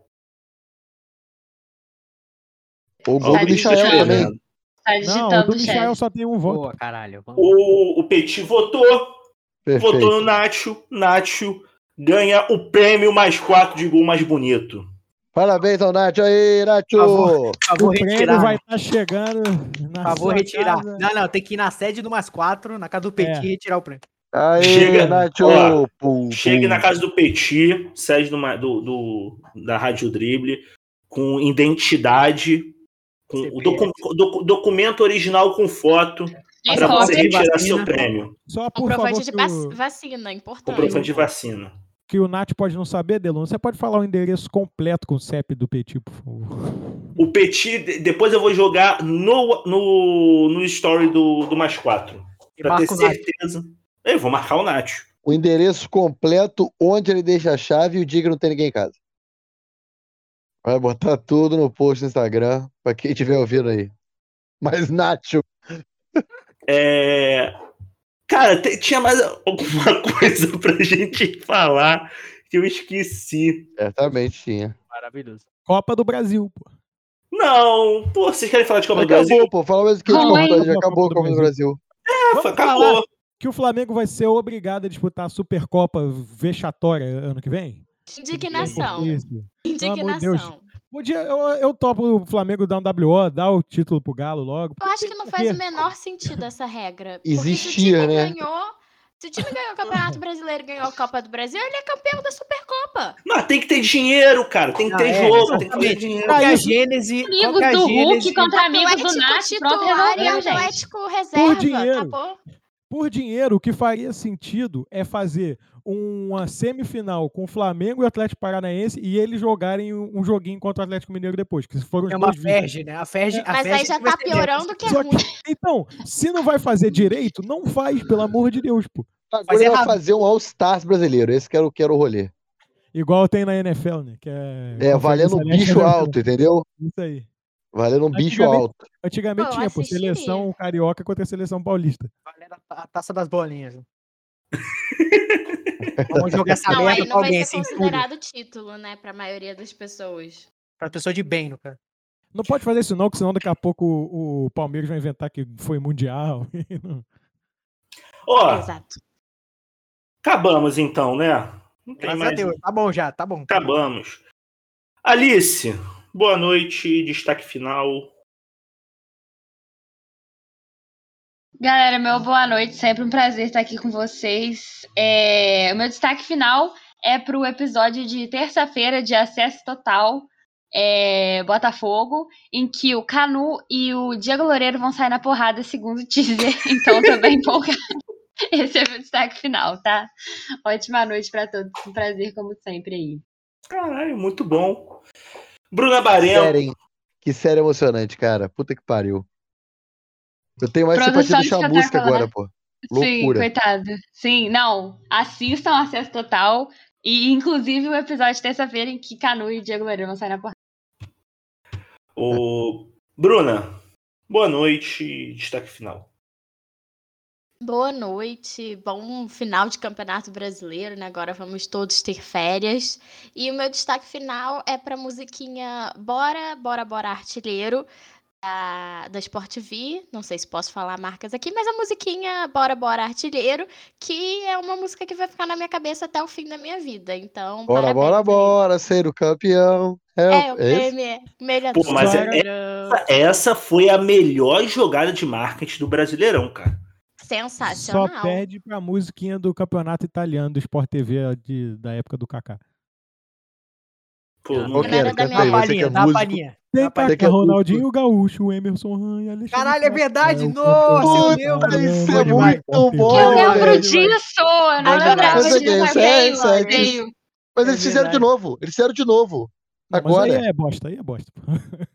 Ou o gol Tá do Michael digitando. também. Tá Não, o digitando do o Michael chat. só tem um voto. Boa, caralho. O, o Petit votou, votou no Perfeito. Nacho, Nacho ganha o prêmio mais 4 de gol mais bonito. Parabéns ao Nath. Aí, Nacho. Por favor, O prêmio retirar. vai estar chegando na Por favor, sua retirar. casa. Não, não, tem que ir na sede do mais quatro, na casa do Petit É. e retirar o prêmio. Aí, Chega- Nacho. ó, Pum, pum. na casa do Petit, sede do, do, do- da Rádio Drible, com identidade, com o docu- docu- documento original com foto, E para você retirar vacina. seu prêmio. Só por favor, Comprovante de o, vacina, importante. Comprovante de vacina. que o Nath pode não saber, Delon. Você pode falar o endereço completo com o CEP do Petit, por favor. O Petit, de- depois eu vou jogar no, no, no story do, do mais 4. E Pra ter Nath. certeza. Eu vou marcar o Nacho. O endereço completo, onde ele deixa a chave e o dia que não tem ninguém em casa. Vai botar tudo no post no Instagram, pra quem estiver ouvindo aí. Mas, Nacho, É, Cara, tinha mais alguma coisa pra gente falar que eu esqueci. certamente tinha. Maravilhoso. Copa do Brasil, pô. Não, pô, vocês querem falar de Copa do Acabou, Brasil? pô. Fala mesmo que a gente Ruim. cortou, já acabou a Copa do Brasil. É, Vamos acabou. que o Flamengo vai ser obrigado a disputar a Supercopa vexatória ano que vem? Indignação. Indignação. Podia, eu, eu topo o Flamengo dar um WO, dar o título pro Galo logo. Eu acho que não faz o menor sentido essa regra. Existia, se o time né? ganhou. Se o time ganhou o Campeonato Brasileiro e ganhou a Copa do Brasil, ele é campeão da Supercopa. Mas tem que ter dinheiro, cara. Tem que Ah, ter é, jogo, tem que ter dinheiro. Qual que é a isso- gênese? Amigos é do Hulk contra amigos do Atlético Nath, pronto, titular e resolveu, gente. Atlético reserva. dinheiro. Acabou. Por dinheiro, o que faria sentido é fazer uma semifinal com o Flamengo e o Atlético Paranaense e eles jogarem um joguinho contra o Atlético Mineiro depois, que foram É uma. Ferge, né? A Ferge, a Mas Ferge aí já tá piorando o que é ruim. que, então, se não vai fazer direito, não faz, pelo amor de Deus, pô. Agora vai errado. fazer um All-Stars brasileiro. Esse que era, o- que era o rolê. Igual tem na NFL, né? Que é, É, valendo um bicho alto, entendeu? Isso aí. Valendo um bicho alto. Antigamente Pô, tinha, pô, seleção carioca contra a seleção paulista. Valendo a, a taça das bolinhas. Vamos jogar essa Não, aí merda não pra vai alguém ser assim, tudo. considerado título, né, pra maioria das pessoas. Pra pessoa de bem, no cara. Não pode fazer isso não, que senão daqui a pouco o, o Palmeiras vai inventar que foi mundial. Ó, Exato. acabamos então, né? Não tem Graças a mais. Deus. Tá bom já, tá bom. Acabamos. Alice, boa noite. Destaque final. Galera, meu boa noite, sempre um prazer estar aqui com vocês. É, o meu destaque final é pro episódio de terça-feira de Acesso Total é, Botafogo, em que o Canu e o Diego Loureiro vão sair na porrada, segundo o teaser. Então, tô bem empolgada. Esse é o meu destaque final, tá? Ótima noite pra todos, um prazer como sempre aí. Caralho, muito bom. Bruna hein? Que série emocionante, cara. Puta que pariu. Eu tenho mais simpatia Produção do de Chamusca agora, pô. Sim, Loucura. coitado. Sim, não. Assistam Acesso Total. E, inclusive, o episódio de terça-feira em que Canu e Diego Loureiro vão sair na porrada. O... Bruna, boa noite. Destaque final. Boa noite, bom final de Campeonato Brasileiro, né? Agora vamos todos ter férias. E o meu destaque final é para a musiquinha Bora, Bora, Bora Artilheiro, da, da Sport TV. Não sei se posso falar marcas aqui, mas a musiquinha Bora, Bora Artilheiro, que é uma música que vai ficar na minha cabeça até o fim da minha vida. Então, Bora, bora, aí. bora, ser o campeão. É, É, o é prêmio, melhor Pô, mas é- Brasileirão. Essa foi a melhor jogada de marketing do Brasileirão, cara. Só Sensacional. perde pra musiquinha do campeonato italiano do Sport TV de- da época do Kaká. Pô, Não, não Qual não que era era? da Canta minha aí, Dá você que palhinha, é dá músico. palhinha. Tem é Kaká, músico. Ronaldinho Gaúcho, Emerson Han, Alexandre Caralho, é verdade? o Nossa, meu Puta, Deus. isso é muito bom, Eu lembro disso! Eu não lembrava disso, mas é é, É eles fizeram de novo. Eles fizeram de novo. Não, mas Agora. aí é bosta, aí é bosta.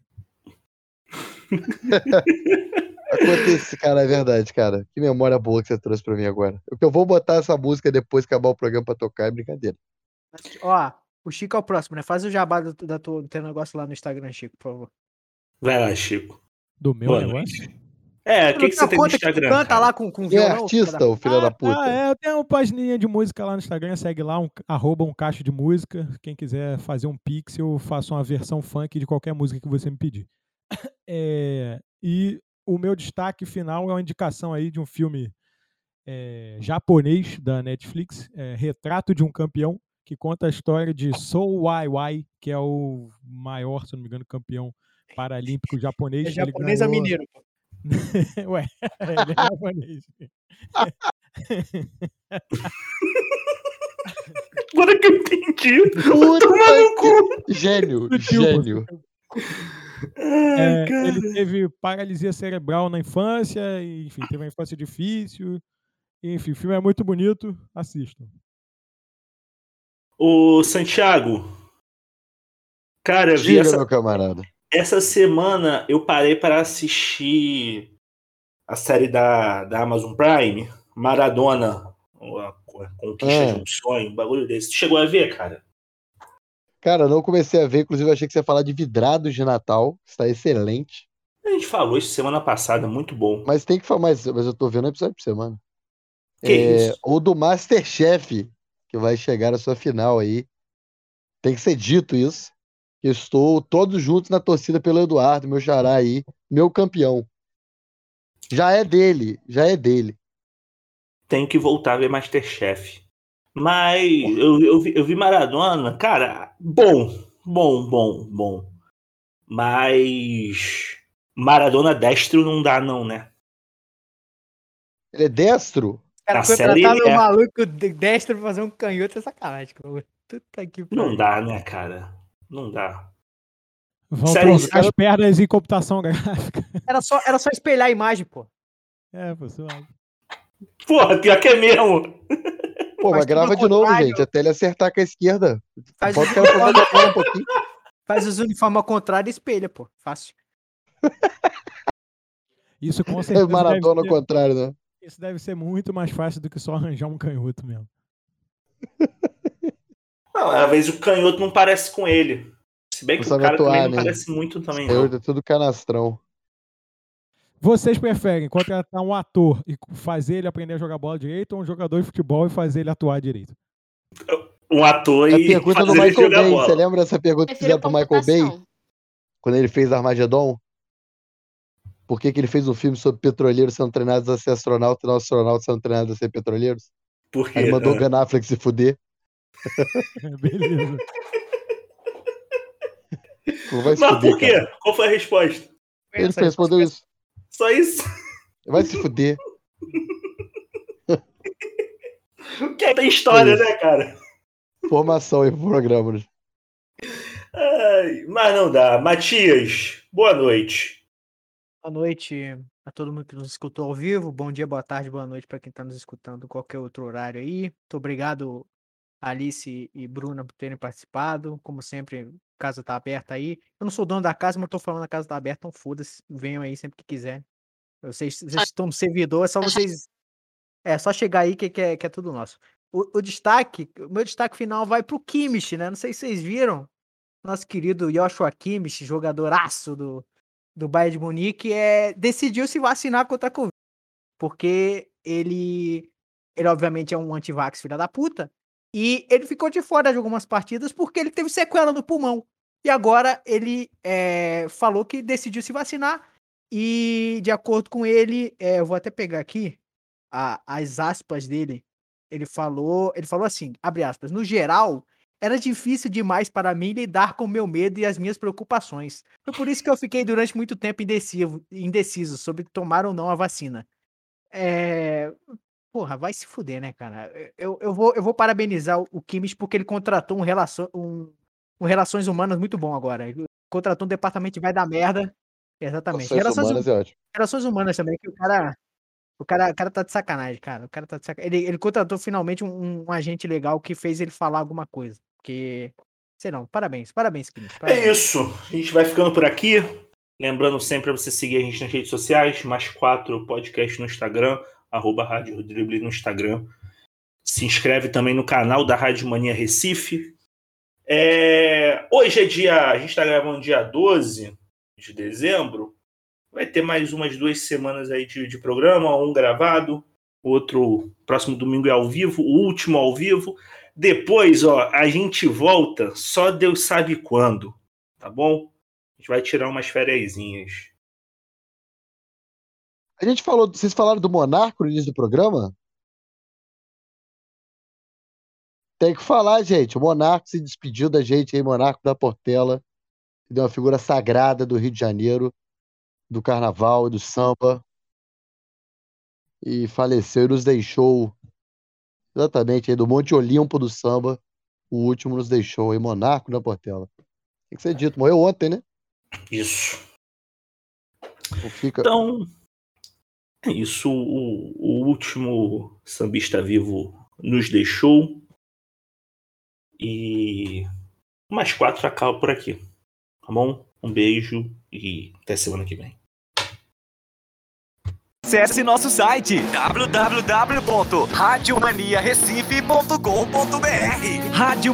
Acontece, cara, é verdade, cara. Que memória boa que você trouxe pra mim agora. O que eu vou botar essa música depois que acabar o programa pra tocar é brincadeira. Ó, o Chico é o próximo, né? Faz o jabá do, da tua- do teu negócio lá no Instagram, Chico, por favor. Vai lá, Chico. Do meu Boa negócio. noite. É, o que, que você tem no Instagram? canta cara? lá com, com E é violão, filha artista, da- o filho da puta. Ah, é, eu tenho uma página de música lá no Instagram, segue lá, um, arroba um cacho de música. Quem quiser fazer um pix, eu faço uma versão funk de qualquer música que você me pedir. É, e o meu destaque final é uma indicação aí de um filme é, japonês da Netflix, é, Retrato de um Campeão, que conta a história de Sou Wai, que é o maior, se não me engano, campeão paralímpico japonês. É japonês ou ganhou- mineiro? pô? Ué, ele é japonês. Agora que eu entendi. Puta Toma no cu. Gênio, gênio. Ai, É, cara. ele teve paralisia cerebral na infância, e, enfim, teve uma infância difícil. Enfim, o filme é muito bonito, assistam. Ô, Santiago. Cara, eu vi Diga, essa, meu camarada. essa semana eu parei para assistir a série da, da Amazon Prime, Maradona, a, conquista Ah. de um sonho, um bagulho desse. Tu chegou a ver, cara? Cara, não comecei a ver, inclusive eu achei que você ia falar de vidrados de Natal. Está excelente. A gente falou isso semana passada, muito bom. Mas tem que falar mais, mas eu tô vendo episódio por semana. Que É, isso? O do Masterchef, que vai chegar à sua final aí. Tem que ser dito isso. Estou todos juntos na torcida pelo Eduardo, meu xará aí, meu campeão. Já é dele, já é dele. Tem que voltar a ver Masterchef. Mas eu, eu, vi, eu vi Maradona, cara, bom, bom, bom, bom. Mas Maradona destro não dá, não, né? Ele é destro? Cara, série contratar meu é. maluco de- destro pra fazer um canhoto é sacanagem. Puta que Não dá, né, cara? Não dá. Vão trocar as pernas em computação gráfica. Era só, era só espelhar a imagem, pô. É, pô, suave. Porra, pior que é mesmo. Pô, mas tudo grava de novo, gente, até ele acertar com a esquerda. Faz, Pode ficar uniformes- um pouquinho. faz os uniformes ao contrário e espelha, pô. Fácil. Isso com É certeza Maradona ao contrário, né? Isso deve ser muito mais fácil do que só arranjar um canhoto mesmo. Não, às vezes o canhoto não parece com ele. Se bem que Não o cara atuar, também não né? parece muito também, Eu, não. é tudo canastrão. Vocês preferem contratar um ator e fazer ele aprender a jogar bola direito ou um jogador de futebol e fazer ele atuar direito? Um ator É a e pergunta do fazer ele Michael jogar Bay. bola. Você lembra dessa pergunta que fizeram pro Michael Bay? Quando ele fez Armagedon? Por que, que ele fez um filme sobre petroleiros sendo treinados a ser astronauta e não astronautas sendo treinados a ser petroleiros? Por quê? Aí mandou o Ah, Ben Affleck se fuder. Beleza. Não vai se Mas fuder, por quê? cara. Qual foi a resposta? Ele Essa respondeu isso. Só isso? Vai se fuder. Que tem história, É isso. né, cara? Formação aí pro programa. Ai, mas não dá. Matias, boa noite. Boa noite a todo mundo que nos escutou ao vivo. Bom dia, boa tarde, boa noite para quem está nos escutando em qualquer outro horário aí. Muito obrigado, Alice e Bruna, por terem participado. Como sempre, a casa tá aberta aí. Eu não sou dono da casa, mas tô falando a casa tá aberta, então foda-se. Venham aí sempre que quiser. Vocês, vocês estão no servidor, é só vocês. É só chegar aí que, que, é, que é tudo nosso. O, o destaque, o meu destaque final vai pro Kimmich, né? Não sei se vocês viram. Nosso querido Joshua Kimmich, jogadoraço do, do Bayern de Munique, é, decidiu se vacinar contra a Covid. Porque ele, ele obviamente é um antivax filha da puta. E ele ficou de fora de algumas partidas porque ele teve sequela no pulmão. E agora ele é, falou que decidiu se vacinar. E de acordo com ele, é, eu vou até pegar aqui a- as aspas dele. Ele falou, ele falou assim, abre aspas, no geral, era difícil demais para mim lidar com o meu medo e as minhas preocupações. Foi por isso que eu fiquei durante muito tempo indeciso, indeciso sobre tomar ou não a vacina. É... Porra, vai se fuder, né, cara? Eu, eu, vou, eu vou parabenizar o- Kimmich porque ele contratou um, relaço, um, um Relações Humanas muito bom agora. Ele contratou um departamento que vai dar merda. Exatamente. Ações Relações, humanas é ótimo. Relações Humanas também, que o cara. O cara, o cara tá de sacanagem, cara. O cara tá de sacanagem. Ele, ele contratou finalmente um, um agente legal que fez ele falar alguma coisa. Porque. Sei não, parabéns, parabéns, Kimmich. É parabéns. isso. A gente vai ficando por aqui. Lembrando sempre você seguir a gente nas redes sociais, mais quatro podcast no Instagram, arroba Rádio Drible no Instagram. Se inscreve também no canal da Rádio Mania Recife. É, Hoje é dia. A gente está gravando dia 12 de dezembro. Vai ter mais umas duas semanas aí de, de programa, um gravado, outro próximo domingo é ao vivo, o último ao vivo. Depois, ó, a gente volta, só Deus sabe quando, tá bom? A gente vai tirar umas fériasinhas. A gente falou. Vocês falaram do Monarco no início do programa? Tem que falar, gente. O Monarco se despediu da gente aí, Monarco da Portela. Que deu uma figura sagrada do Rio de Janeiro, do carnaval e do samba. E faleceu e nos deixou. Exatamente, aí do Monte Olimpo do samba. O último nos deixou aí, Monarco da Portela. Tem que ser dito. Morreu ontem, né? Isso. Ou fica... Então, é isso. O, o último sambista vivo nos deixou. E mais quatro acaba por aqui. Tá bom? Um beijo e até semana que vem. Acesse nosso site www.radiomaniarecife.com.br Rádio